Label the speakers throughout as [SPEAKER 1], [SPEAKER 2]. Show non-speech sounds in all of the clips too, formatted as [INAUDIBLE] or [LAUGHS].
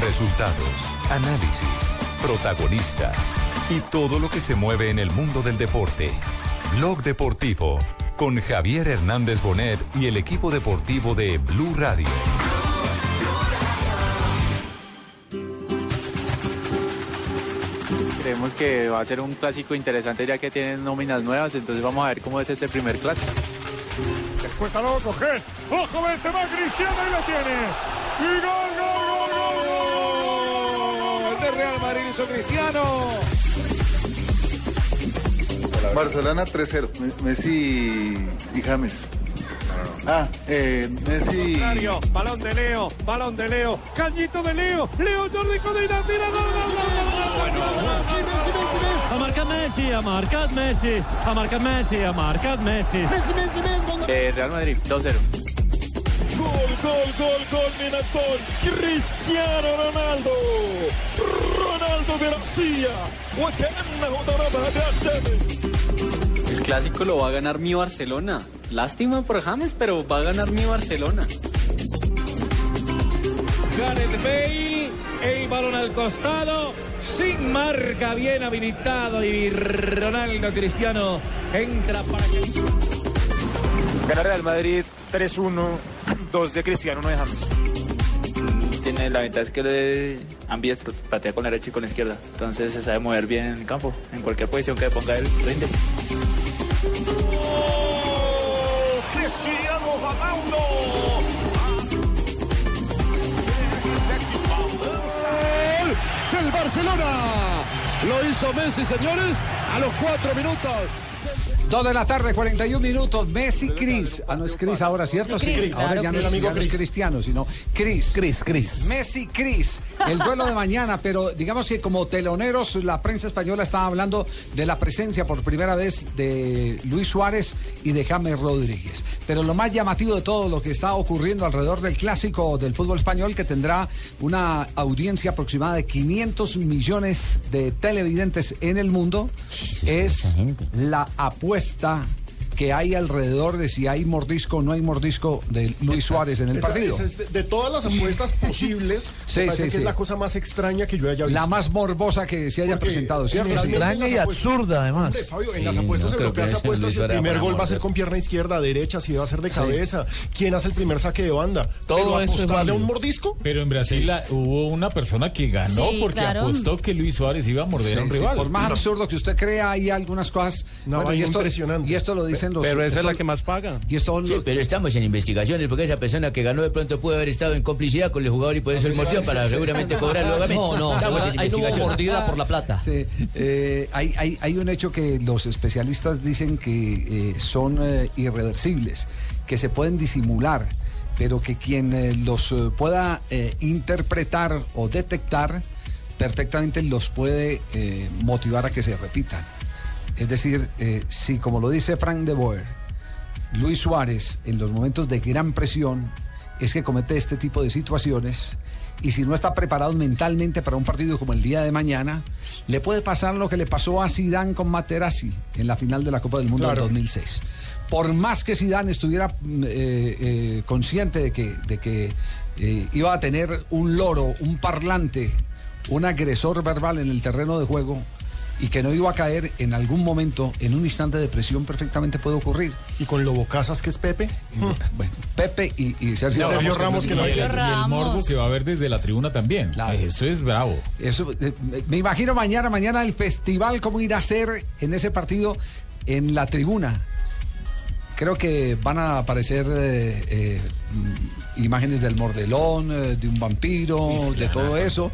[SPEAKER 1] Resultados, análisis, protagonistas y todo lo que se mueve en el mundo del deporte. Blog Deportivo con Javier Hernández Bonet y el equipo deportivo de Blue Radio.
[SPEAKER 2] Creemos que va a ser un clásico interesante ya que tienen nóminas nuevas, entonces vamos a ver cómo es este primer clásico.
[SPEAKER 3] Después está luego coger. Ojo, Benzema, Cristiano y lo tiene. Y gol, gol, gol,
[SPEAKER 4] Real Madrid hizo Cristiano.
[SPEAKER 5] Barcelona 3-0. Me- Messi y James. Ah, eh, Messi.
[SPEAKER 3] Balón de Leo, balón de Leo, cañito de Leo, Leo Jordi Codina, tira, gol, gol, gol, gol.
[SPEAKER 6] Ha marcat Messi, ha marcat Messi, ha marcat Messi, ha marcat Messi.
[SPEAKER 2] Eh, Real Madrid 2-0
[SPEAKER 3] Gol, gol, gol, gol, Minatón, Cristiano Ronaldo, Ronaldo García, وكأنه ضربها بأقدامه.
[SPEAKER 2] El clásico lo va a ganar mi Barcelona. Lástima por James, pero va a ganar mi Barcelona.
[SPEAKER 6] Gareth Bale, el balón al costado, sin marca, bien habilitado y Ronaldo Cristiano entra para que...
[SPEAKER 3] Gana Real Madrid 3-1, 2 de Cristiano, 1 de James.
[SPEAKER 2] Tiene la ventaja es que le ambiestro, patea con la derecha y con la izquierda. Entonces se sabe mover bien en el campo. En cualquier posición que ponga él, rinde.
[SPEAKER 3] Cristiano Ronaldo.
[SPEAKER 4] El Barcelona. Lo hizo Messi, señores, a los cuatro minutos.
[SPEAKER 7] Dos de la tarde, 41 minutos. Messi Cris. Ah, no es Cris ahora, ¿cierto?
[SPEAKER 8] Sí, Cris,
[SPEAKER 7] ahora
[SPEAKER 8] claro,
[SPEAKER 7] ya no,
[SPEAKER 8] Cris.
[SPEAKER 7] es,
[SPEAKER 8] Amigo
[SPEAKER 7] ya no es
[SPEAKER 8] Cris.
[SPEAKER 7] cristiano, sino Cris.
[SPEAKER 9] Cris, Cris.
[SPEAKER 7] Messi Cris. El duelo de mañana, pero digamos que como teloneros, la prensa española estaba hablando de la presencia por primera vez de Luis Suárez y de James Rodríguez. Pero lo más llamativo de todo lo que está ocurriendo alrededor del clásico del fútbol español, que tendrá una audiencia aproximada de 500 millones de televidentes en el mundo, es la apuesta encuesta que hay alrededor de si hay mordisco o no hay mordisco de Luis Suárez en el
[SPEAKER 10] Esa-
[SPEAKER 7] partido.
[SPEAKER 10] esa es de, de todas las apuestas [LAUGHS] posibles,
[SPEAKER 7] Sí,
[SPEAKER 10] me parece
[SPEAKER 7] sí,
[SPEAKER 10] que
[SPEAKER 7] sí.
[SPEAKER 10] es la cosa más extraña que yo haya visto.
[SPEAKER 7] La más morbosa que se haya
[SPEAKER 10] Porque
[SPEAKER 7] presentado, ¿cierto?
[SPEAKER 9] Extraña y absurda, además.
[SPEAKER 10] Hombre, Fabio, en
[SPEAKER 9] Sí,
[SPEAKER 10] las apuestas
[SPEAKER 9] no
[SPEAKER 10] europeas apuestas el primer gol va a ser con pierna izquierda, derecha, si va a ser de cabeza, quién hace el primer saque de banda.
[SPEAKER 9] Todo
[SPEAKER 10] Pero
[SPEAKER 9] eso es
[SPEAKER 10] apostarle a
[SPEAKER 9] válido.
[SPEAKER 10] un mordisco.
[SPEAKER 6] Pero en Brasil la- hubo una persona que ganó
[SPEAKER 8] Sí,
[SPEAKER 6] porque
[SPEAKER 8] claro.
[SPEAKER 6] apostó que Luis Suárez iba a morder a un rival.
[SPEAKER 7] por más absurdo que usted crea, hay algunas cosas.
[SPEAKER 10] Una
[SPEAKER 7] y,
[SPEAKER 10] vaina
[SPEAKER 7] esto,
[SPEAKER 10] impresionante.
[SPEAKER 7] y esto lo los.
[SPEAKER 9] Pero esa es la que más paga.
[SPEAKER 7] Y esto
[SPEAKER 11] Sí, pero estamos en investigaciones porque esa persona que ganó de pronto pudo haber estado en complicidad con el jugador y por eso el mordió para seguramente [LAUGHS] cobrar nuevamente.
[SPEAKER 12] No, no,
[SPEAKER 11] estamos en investigación.
[SPEAKER 12] mordida por la plata.
[SPEAKER 7] Sí, eh, hay, hay, hay un hecho que los especialistas dicen que eh, son eh, irreversibles, que se pueden disimular, pero que quien eh, los eh, pueda eh, interpretar o detectar perfectamente los puede eh, motivar a que se repitan. Es decir, eh, si como lo dice Frank de Boer, Luis Suárez en los momentos de gran presión es que comete este tipo de situaciones y si no está preparado mentalmente para un partido como el día de mañana, le puede pasar lo que le pasó a Zidane con Materazzi en la final de la Copa del Mundo
[SPEAKER 10] Claro.
[SPEAKER 7] del 2006. Por más que Zidane estuviera mm, eh, eh, consciente de que, de que eh, iba a tener un loro, un parlante, un agresor verbal en el terreno de juego y que no iba a caer en algún momento en un instante de presión perfectamente puede ocurrir.
[SPEAKER 10] Y con Lobo Casas, que es Pepe.
[SPEAKER 7] Bueno, Pepe y, y Sergio,
[SPEAKER 10] Sergio Ramos, que
[SPEAKER 6] y,
[SPEAKER 10] no
[SPEAKER 6] el,
[SPEAKER 10] había-
[SPEAKER 6] y el morbo que va a haber desde la tribuna también.
[SPEAKER 7] Claro.
[SPEAKER 6] Eso es bravo.
[SPEAKER 7] Eso, eh, me imagino mañana, mañana el festival, cómo irá a ser en ese partido en la tribuna. Creo que van a aparecer eh, eh, imágenes del mordelón, eh, de un vampiro, de todo eso.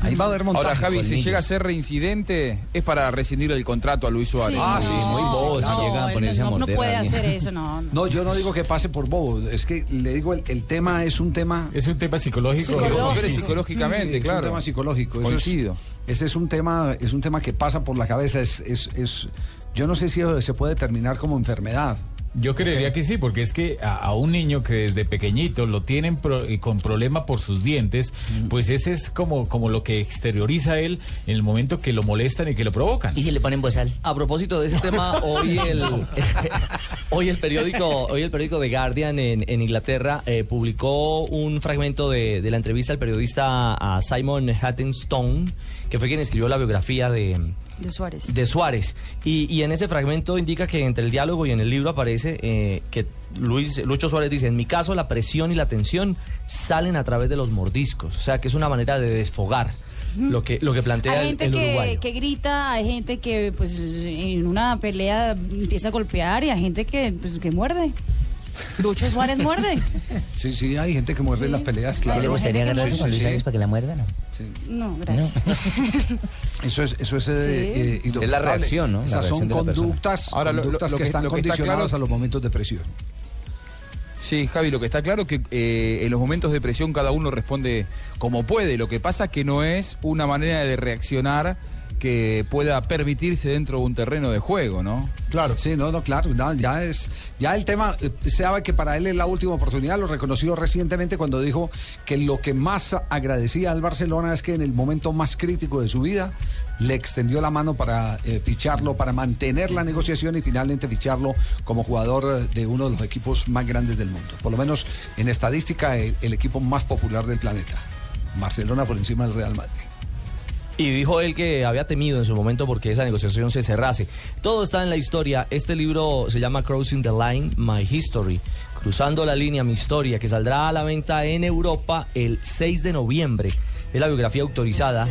[SPEAKER 7] Ahí va a haber montajes.
[SPEAKER 9] Ahora, Javi, si llega a ser reincidente, es para rescindir el contrato a Luis Suárez.
[SPEAKER 7] Ah, sí, sí,
[SPEAKER 13] Muy
[SPEAKER 7] sí,
[SPEAKER 13] bobo
[SPEAKER 7] claro.
[SPEAKER 13] si llega a ponerse a
[SPEAKER 14] no, no
[SPEAKER 13] morder a
[SPEAKER 14] puede hacer eso, no. [LAUGHS] no.
[SPEAKER 7] No, yo no digo que pase por bobo, es que le digo, el, el tema es un tema...
[SPEAKER 12] Es un tema psicológico.
[SPEAKER 9] Psicológico.
[SPEAKER 7] Sí,
[SPEAKER 9] psicológicamente,
[SPEAKER 7] es
[SPEAKER 9] claro.
[SPEAKER 7] un tema psicológico. Eso es-
[SPEAKER 9] Coincido.
[SPEAKER 7] ese es un tema, es un tema que pasa por la cabeza. Es, es, es- yo no sé si se puede terminar como enfermedad.
[SPEAKER 12] Yo creería que sí, porque es que a, a un niño que desde pequeñito lo tienen pro- eh, con problema por sus dientes, pues ese es como, como lo que exterioriza él en el momento que lo molestan y que lo provocan.
[SPEAKER 13] ¿Y si le ponen bozal?
[SPEAKER 15] A propósito de ese tema, hoy el, [LAUGHS] [LAUGHS] hoy el periódico, hoy el periódico The Guardian en, en Inglaterra eh, publicó un fragmento de, de la entrevista al periodista a Simon Hattenstone, que fue quien escribió la biografía de,
[SPEAKER 14] De Suárez.
[SPEAKER 15] de Suárez. Y, y en ese fragmento indica que entre el diálogo y en el libro aparece eh, que Luis, Lucho Suárez dice, en mi caso la presión y la tensión salen a través de los mordiscos, o sea que es una manera de desfogar lo que, lo que plantea
[SPEAKER 14] Hay
[SPEAKER 15] el,
[SPEAKER 14] gente
[SPEAKER 15] el
[SPEAKER 14] que,
[SPEAKER 15] uruguayo.
[SPEAKER 14] que grita, hay gente que pues en una pelea empieza a golpear y hay gente que, pues, que muerde. Lucho Suárez muerde. [LAUGHS]
[SPEAKER 7] Sí, sí, hay gente que muerde en las peleas, claro.
[SPEAKER 13] ¿Le gustaría agarrarse
[SPEAKER 7] Sí,
[SPEAKER 13] con
[SPEAKER 7] sí,
[SPEAKER 13] Luis
[SPEAKER 7] sí.
[SPEAKER 13] Suárez para que la muerda? No.
[SPEAKER 14] No, gracias. [LAUGHS]
[SPEAKER 7] Eso es, eso es, eh, eh,
[SPEAKER 13] Es la reacción, ¿no?
[SPEAKER 7] Esas son conductas,
[SPEAKER 9] Ahora, lo- lo-
[SPEAKER 7] conductas
[SPEAKER 9] lo
[SPEAKER 7] que,
[SPEAKER 9] que-
[SPEAKER 7] están
[SPEAKER 9] lo que está
[SPEAKER 7] condicionadas
[SPEAKER 9] claro-
[SPEAKER 7] a los momentos de presión.
[SPEAKER 9] Sí, Javi, lo que está claro es que eh, en los momentos de presión cada uno responde como puede. Lo que pasa es que no es una manera de reaccionar que pueda permitirse dentro de un terreno de juego, ¿no?
[SPEAKER 7] Claro. Sí, no, no, claro. no, ya es, ya el tema, eh, se sabe que para él es la última oportunidad, lo reconoció recientemente cuando dijo que lo que más agradecía al Barcelona es que en el momento más crítico de su vida le extendió la mano para eh, ficharlo, para mantener la negociación y finalmente ficharlo como jugador eh, de uno de los equipos más grandes del mundo. Por lo menos en estadística, el, el equipo más popular del planeta. Barcelona por encima del Real Madrid.
[SPEAKER 15] Y dijo él que había temido en su momento porque esa negociación se cerrase. Todo está en la historia. Este libro se llama Crossing the Line, My History. Cruzando la línea, mi historia, que saldrá a la venta en Europa el 6 de noviembre. Es la biografía autorizada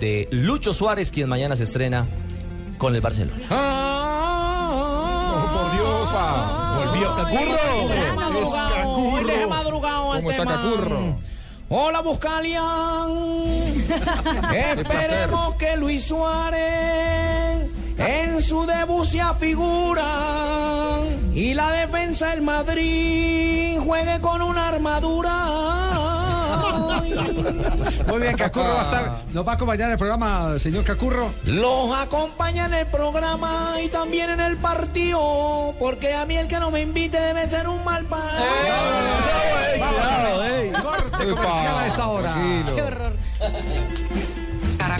[SPEAKER 15] de Lucho Suárez, quien mañana se estrena con el Barcelona.
[SPEAKER 9] por Dios.
[SPEAKER 12] Volvió
[SPEAKER 13] Cacurro.
[SPEAKER 12] Cacurro.
[SPEAKER 13] madrugado
[SPEAKER 9] ¿Cómo está Cacurro?
[SPEAKER 13] Hola, Buscalian. [LAUGHS] Esperemos que Luis Suárez en su debut se afigura y la defensa del Madrid juegue con una armadura.
[SPEAKER 7] Muy bien, Cacurro va a estar, nos va a acompañar en el programa, señor Cacurro.
[SPEAKER 13] Los acompaña en el programa y también en el partido, porque a mí el que no me invite debe ser un mal padre.
[SPEAKER 7] Corte comercial a esta hora.
[SPEAKER 14] Qué horror.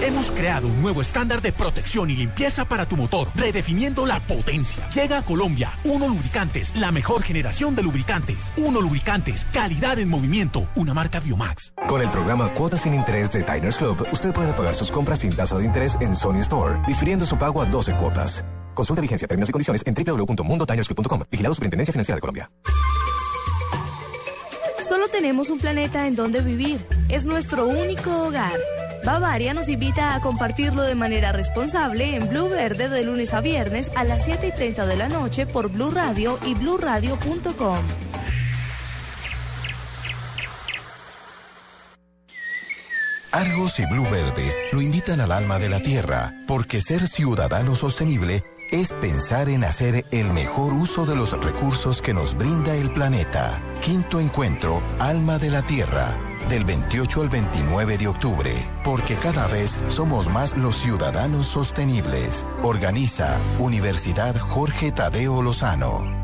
[SPEAKER 16] Hemos creado un nuevo estándar de protección y limpieza para tu motor, redefiniendo la potencia. Llega a Colombia, Uno Lubricantes, la mejor generación de lubricantes. Uno Lubricantes, calidad en movimiento, una marca Biomax.
[SPEAKER 17] Con el programa Cuotas sin Interés de Diners Club, usted puede pagar sus compras sin tasa de interés en Sony Store, difiriendo su pago a 12 cuotas. Consulta vigencia, términos y condiciones en www.mundotinersclub.com. Vigilado Superintendencia Financiera de Colombia.
[SPEAKER 11] Solo tenemos un planeta en donde vivir. Es nuestro único hogar. Bavaria nos invita a compartirlo de manera responsable en Blue Verde de lunes a viernes a las 7 y 30 de la noche por Blue Radio y bluradio.com.
[SPEAKER 18] Argos y Blue Verde lo invitan al alma de la tierra, porque ser ciudadano sostenible es pensar en hacer el mejor uso de los recursos que nos brinda el planeta. Quinto encuentro, Alma de la Tierra, del 28 al 29 de octubre, porque cada vez somos más los ciudadanos sostenibles. Organiza Universidad Jorge Tadeo Lozano.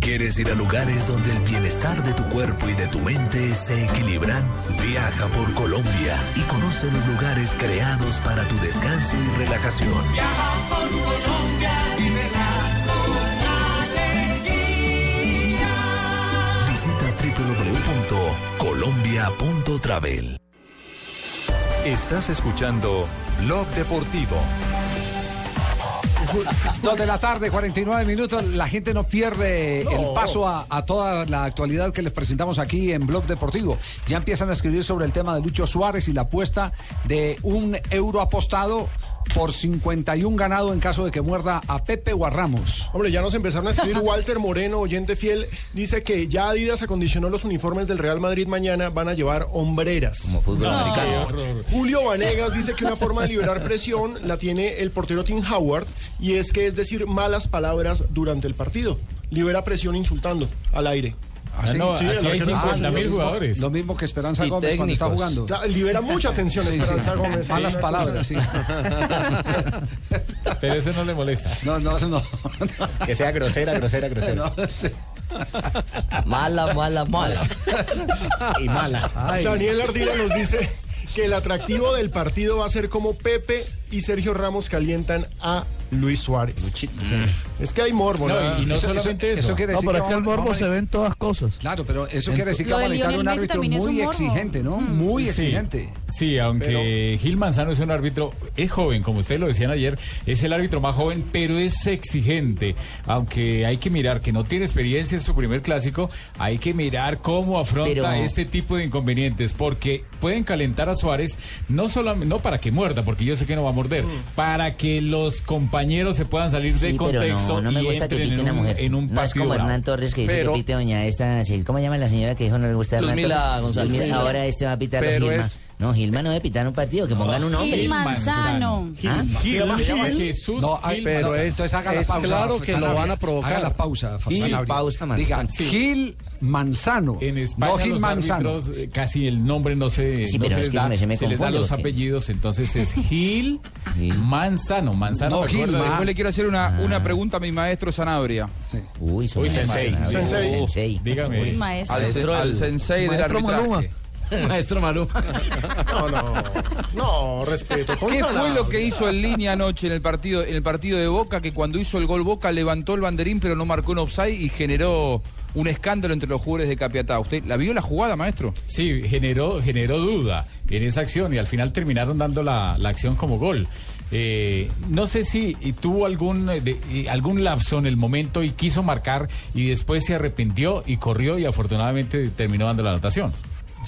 [SPEAKER 19] ¿Quieres ir a lugares donde el bienestar de tu cuerpo y de tu mente se equilibran? Viaja por Colombia y conoce los lugares creados para tu descanso y relajación.
[SPEAKER 20] Viaja por Colombia,
[SPEAKER 19] Colombia.travel.
[SPEAKER 1] Estás escuchando Blog Deportivo.
[SPEAKER 7] Dos de la tarde, 49 minutos. La gente no pierde
[SPEAKER 1] No.
[SPEAKER 7] el paso a, a toda la actualidad que les presentamos aquí en Blog Deportivo. Ya empiezan a escribir sobre el tema de Lucho Suárez y la apuesta de un euro apostado por 51 ganado en caso de que muerda a Pepe o a Ramos.
[SPEAKER 10] Hombre, ya nos empezaron a escribir. [LAUGHS] Walter Moreno, oyente fiel, dice que ya Adidas acondicionó los uniformes del Real Madrid mañana, van a llevar hombreras. Como
[SPEAKER 15] fútbol americano.
[SPEAKER 10] Julio Vanegas dice que una forma de liberar presión la tiene el portero Tim Howard y es que es decir malas palabras durante el partido. Libera presión insultando al aire.
[SPEAKER 7] ¿Ah, sí?
[SPEAKER 10] el arquero-
[SPEAKER 7] Ah, lo mismo- Lo mismo que Esperanza
[SPEAKER 10] Y
[SPEAKER 7] Gómez cuando está jugando.
[SPEAKER 10] Libera mucha tensión Esperanza Gómez.
[SPEAKER 7] Malas
[SPEAKER 10] Sí,
[SPEAKER 7] palabras, sí. [LAUGHS]
[SPEAKER 12] Pero eso no le molesta.
[SPEAKER 7] No, no, no.
[SPEAKER 21] Que sea grosera, grosera, grosera.
[SPEAKER 7] No, sí.
[SPEAKER 15] Mala, mala, mala.
[SPEAKER 21] Y mala.
[SPEAKER 10] Daniel Ardila nos dice que el atractivo del partido va a ser como Pepe y Sergio Ramos calientan a Luis Suárez. Es que hay morbo,
[SPEAKER 12] No,
[SPEAKER 10] ¿no?
[SPEAKER 12] y no solamente eso.
[SPEAKER 7] quiere
[SPEAKER 10] No,
[SPEAKER 7] decir
[SPEAKER 10] pero
[SPEAKER 7] que
[SPEAKER 10] el
[SPEAKER 7] vamos-
[SPEAKER 10] morbo
[SPEAKER 7] vamos
[SPEAKER 10] se
[SPEAKER 7] ven todas cosas. Claro, pero eso quiere decir que
[SPEAKER 8] Lo
[SPEAKER 7] va a necesitar un árbitro muy
[SPEAKER 8] un
[SPEAKER 7] exigente, ¿no? Muy
[SPEAKER 12] Sí.
[SPEAKER 7] exigente.
[SPEAKER 12] Sí, aunque Gil Manzano es un árbitro, es joven, como ustedes lo decían ayer, es el árbitro más joven, pero es exigente. Aunque hay que mirar que no tiene experiencia en su primer clásico, hay que mirar cómo afronta
[SPEAKER 15] Pero-
[SPEAKER 12] este tipo de inconvenientes, porque pueden calentar a Suárez no solamente no para que muerda, porque yo sé que no va a morder, para que los compañeros se puedan salir de
[SPEAKER 22] pero
[SPEAKER 12] contexto
[SPEAKER 22] no, no me
[SPEAKER 12] y
[SPEAKER 22] gusta que pite una
[SPEAKER 12] un,
[SPEAKER 22] mujer.
[SPEAKER 12] en un
[SPEAKER 22] no es como. Hernán Torres que dice
[SPEAKER 12] Pero-
[SPEAKER 22] que pite doña esta, ¿cómo llama la señora que dijo no le gusta Hernán Torres?
[SPEAKER 15] González.
[SPEAKER 22] Ahora este va a pitar a Gilma.
[SPEAKER 15] es-
[SPEAKER 22] No, Gilma no debe pitar un partido, que pongan un hombre.
[SPEAKER 8] Gil Manzano.
[SPEAKER 22] ¿Ah?
[SPEAKER 12] Gil, se llama Jesús
[SPEAKER 7] No,
[SPEAKER 12] Gil
[SPEAKER 7] pero
[SPEAKER 12] Manzano.
[SPEAKER 7] es- entonces haga la
[SPEAKER 4] es
[SPEAKER 7] pausa.
[SPEAKER 4] claro que lo van a provocar.
[SPEAKER 7] Haga la pausa,
[SPEAKER 22] Gil
[SPEAKER 7] Sanabria.
[SPEAKER 22] pausa, Manzano.
[SPEAKER 7] Diga,
[SPEAKER 12] Sí.
[SPEAKER 7] Gil Manzano.
[SPEAKER 12] En España
[SPEAKER 7] no Gil
[SPEAKER 12] los
[SPEAKER 7] Manzano.
[SPEAKER 12] árbitros, eh, casi el nombre no se,
[SPEAKER 22] Sí,
[SPEAKER 12] no
[SPEAKER 22] pero
[SPEAKER 12] se
[SPEAKER 22] es
[SPEAKER 12] les
[SPEAKER 22] que
[SPEAKER 12] da,
[SPEAKER 22] se me- se
[SPEAKER 12] les da los
[SPEAKER 22] porque-
[SPEAKER 12] apellidos, entonces es [LAUGHS] Gil Manzano, Manzano.
[SPEAKER 7] No,
[SPEAKER 12] ¿te
[SPEAKER 7] Gil,
[SPEAKER 9] Después le quiero hacer una, una pregunta a mi maestro Sanabria.
[SPEAKER 22] Uy, son
[SPEAKER 12] Uy,
[SPEAKER 22] unas
[SPEAKER 12] sensei.
[SPEAKER 10] Sensei.
[SPEAKER 22] Sensei.
[SPEAKER 12] Dígame.
[SPEAKER 8] Uy, maestro.
[SPEAKER 9] Al, se- al sensei del arbitraje. [LAUGHS]
[SPEAKER 21] Maestro Maluma.
[SPEAKER 10] No, no. No, respeto.
[SPEAKER 9] ¿Qué fue lo que hizo en línea anoche en el partido en el partido de Boca que cuando hizo el gol Boca levantó el banderín pero no marcó un offside y generó un escándalo entre los jugadores de Capiatá? ¿Usted la vio la jugada, maestro?
[SPEAKER 12] Sí, generó, generó duda en esa acción y al final terminaron dando la, la acción como gol. Eh, no sé si tuvo algún, eh, de- y algún lapso en el momento y quiso marcar y después se arrepintió y corrió y afortunadamente terminó dando la anotación.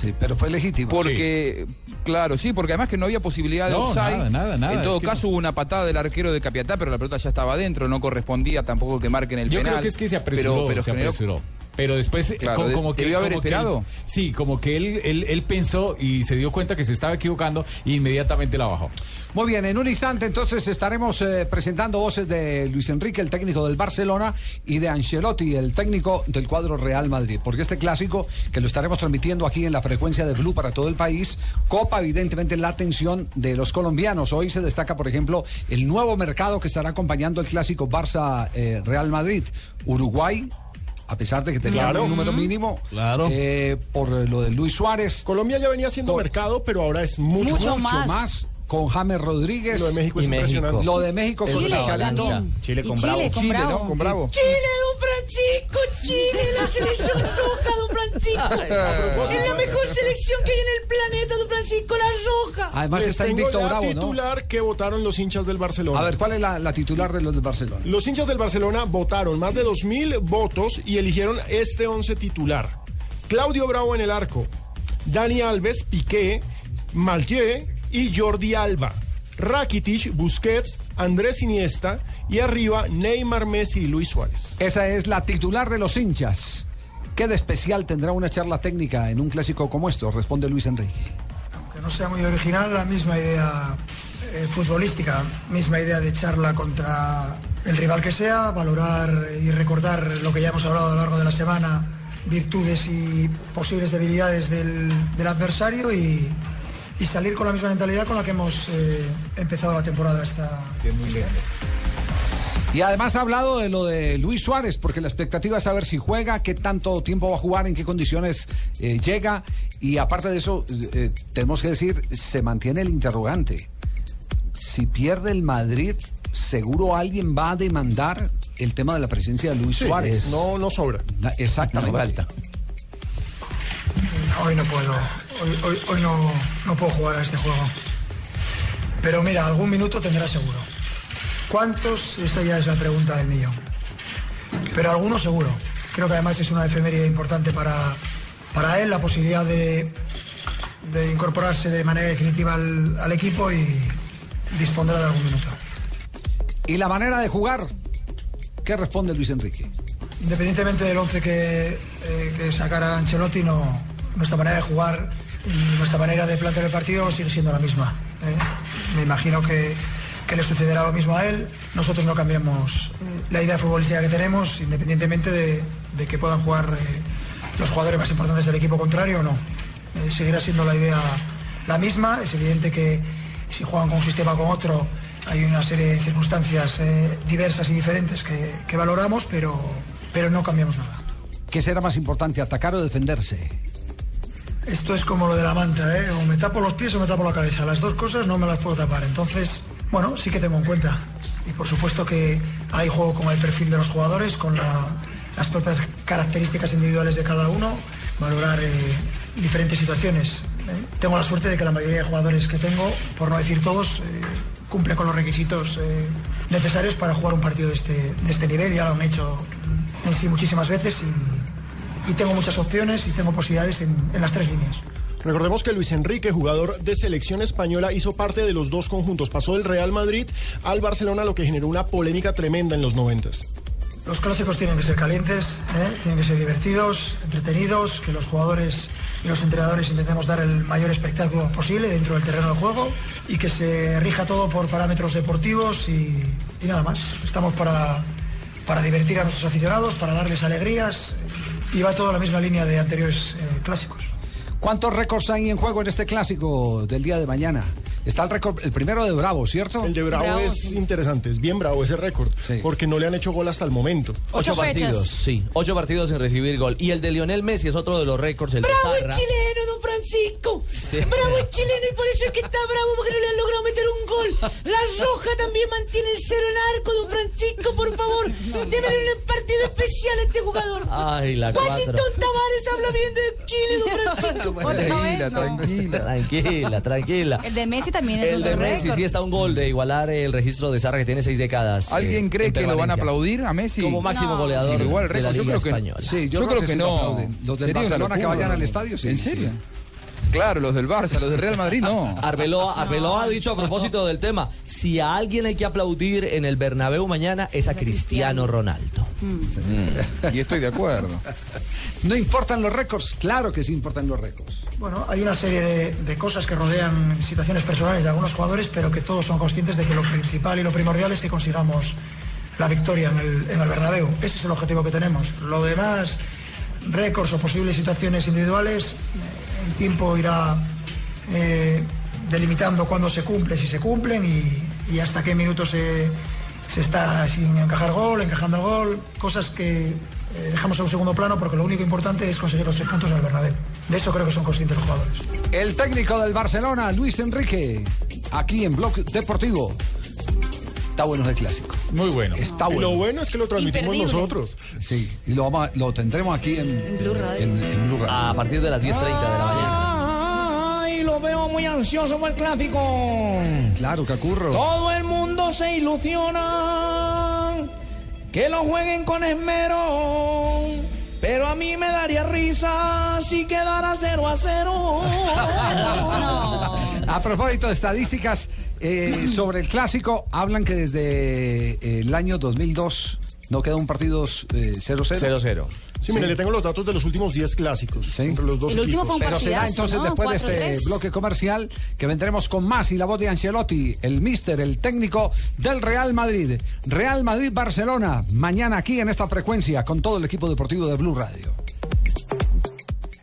[SPEAKER 7] Sí, pero fue legítimo.
[SPEAKER 9] Porque, claro, sí, porque además que no había posibilidad de
[SPEAKER 12] No,
[SPEAKER 9] offside.
[SPEAKER 12] nada, nada, nada,
[SPEAKER 9] En todo caso hubo una patada del arquero de Capiatá, pero la pelota ya estaba adentro, no correspondía tampoco que marquen el
[SPEAKER 12] Yo
[SPEAKER 9] penal.
[SPEAKER 12] creo que es que se apresuró,
[SPEAKER 9] pero, pero
[SPEAKER 12] se
[SPEAKER 9] generó-
[SPEAKER 12] apresuró. Pero después, eh,
[SPEAKER 9] Claro,
[SPEAKER 12] como que.
[SPEAKER 9] debió haber
[SPEAKER 12] como que él- sí, como que él, él, él pensó y se dio cuenta que se estaba equivocando e inmediatamente la bajó.
[SPEAKER 7] Muy bien, en un instante entonces estaremos eh, presentando voces de Luis Enrique, el técnico del Barcelona, y de Ancelotti, el técnico del cuadro Real Madrid. Porque este clásico, que lo estaremos transmitiendo aquí en la frecuencia de Blue para todo el país, copa evidentemente la atención de los colombianos. Hoy se destaca, por ejemplo, el nuevo mercado que estará acompañando el clásico Barça-Real Madrid. Uruguay. A pesar de que tenía
[SPEAKER 10] Claro.
[SPEAKER 7] un número mínimo,
[SPEAKER 10] Claro.
[SPEAKER 7] eh, por lo de Luis Suárez,
[SPEAKER 10] Colombia ya venía
[SPEAKER 7] Con-
[SPEAKER 10] mercado, pero ahora es mucho,
[SPEAKER 8] Mucho
[SPEAKER 10] más.
[SPEAKER 8] más.
[SPEAKER 7] Con James Rodríguez.
[SPEAKER 10] Lo de México es
[SPEAKER 15] Y México.
[SPEAKER 10] impresionante.
[SPEAKER 7] Lo de México con
[SPEAKER 8] Chile, con-
[SPEAKER 21] Chile con
[SPEAKER 8] Chile
[SPEAKER 21] Bravo.
[SPEAKER 8] con
[SPEAKER 9] Chile,
[SPEAKER 8] Bravo.
[SPEAKER 9] ¿no? Con Bravo.
[SPEAKER 11] Chile, don Francisco, Chile, la selección roja, don Francisco. Es la mejor selección que hay en el planeta, don Francisco, la roja.
[SPEAKER 7] Además
[SPEAKER 10] Les
[SPEAKER 7] está invicto Bravo, ¿no?
[SPEAKER 10] titular que votaron los hinchas del Barcelona.
[SPEAKER 7] A ver, ¿cuál es la, la titular de los del Barcelona?
[SPEAKER 10] Los hinchas del Barcelona votaron más de 2.000 votos y eligieron este 11 titular. Claudio Bravo en el arco, Dani Alves, Piqué, Maltier y Jordi Alba. Rakitic, Busquets, Andrés Iniesta y arriba Neymar, Messi y Luis Suárez.
[SPEAKER 7] Esa es la titular de los hinchas. ¿Qué de especial tendrá una charla técnica en un clásico como esto? Responde Luis Enrique.
[SPEAKER 23] Que no sea muy original, la misma idea eh, futbolística, misma idea de charla contra el rival que sea, valorar y recordar lo que ya hemos hablado a lo largo de la semana, virtudes y posibles debilidades del, del adversario y, y salir con la misma mentalidad con la que hemos eh, empezado la temporada esta. este año.
[SPEAKER 7] Y además ha hablado de lo de Luis Suárez, porque la expectativa es saber si juega, qué tanto tiempo va a jugar, en qué condiciones eh, llega. Y aparte de eso, eh, tenemos que decir, se mantiene el interrogante. Si pierde el Madrid, seguro alguien va a demandar el tema de la presencia de Luis
[SPEAKER 10] Sí,
[SPEAKER 7] Suárez.
[SPEAKER 10] No, no sobra.
[SPEAKER 7] Exactamente.
[SPEAKER 10] No falta.
[SPEAKER 23] hoy no puedo. Hoy, hoy- hoy no, no puedo jugar a este juego. Pero mira, algún minuto tendrá seguro. ¿Cuántos? Esa ya es la pregunta del millón. Pero algunos seguro. Creo que además es una efeméride importante para, para él, la posibilidad de, de incorporarse de manera definitiva al, al equipo y dispondrá de algún minuto.
[SPEAKER 7] ¿Y la manera de jugar? ¿Qué responde Luis Enrique?
[SPEAKER 23] Independientemente del once que, eh, que sacara Ancelotti, no, nuestra manera de jugar y nuestra manera de plantear el partido sigue siendo la misma. ¿eh? Me imagino que, que le sucederá lo mismo a él. Nosotros no cambiamos eh, la idea futbolística que tenemos, independientemente de, de que puedan jugar eh, los jugadores más importantes del equipo contrario o no. Seguirá siendo la idea la misma. Es evidente que si juegan con un sistema o con otro, hay una serie de circunstancias diversas y diferentes que, que valoramos, pero, pero no cambiamos nada.
[SPEAKER 7] ¿Qué será más importante, atacar o defenderse?
[SPEAKER 23] Esto es como lo de la manta, ¿eh? O me tapo los pies o me tapo la cabeza. Las dos cosas no me las puedo tapar. Entonces, bueno, sí que tengo en cuenta. Y por supuesto que hay juego con el perfil de los jugadores, con la- las propias características individuales de cada uno, valorar eh, diferentes situaciones. ¿eh? Tengo la suerte de que la mayoría de jugadores que tengo, por no decir todos, eh, cumplen con los requisitos eh, necesarios para jugar un partido de este, de este nivel. Ya lo han hecho en sí muchísimas veces y tengo muchas opciones y tengo posibilidades en- en las tres líneas.
[SPEAKER 10] Recordemos que Luis Enrique, jugador de selección española, hizo parte de los dos conjuntos. Pasó del Real Madrid al Barcelona, lo que generó una polémica tremenda en los noventas.
[SPEAKER 23] Los clásicos tienen que ser calientes, ¿eh? tienen que ser divertidos, entretenidos, que los jugadores y los entrenadores intentemos dar el mayor espectáculo posible dentro del terreno de juego y que se rija todo por parámetros deportivos y, y nada más. Estamos para, para divertir a nuestros aficionados, para darles alegrías y va todo en la misma línea de anteriores eh, clásicos.
[SPEAKER 7] ¿Cuántos récords hay en juego en este clásico del día de mañana? Está el récord, el primero de Bravo, ¿cierto?
[SPEAKER 10] El de Bravo, es interesante, es bien bravo ese récord, porque no le han hecho gol hasta el momento.
[SPEAKER 15] Ocho, partidos, sí. Ocho partidos sin recibir gol. Y el de Lionel Messi es otro de los récords. El de
[SPEAKER 11] Bravo el
[SPEAKER 15] Zarra.
[SPEAKER 11] chileno, don Francisco.
[SPEAKER 15] Sí.
[SPEAKER 11] Bravo el chileno y por eso es que está bravo porque no le han logrado meter un gol. La Roja también mantiene el cero en arco, don Francisco, por favor. Deben un partido especial a este jugador.
[SPEAKER 15] Ay, la
[SPEAKER 11] Washington
[SPEAKER 15] cuatro.
[SPEAKER 11] Tavares habla bien de Chile, don [LAUGHS] Francisco.
[SPEAKER 15] Tranquila, tranquila, tranquila, tranquila.
[SPEAKER 8] El de Messi también es
[SPEAKER 15] El de Messi
[SPEAKER 8] récord.
[SPEAKER 15] sí está un gol de igualar el registro de Zarra que tiene seis décadas.
[SPEAKER 9] ¿Alguien
[SPEAKER 15] eh,
[SPEAKER 9] cree
[SPEAKER 15] en
[SPEAKER 9] que lo van a aplaudir a Messi?
[SPEAKER 15] Como máximo
[SPEAKER 9] No.
[SPEAKER 15] goleador
[SPEAKER 9] Sí, igual,
[SPEAKER 15] de la
[SPEAKER 9] yo
[SPEAKER 15] Liga
[SPEAKER 9] creo que-.
[SPEAKER 7] Sí,
[SPEAKER 9] Yo creo que
[SPEAKER 7] sí
[SPEAKER 9] no.
[SPEAKER 7] Los del Barcelona que vayan al estadio, sí.
[SPEAKER 9] ¿En
[SPEAKER 7] sí.
[SPEAKER 9] serio? Claro, los del Barça, los del Real Madrid no. [LAUGHS]
[SPEAKER 15] Arbeloa, Arbeloa ha dicho a propósito del tema, si a alguien hay que aplaudir en el Bernabéu mañana es a Cristiano Ronaldo.
[SPEAKER 9] Mm, Y estoy de acuerdo.
[SPEAKER 7] ¿No importan los récords? Claro que sí importan los récords.
[SPEAKER 23] Bueno, hay una serie de, de cosas que rodean situaciones personales de algunos jugadores, pero que todos son conscientes de que lo principal y lo primordial es que consigamos la victoria en el, en el Bernabéu. Ese es el objetivo que tenemos. Lo demás, récords o posibles situaciones individuales, eh, el tiempo irá eh, delimitando cuándo se cumple, si se cumplen y, y hasta qué minutos se, se está sin encajar gol, encajando gol, cosas que eh, dejamos en un segundo plano porque lo único importante es conseguir los tres puntos en el Bernabéu. De eso creo que son conscientes los jugadores.
[SPEAKER 7] El técnico del Barcelona, Luis Enrique, aquí en Blog Deportivo. Está bueno el clásico.
[SPEAKER 12] Muy bueno.
[SPEAKER 7] Está
[SPEAKER 10] Y
[SPEAKER 7] bueno.
[SPEAKER 10] lo bueno es que lo transmitimos
[SPEAKER 8] Imperdible.
[SPEAKER 10] nosotros.
[SPEAKER 7] Sí, y lo, vamos a- lo tendremos aquí en,
[SPEAKER 8] Blue Radio.
[SPEAKER 7] en- en Blue Radio.
[SPEAKER 15] A partir de las 10.30 de la mañana.
[SPEAKER 11] Lo veo muy ansioso por el clásico.
[SPEAKER 7] Claro, Cacurro.
[SPEAKER 11] Todo el mundo se ilusiona que lo jueguen con esmero. Pero a mí me daría risa si quedara 0 a 0. [LAUGHS]
[SPEAKER 7] A propósito de estadísticas eh, sobre el clásico, hablan que desde eh, el año 2002 no queda un partido eh, 0-0.
[SPEAKER 15] 0-0.
[SPEAKER 10] Sí, mire, le tengo los datos de los últimos 10 clásicos entre los dos
[SPEAKER 8] El último
[SPEAKER 10] equipos.
[SPEAKER 8] fue un
[SPEAKER 7] Pero será
[SPEAKER 8] partidazo,
[SPEAKER 7] entonces
[SPEAKER 8] ¿no?
[SPEAKER 7] después de este
[SPEAKER 8] 4-3.
[SPEAKER 7] bloque comercial que vendremos con más y la voz de Ancelotti, el mister, el técnico del Real Madrid. Real Madrid-Barcelona, mañana aquí en esta frecuencia con todo el equipo deportivo de Blue Radio.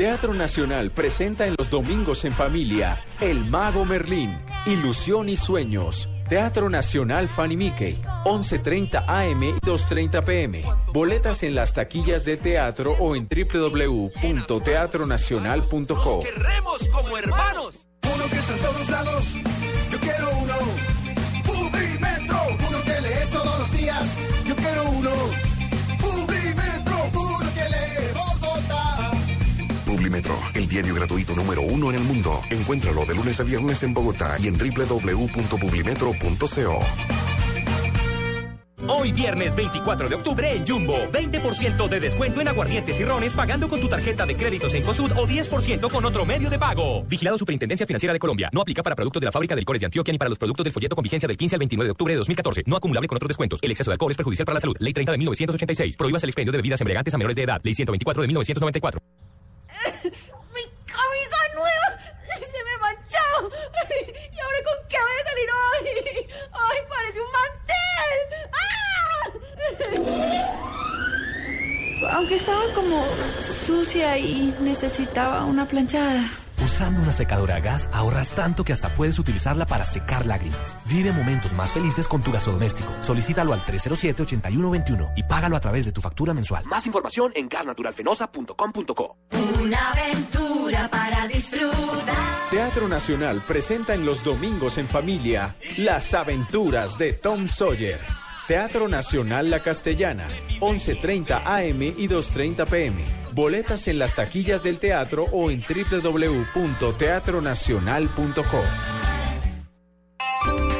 [SPEAKER 24] Teatro Nacional presenta en los domingos en familia El Mago Merlín, Ilusión y Sueños. Teatro Nacional Fanny Mickey, 11.30 AM y 2.30 PM. Boletas en las taquillas del teatro o en www.teatronacional.co.
[SPEAKER 25] Queremos como hermanos. Uno que está en todos lados. Yo quiero uno. Publimetro. Uno que lees todos los días. Yo quiero uno. Publimetro. Uno que lee Bogotá.
[SPEAKER 18] Publimetro, el diario gratuito número uno en el mundo. Encuéntralo de lunes a viernes en Bogotá y en www.publimetro.co.
[SPEAKER 26] Hoy viernes 24 de octubre en Jumbo, 20% de descuento en aguardientes y rones pagando con tu tarjeta de créditos en COSUD o 10% con otro medio de pago. Vigilado Superintendencia Financiera de Colombia. No aplica para productos de la fábrica de licores de Antioquia ni para los productos del folleto con vigencia del 15 al 29 de octubre de 2014. No acumulable con otros descuentos. El exceso de alcohol es perjudicial para la salud. Ley 30 de 1986. Prohíbas el expendio de bebidas embriagantes a menores de edad. Ley 124 de 1994. [LAUGHS]
[SPEAKER 25] ¡Mi camisa nueva! ¡Se me ¿Y ahora con qué voy a salir hoy? ¡Ay, parece un mantel! ¡Ah! Aunque estaba como sucia y necesitaba una planchada.
[SPEAKER 27] Usando una secadora a gas ahorras tanto que hasta puedes utilizarla para secar lágrimas. Vive momentos más felices con tu gasodoméstico. Solicítalo al 307-8121 y págalo a través de tu factura mensual. Más información en gasnaturalfenosa.com.co.
[SPEAKER 25] Una aventura para disfrutar.
[SPEAKER 24] Teatro Nacional presenta en los domingos en familia Las aventuras de Tom Sawyer. Teatro Nacional La Castellana, 11.30 AM y 2.30 PM. Boletas en las taquillas del teatro o en www.teatronacional.co.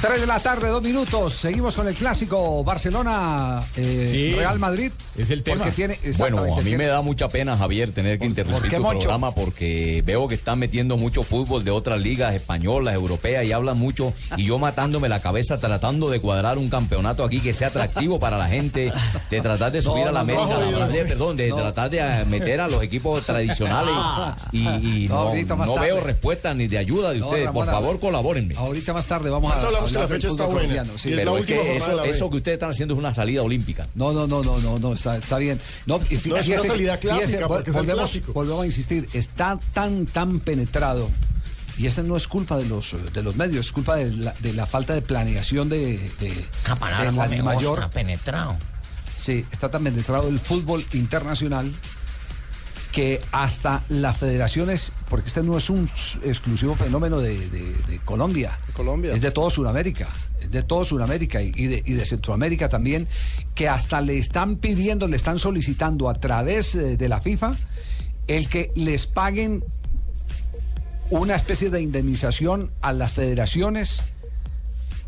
[SPEAKER 7] 3 de la tarde, dos minutos. Seguimos con el clásico Barcelona eh,
[SPEAKER 12] Sí,
[SPEAKER 7] Real Madrid.
[SPEAKER 12] es el tema.
[SPEAKER 7] Tiene,
[SPEAKER 28] Bueno, a mí
[SPEAKER 7] tiene-
[SPEAKER 28] me da mucha pena, Javier, tener que interrumpir
[SPEAKER 7] Moncho?
[SPEAKER 28] programa porque veo que están metiendo mucho fútbol de otras ligas españolas, europeas y hablan mucho y yo matándome la cabeza tratando de cuadrar un campeonato aquí que sea atractivo para la gente, de tratar de
[SPEAKER 7] No,
[SPEAKER 28] subir a la
[SPEAKER 7] no,
[SPEAKER 28] América,
[SPEAKER 7] no,
[SPEAKER 28] a la
[SPEAKER 7] no,
[SPEAKER 28] Brasil,
[SPEAKER 7] no.
[SPEAKER 28] perdón, de
[SPEAKER 7] No.
[SPEAKER 28] tratar de meter a los equipos tradicionales y, y
[SPEAKER 7] No,
[SPEAKER 28] veo respuesta ni de ayuda de
[SPEAKER 7] No,
[SPEAKER 28] ustedes.
[SPEAKER 7] Ramón,
[SPEAKER 28] Por favor, colabórenme.
[SPEAKER 7] Ahorita más tarde vamos a
[SPEAKER 28] Que la fecha está buena.
[SPEAKER 7] sí.
[SPEAKER 28] Es es que eso- que ustedes están haciendo es una salida olímpica.
[SPEAKER 7] No, no, no, no, no, no, está, está bien. No, y fí-
[SPEAKER 10] No, es una salida clásica,
[SPEAKER 7] fíjese,
[SPEAKER 10] porque es el
[SPEAKER 7] volvemos,
[SPEAKER 10] clásico.
[SPEAKER 7] volvemos a insistir, está tan, tan penetrado. Y esa no es culpa de los, de los medios, es culpa de la, de la falta de planeación de, de, la mayor.
[SPEAKER 29] penetrado.
[SPEAKER 7] Sí, está tan penetrado el fútbol internacional que hasta las federaciones, porque este no es un exclusivo fenómeno de, de- de Colombia,
[SPEAKER 10] Colombia.
[SPEAKER 7] es de todo Sudamérica, es de todo Sudamérica y, y de, y de Centroamérica también, que hasta le están pidiendo, le están solicitando a través eh, de la FIFA el que les paguen una especie de indemnización a las federaciones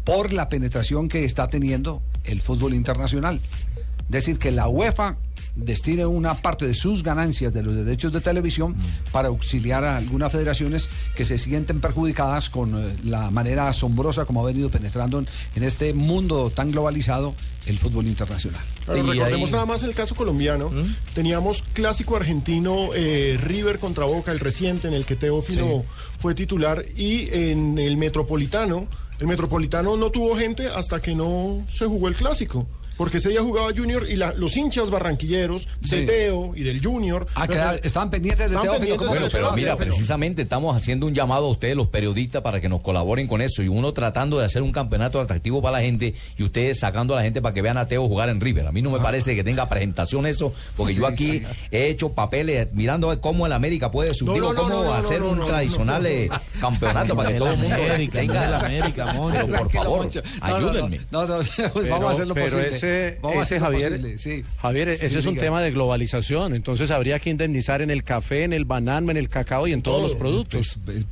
[SPEAKER 7] por la penetración que está teniendo el fútbol internacional. Es decir, que la UEFA destine una parte de sus ganancias de los derechos de televisión para auxiliar a algunas federaciones que se sienten perjudicadas con eh, la manera asombrosa como ha venido penetrando en, en este mundo tan globalizado el fútbol internacional.
[SPEAKER 10] Pero recordemos nada más el caso colombiano.
[SPEAKER 7] ¿Mm?
[SPEAKER 10] Teníamos clásico argentino eh, River contra Boca, el reciente, en el que Teófilo
[SPEAKER 7] Sí.
[SPEAKER 10] fue titular. Y en el Metropolitano, el Metropolitano no tuvo gente hasta que no se jugó el clásico. Porque ese día jugaba Junior y la- los hinchas barranquilleros de. Teo y del Junior.
[SPEAKER 7] Ah, que estaban pendientes de Teófilo.
[SPEAKER 10] pendientes
[SPEAKER 7] ¿cómo
[SPEAKER 28] Bueno,
[SPEAKER 10] de
[SPEAKER 28] pero mira, precisamente estamos haciendo un llamado a ustedes, los periodistas, para que nos colaboren con eso. Y uno tratando de hacer un campeonato atractivo para la gente y ustedes sacando a la gente para que vean a Teo jugar en River. A mí no me parece que tenga presentación eso, porque yo aquí
[SPEAKER 7] sí.
[SPEAKER 28] he hecho papeles mirando a ver cómo el América puede subir,
[SPEAKER 10] No, no, no,
[SPEAKER 28] cómo
[SPEAKER 10] no, no,
[SPEAKER 28] hacer
[SPEAKER 10] no,
[SPEAKER 28] un
[SPEAKER 10] no,
[SPEAKER 28] tradicional
[SPEAKER 10] no, no,
[SPEAKER 28] eh,
[SPEAKER 10] no.
[SPEAKER 28] campeonato para que todo el mundo
[SPEAKER 30] América,
[SPEAKER 28] tenga.
[SPEAKER 30] América,
[SPEAKER 28] por favor, ayúdenme.
[SPEAKER 7] No, no, no, [LAUGHS] vamos a hacer lo
[SPEAKER 30] pero
[SPEAKER 7] posible.
[SPEAKER 30] Ese,
[SPEAKER 7] Vamos a
[SPEAKER 30] ese
[SPEAKER 7] hacer lo
[SPEAKER 30] Javier,
[SPEAKER 7] posible, sí.
[SPEAKER 30] Javier,
[SPEAKER 7] Sí,
[SPEAKER 30] ese es un
[SPEAKER 7] diga.
[SPEAKER 30] tema de globalización. Entonces habría que indemnizar en el café, en el banano, en el cacao y en todos los productos.
[SPEAKER 7] Pues,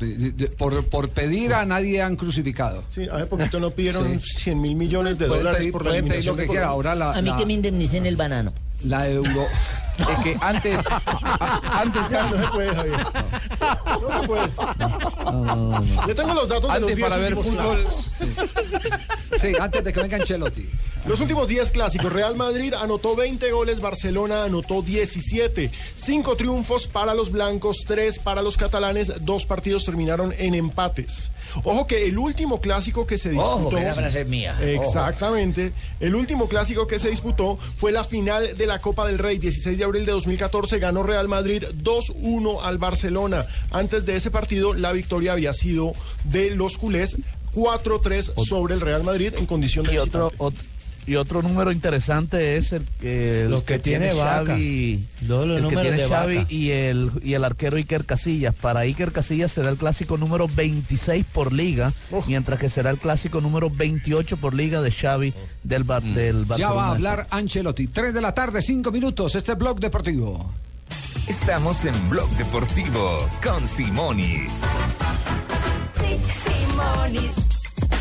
[SPEAKER 7] Por, por pedir a nadie han crucificado.
[SPEAKER 10] Sí, hace poquito no pidieron
[SPEAKER 7] Sí.
[SPEAKER 10] 100 mil millones de dólares
[SPEAKER 7] pedir-
[SPEAKER 10] por la
[SPEAKER 7] pedir
[SPEAKER 10] eliminación
[SPEAKER 7] lo que
[SPEAKER 10] de
[SPEAKER 7] quiera.
[SPEAKER 10] Colombia.
[SPEAKER 7] Ahora la,
[SPEAKER 22] A mí
[SPEAKER 7] la-
[SPEAKER 22] que me indemnicen el banano.
[SPEAKER 7] la euro.
[SPEAKER 9] Es que antes, a- antes,
[SPEAKER 10] Ya, no se puede, Javier. No se puede. Yo tengo los datos de los
[SPEAKER 9] antes
[SPEAKER 10] 10
[SPEAKER 9] para ver
[SPEAKER 10] últimos
[SPEAKER 9] fútbol,
[SPEAKER 10] clásicos.
[SPEAKER 7] Sí, antes de que venga Ancelotti.
[SPEAKER 10] Los últimos 10 clásicos, Real Madrid anotó 20 goles, Barcelona anotó 17. Cinco triunfos para los blancos, tres para los catalanes, dos partidos terminaron en empates. Ojo que el último clásico que se disputó...
[SPEAKER 22] Ojo, que esa frase es mía. Ojo.
[SPEAKER 10] Exactamente. El último clásico que se disputó fue la final de la Copa del Rey, 16 de abril de 2014, ganó Real Madrid 2-1 al Barcelona. Antes de ese partido, la victoria había sido de los culés 4-3 sobre el Real Madrid en condición de
[SPEAKER 30] Y otro,
[SPEAKER 10] visitante.
[SPEAKER 30] Y otro número interesante es el que, el
[SPEAKER 22] Lo que tiene.
[SPEAKER 30] Xavi,
[SPEAKER 22] los
[SPEAKER 30] el que tiene
[SPEAKER 22] de
[SPEAKER 30] Xavi y el y el arquero Iker Casillas. Para Iker Casillas será el clásico número 26 por liga, mientras que será el clásico número 28 por liga de Xavi del, Bar- del Barcelona.
[SPEAKER 7] Ya va a hablar Ancelotti. 3 de la tarde, 5 minutos. Este blog deportivo.
[SPEAKER 31] Estamos en Blog Deportivo con Simonis.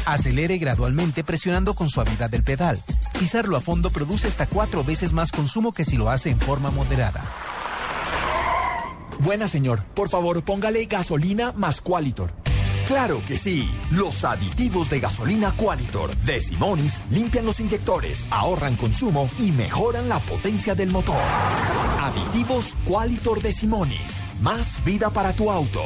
[SPEAKER 32] Acelere gradualmente presionando con suavidad el pedal. Pisarlo a fondo produce hasta cuatro veces más consumo que si lo hace en forma moderada.
[SPEAKER 16] Buena señor, por favor póngale gasolina más Qualitor. Claro que sí, los aditivos de gasolina Qualitor de Simonis limpian los inyectores, ahorran consumo y mejoran la potencia del motor. Aditivos Qualitor de Simonis, más vida para tu auto.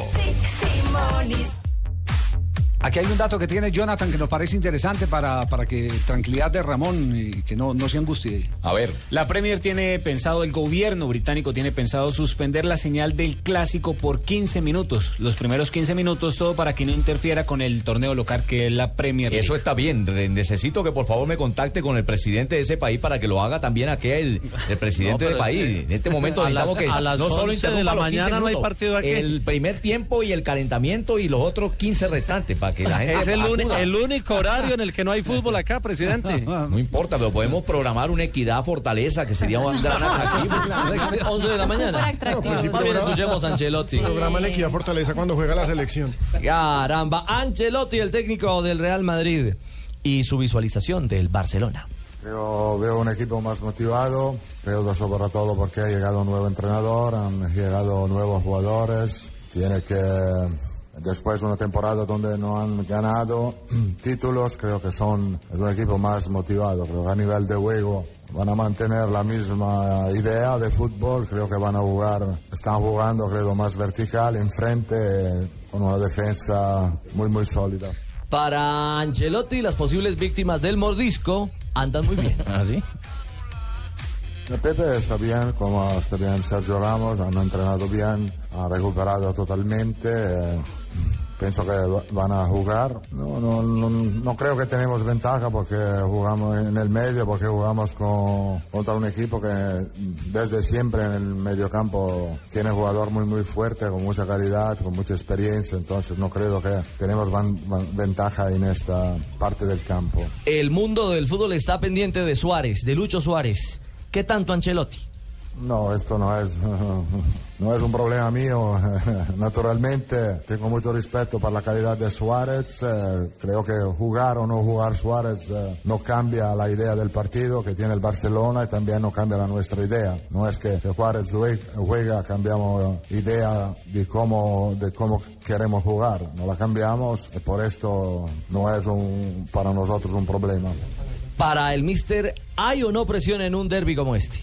[SPEAKER 7] Aquí hay un dato que tiene Jonathan que nos parece interesante para, para que tranquilidad de Ramón y que no, no se angustie.
[SPEAKER 28] A ver.
[SPEAKER 33] La Premier tiene pensado, el gobierno británico tiene pensado suspender la señal del clásico por 15 minutos. Los primeros 15 minutos, todo para que no interfiera con el torneo local que es la Premier League.
[SPEAKER 28] Eso está bien. Necesito que por favor me contacte con el presidente de ese país para que lo haga también aquí el, el presidente
[SPEAKER 30] No,
[SPEAKER 28] del país.
[SPEAKER 30] sí.
[SPEAKER 28] En este momento
[SPEAKER 30] A las-
[SPEAKER 28] necesitamos que
[SPEAKER 30] a las
[SPEAKER 28] no solo
[SPEAKER 30] 11 de
[SPEAKER 28] interrumpa
[SPEAKER 30] la
[SPEAKER 28] los 15
[SPEAKER 30] mañana no hay partido aquí.
[SPEAKER 28] El primer tiempo y el calentamiento y los otros 15 restantes para que la gente
[SPEAKER 30] Es el, único horario en el que no hay fútbol acá, presidente. [LAUGHS]
[SPEAKER 28] No importa, pero podemos programar una equidad fortaleza que sería un gran atractivo. [LAUGHS]
[SPEAKER 15] 11 de la mañana.
[SPEAKER 10] Pues sí,
[SPEAKER 15] Más bien escuchemos a Ancelotti.
[SPEAKER 10] Programa en Equidad Fortaleza cuando juega la selección.
[SPEAKER 15] Caramba, Ancelotti, el técnico del Real Madrid, y su visualización del Barcelona.
[SPEAKER 34] Creo, veo un equipo más motivado, creo sobre todo porque ha llegado un nuevo entrenador, han llegado nuevos jugadores, tiene que, después de una temporada donde no han ganado [CLEARS THROAT] títulos, creo que son, es un equipo más motivado, creo que a nivel de juego van a mantener la misma idea de fútbol, creo que van a jugar, están jugando creo más vertical, enfrente, con una defensa muy muy sólida.
[SPEAKER 15] Para Ancelotti, las posibles víctimas del mordisco andan muy bien. [LAUGHS]
[SPEAKER 28] ¿Ah, sí?
[SPEAKER 34] Pepe está bien, como está bien Sergio Ramos, han entrenado bien, han recuperado totalmente. eh, pienso que va- van a jugar. No, no, no, no creo que tenemos ventaja porque jugamos en el medio, porque jugamos con, contra un equipo que desde siempre en el medio campo tiene jugador muy muy fuerte, con mucha calidad, con mucha experiencia. Entonces no creo que tenemos van- van- ventaja en esta parte del campo.
[SPEAKER 15] El mundo del fútbol está pendiente de Suárez, de Lucho Suárez. ¿Qué tanto Ancelotti?
[SPEAKER 34] No, esto no es, [LAUGHS] no es un problema mío. [LAUGHS] Naturalmente, tengo mucho respeto por la calidad de Suárez. eh, creo que jugar o no jugar Suárez eh, no cambia la idea del partido que tiene el Barcelona y también no cambia la nuestra idea. No es que si Suárez jue- juega, cambiamos idea de cómo, de cómo queremos jugar. No la cambiamos y por esto no es un, para nosotros un problema.
[SPEAKER 15] Para el Mister, ¿hay o no presión en un derby como este?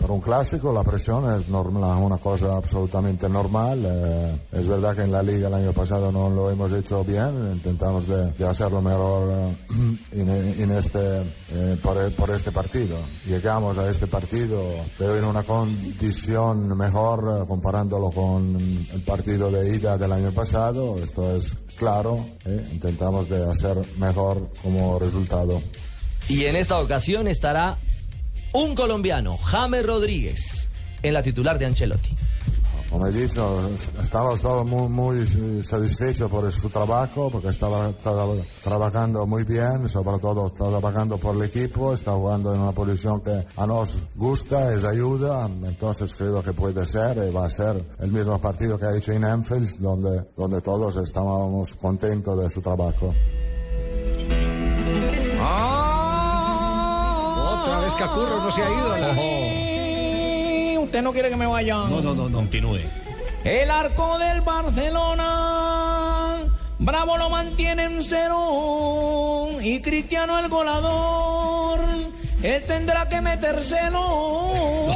[SPEAKER 34] Para un clásico la presión es normal, una cosa absolutamente normal. Eh, es verdad que en la liga el año pasado no lo hemos hecho bien, intentamos de, de hacerlo mejor eh, en, este, eh, por, por este partido. Llegamos a este partido, pero en una condición mejor eh, comparándolo con el partido de ida del año pasado. Esto es claro, eh, intentamos de hacer mejor como resultado.
[SPEAKER 15] Y en esta ocasión estará un colombiano, James Rodríguez, en la titular de Ancelotti.
[SPEAKER 34] Como he dicho, estamos todos muy, muy satisfechos por su trabajo, porque estaba, estaba trabajando muy bien, sobre todo trabajando por el equipo, está jugando en una posición que a nos gusta, es ayuda, entonces creo que puede ser y va a ser el mismo partido que ha hecho en Anfield, donde, donde todos estábamos contentos de su trabajo.
[SPEAKER 7] Otra vez Cacurro no se ha ido. la-
[SPEAKER 22] Usted no quiere que me vaya.
[SPEAKER 7] No, no, no, no.
[SPEAKER 22] Continúe. El arco del Barcelona. Bravo lo mantiene en cero. Y Cristiano el golador. Él tendrá que metérselo. [LAUGHS]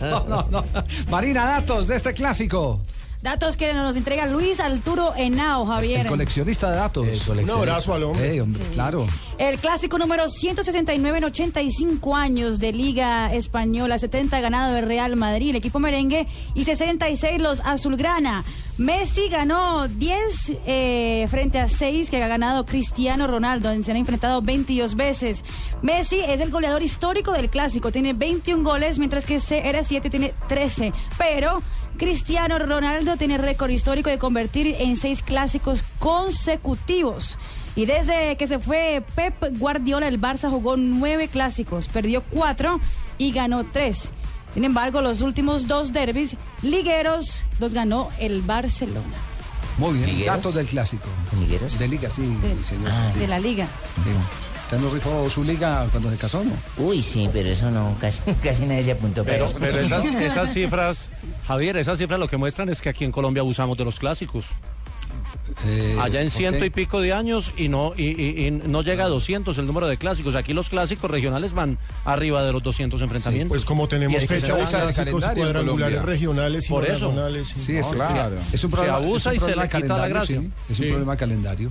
[SPEAKER 7] No, no, no. Marina, datos de este clásico.
[SPEAKER 14] Datos que nos entrega Luis Arturo Henao, Javier.
[SPEAKER 7] El coleccionista de datos.
[SPEAKER 10] Un abrazo al hombre.
[SPEAKER 7] Hombre, Claro.
[SPEAKER 14] El clásico número 169 en 85 años de Liga Española, 70 ganado el Real Madrid, el equipo merengue, y 66 los azulgrana. Messi ganó 10 eh, frente a 6 que ha ganado Cristiano Ronaldo, donde se han enfrentado 22 veces. Messi es el goleador histórico del clásico, tiene 21 goles, mientras que CR7 tiene 13. Pero Cristiano Ronaldo tiene récord histórico de convertir en seis clásicos consecutivos. Y desde que se fue Pep Guardiola, el Barça jugó nueve clásicos, perdió cuatro y ganó tres. Sin embargo, los últimos dos derbis ligueros los ganó el Barcelona.
[SPEAKER 7] Muy bien.
[SPEAKER 22] ¿Ligueros?
[SPEAKER 7] Datos del clásico. De liga, sí, señor.
[SPEAKER 14] De la liga.
[SPEAKER 7] Sí. ¿Usted no rifó su liga cuando se casó, no?
[SPEAKER 22] Uy, sí, pero eso no, [LAUGHS] casi, casi nadie se apuntó para
[SPEAKER 35] Pero,
[SPEAKER 22] eso.
[SPEAKER 35] pero esas, [LAUGHS] esas cifras, Javier, esas cifras lo que muestran es que aquí en Colombia abusamos de los clásicos. Allá en
[SPEAKER 7] ¿por
[SPEAKER 35] ciento y pico de años y no y, y- y no llega a 200 el número de clásicos. Aquí los clásicos regionales van arriba de los 200 enfrentamientos.
[SPEAKER 10] Pues como tenemos fecha de clásicos cuadrangulares regionales y
[SPEAKER 35] Por eso.
[SPEAKER 7] Sí, es,
[SPEAKER 35] No, claro.
[SPEAKER 7] es un
[SPEAKER 35] Se abusa
[SPEAKER 7] es un
[SPEAKER 35] y se le quita la gracia.
[SPEAKER 7] sí. Es un
[SPEAKER 35] Sí.
[SPEAKER 7] problema de calendario.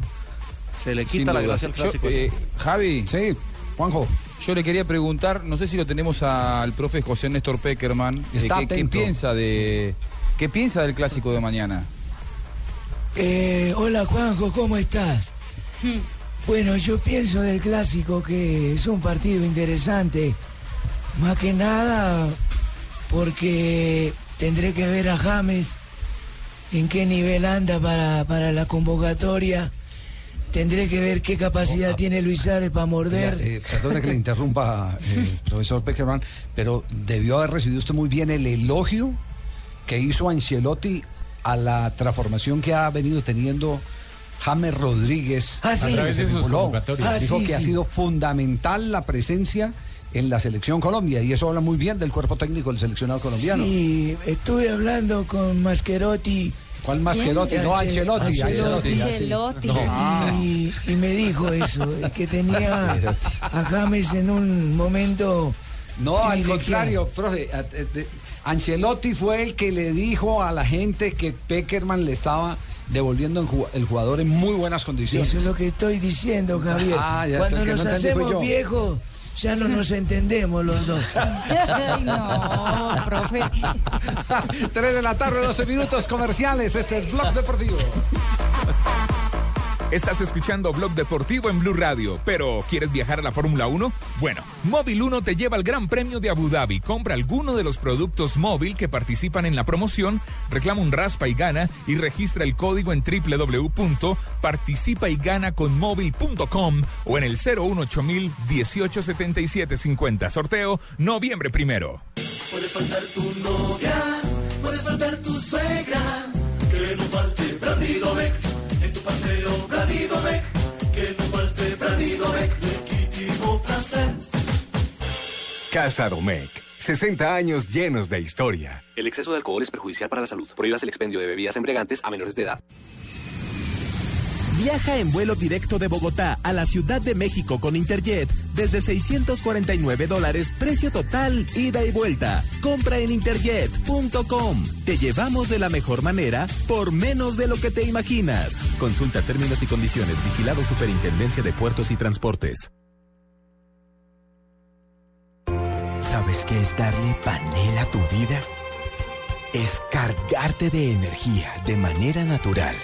[SPEAKER 35] Se le
[SPEAKER 9] Sin
[SPEAKER 35] quita la gracia al
[SPEAKER 9] Yo,
[SPEAKER 35] clásico.
[SPEAKER 9] eh, Javi.
[SPEAKER 7] Sí, Juanjo.
[SPEAKER 9] Yo le quería preguntar, no sé si lo tenemos al profe José Néstor Peckerman. eh,
[SPEAKER 7] Está
[SPEAKER 9] ¿qué, qué piensa de qué piensa del clásico de mañana?
[SPEAKER 22] Eh, hola Juanjo, ¿cómo estás? Bueno, yo pienso del clásico que es un partido interesante. Más que nada porque tendré que ver a James en qué nivel anda para, para la convocatoria. Tendré que ver qué capacidad tiene Luis Suárez para morder.
[SPEAKER 7] Eh, perdone que le interrumpa, eh, [LAUGHS] profesor Peckerman, pero debió haber recibido usted muy bien el elogio que hizo Ancelotti a la transformación que ha venido teniendo James Rodríguez
[SPEAKER 22] Ah, sí.
[SPEAKER 7] a través de
[SPEAKER 22] sus. Ah,
[SPEAKER 7] Dijo
[SPEAKER 22] sí,
[SPEAKER 7] que ha sido fundamental la presencia en la selección Colombia y eso habla muy bien del cuerpo técnico del seleccionado colombiano.
[SPEAKER 22] Sí, estuve hablando con Masquerotti.
[SPEAKER 7] ¿Cuál Masquerotti? No, Ancelotti, Ancelotti.
[SPEAKER 14] Ancelotti.
[SPEAKER 7] No.
[SPEAKER 22] Y, y me dijo eso, que tenía a James en un momento.
[SPEAKER 7] No, al contrario, profe. eh, Ancelotti fue el que le dijo a la gente que Peckerman le estaba devolviendo el jugador en muy buenas condiciones.
[SPEAKER 22] Eso es lo que estoy diciendo, Javier.
[SPEAKER 7] Ah, ya,
[SPEAKER 22] Cuando
[SPEAKER 7] el que
[SPEAKER 22] nos
[SPEAKER 7] no
[SPEAKER 22] hacemos viejos, ya no nos entendemos los dos. [LAUGHS]
[SPEAKER 14] Ay, no, profe.
[SPEAKER 7] 3 de la tarde, 12 minutos comerciales. Este es Blog Deportivo.
[SPEAKER 31] Estás escuchando Blog Deportivo en Blue Radio, pero ¿quieres viajar a la Fórmula 1? Bueno, Móvil 1 te lleva al Gran Premio de Abu Dhabi. Compra alguno de los productos móvil que participan en la promoción, reclama un raspa y gana y registra el código en www.participayganaconmóvil.com o en el 018 187750. Sorteo noviembre primero.
[SPEAKER 36] Puede faltar tu novia, puede faltar tu suegra, que no falte paseo Bradidobec, que no falte Bradidobec, legítimo placer.
[SPEAKER 27] Casa Domecq. 60 años llenos de historia.
[SPEAKER 17] El exceso de alcohol es perjudicial para la salud. Prohíbas el expendio de bebidas embriagantes a menores de edad.
[SPEAKER 27] Viaja en vuelo directo de Bogotá a la Ciudad de México con Interjet desde 649 dólares, precio total, ida y vuelta. Compra en interjet.com. Te llevamos de la mejor manera por menos de lo que te imaginas. Consulta términos y condiciones. Vigilado Superintendencia de Puertos y Transportes.
[SPEAKER 37] ¿Sabes qué es darle panela a tu vida? Es cargarte de energía de manera natural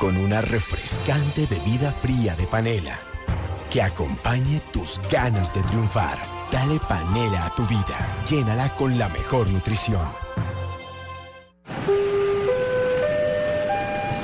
[SPEAKER 37] con una refrescante bebida fría de panela que acompañe tus ganas de triunfar. Dale panela a tu vida, llénala con la mejor nutrición.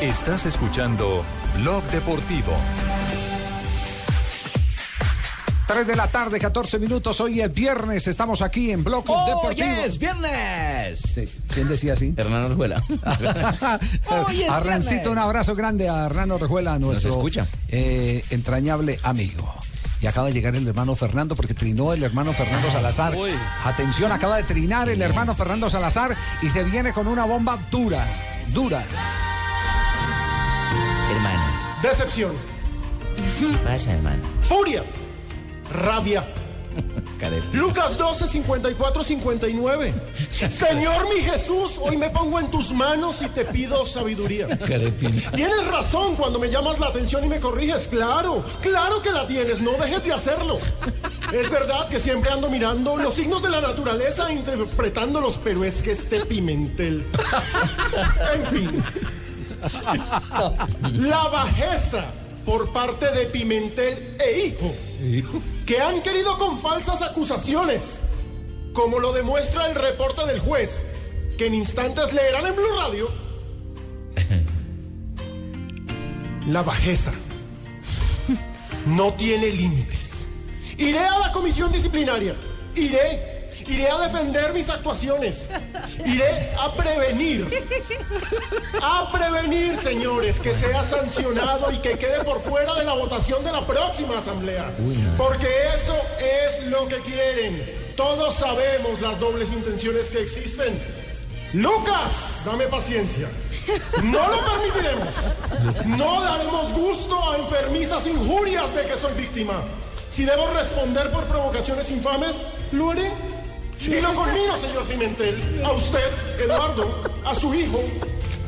[SPEAKER 1] Estás escuchando Blog Deportivo.
[SPEAKER 7] 3 de la tarde, 14 minutos. Hoy es viernes. Estamos aquí en Bloque
[SPEAKER 28] ¡Oh,
[SPEAKER 7] Deportivo.
[SPEAKER 28] yes, viernes!
[SPEAKER 7] ¿Quién decía así?
[SPEAKER 28] Hernán Orjuela.
[SPEAKER 7] Oye, a Rancito, un abrazo grande a Hernán Orjuela, nuestro
[SPEAKER 28] escucha.
[SPEAKER 7] eh, entrañable amigo. Y acaba de llegar el hermano Fernando porque trinó el hermano Fernando Salazar.
[SPEAKER 28] Uy.
[SPEAKER 7] Atención, acaba de trinar el hermano Fernando Salazar y se viene con una bomba dura, dura.
[SPEAKER 10] Decepción,
[SPEAKER 28] ¿Qué pasa, hermano?
[SPEAKER 10] furia, rabia. Lucas 12, 54, 59. Señor mi Jesús, hoy me pongo en tus manos y te pido sabiduría. Tienes razón cuando me llamas la atención y me corriges. Claro, claro que la tienes, no dejes de hacerlo. Es verdad que siempre ando mirando los signos de la naturaleza, interpretándolos, pero es que este pimentel. En fin. [LAUGHS] La bajeza por parte de Pimentel e hijo, que han querido con falsas acusaciones, como lo demuestra el reporte del juez, que en instantes leerán en Blue Radio. [LAUGHS] La bajeza no tiene límites. Iré a la comisión disciplinaria. Iré, iré a defender mis actuaciones. Iré a prevenir. A prevenir, señores, que sea sancionado y que quede por fuera de la votación de la próxima asamblea. Porque eso es lo que quieren. Todos sabemos las dobles intenciones que existen. Lucas, dame paciencia. No lo permitiremos. No daremos gusto a enfermizas injurias de que soy víctima. Si debo responder por provocaciones infames, lo haré. Y lo conmino, señor Pimentel, a usted, Eduardo, a su hijo,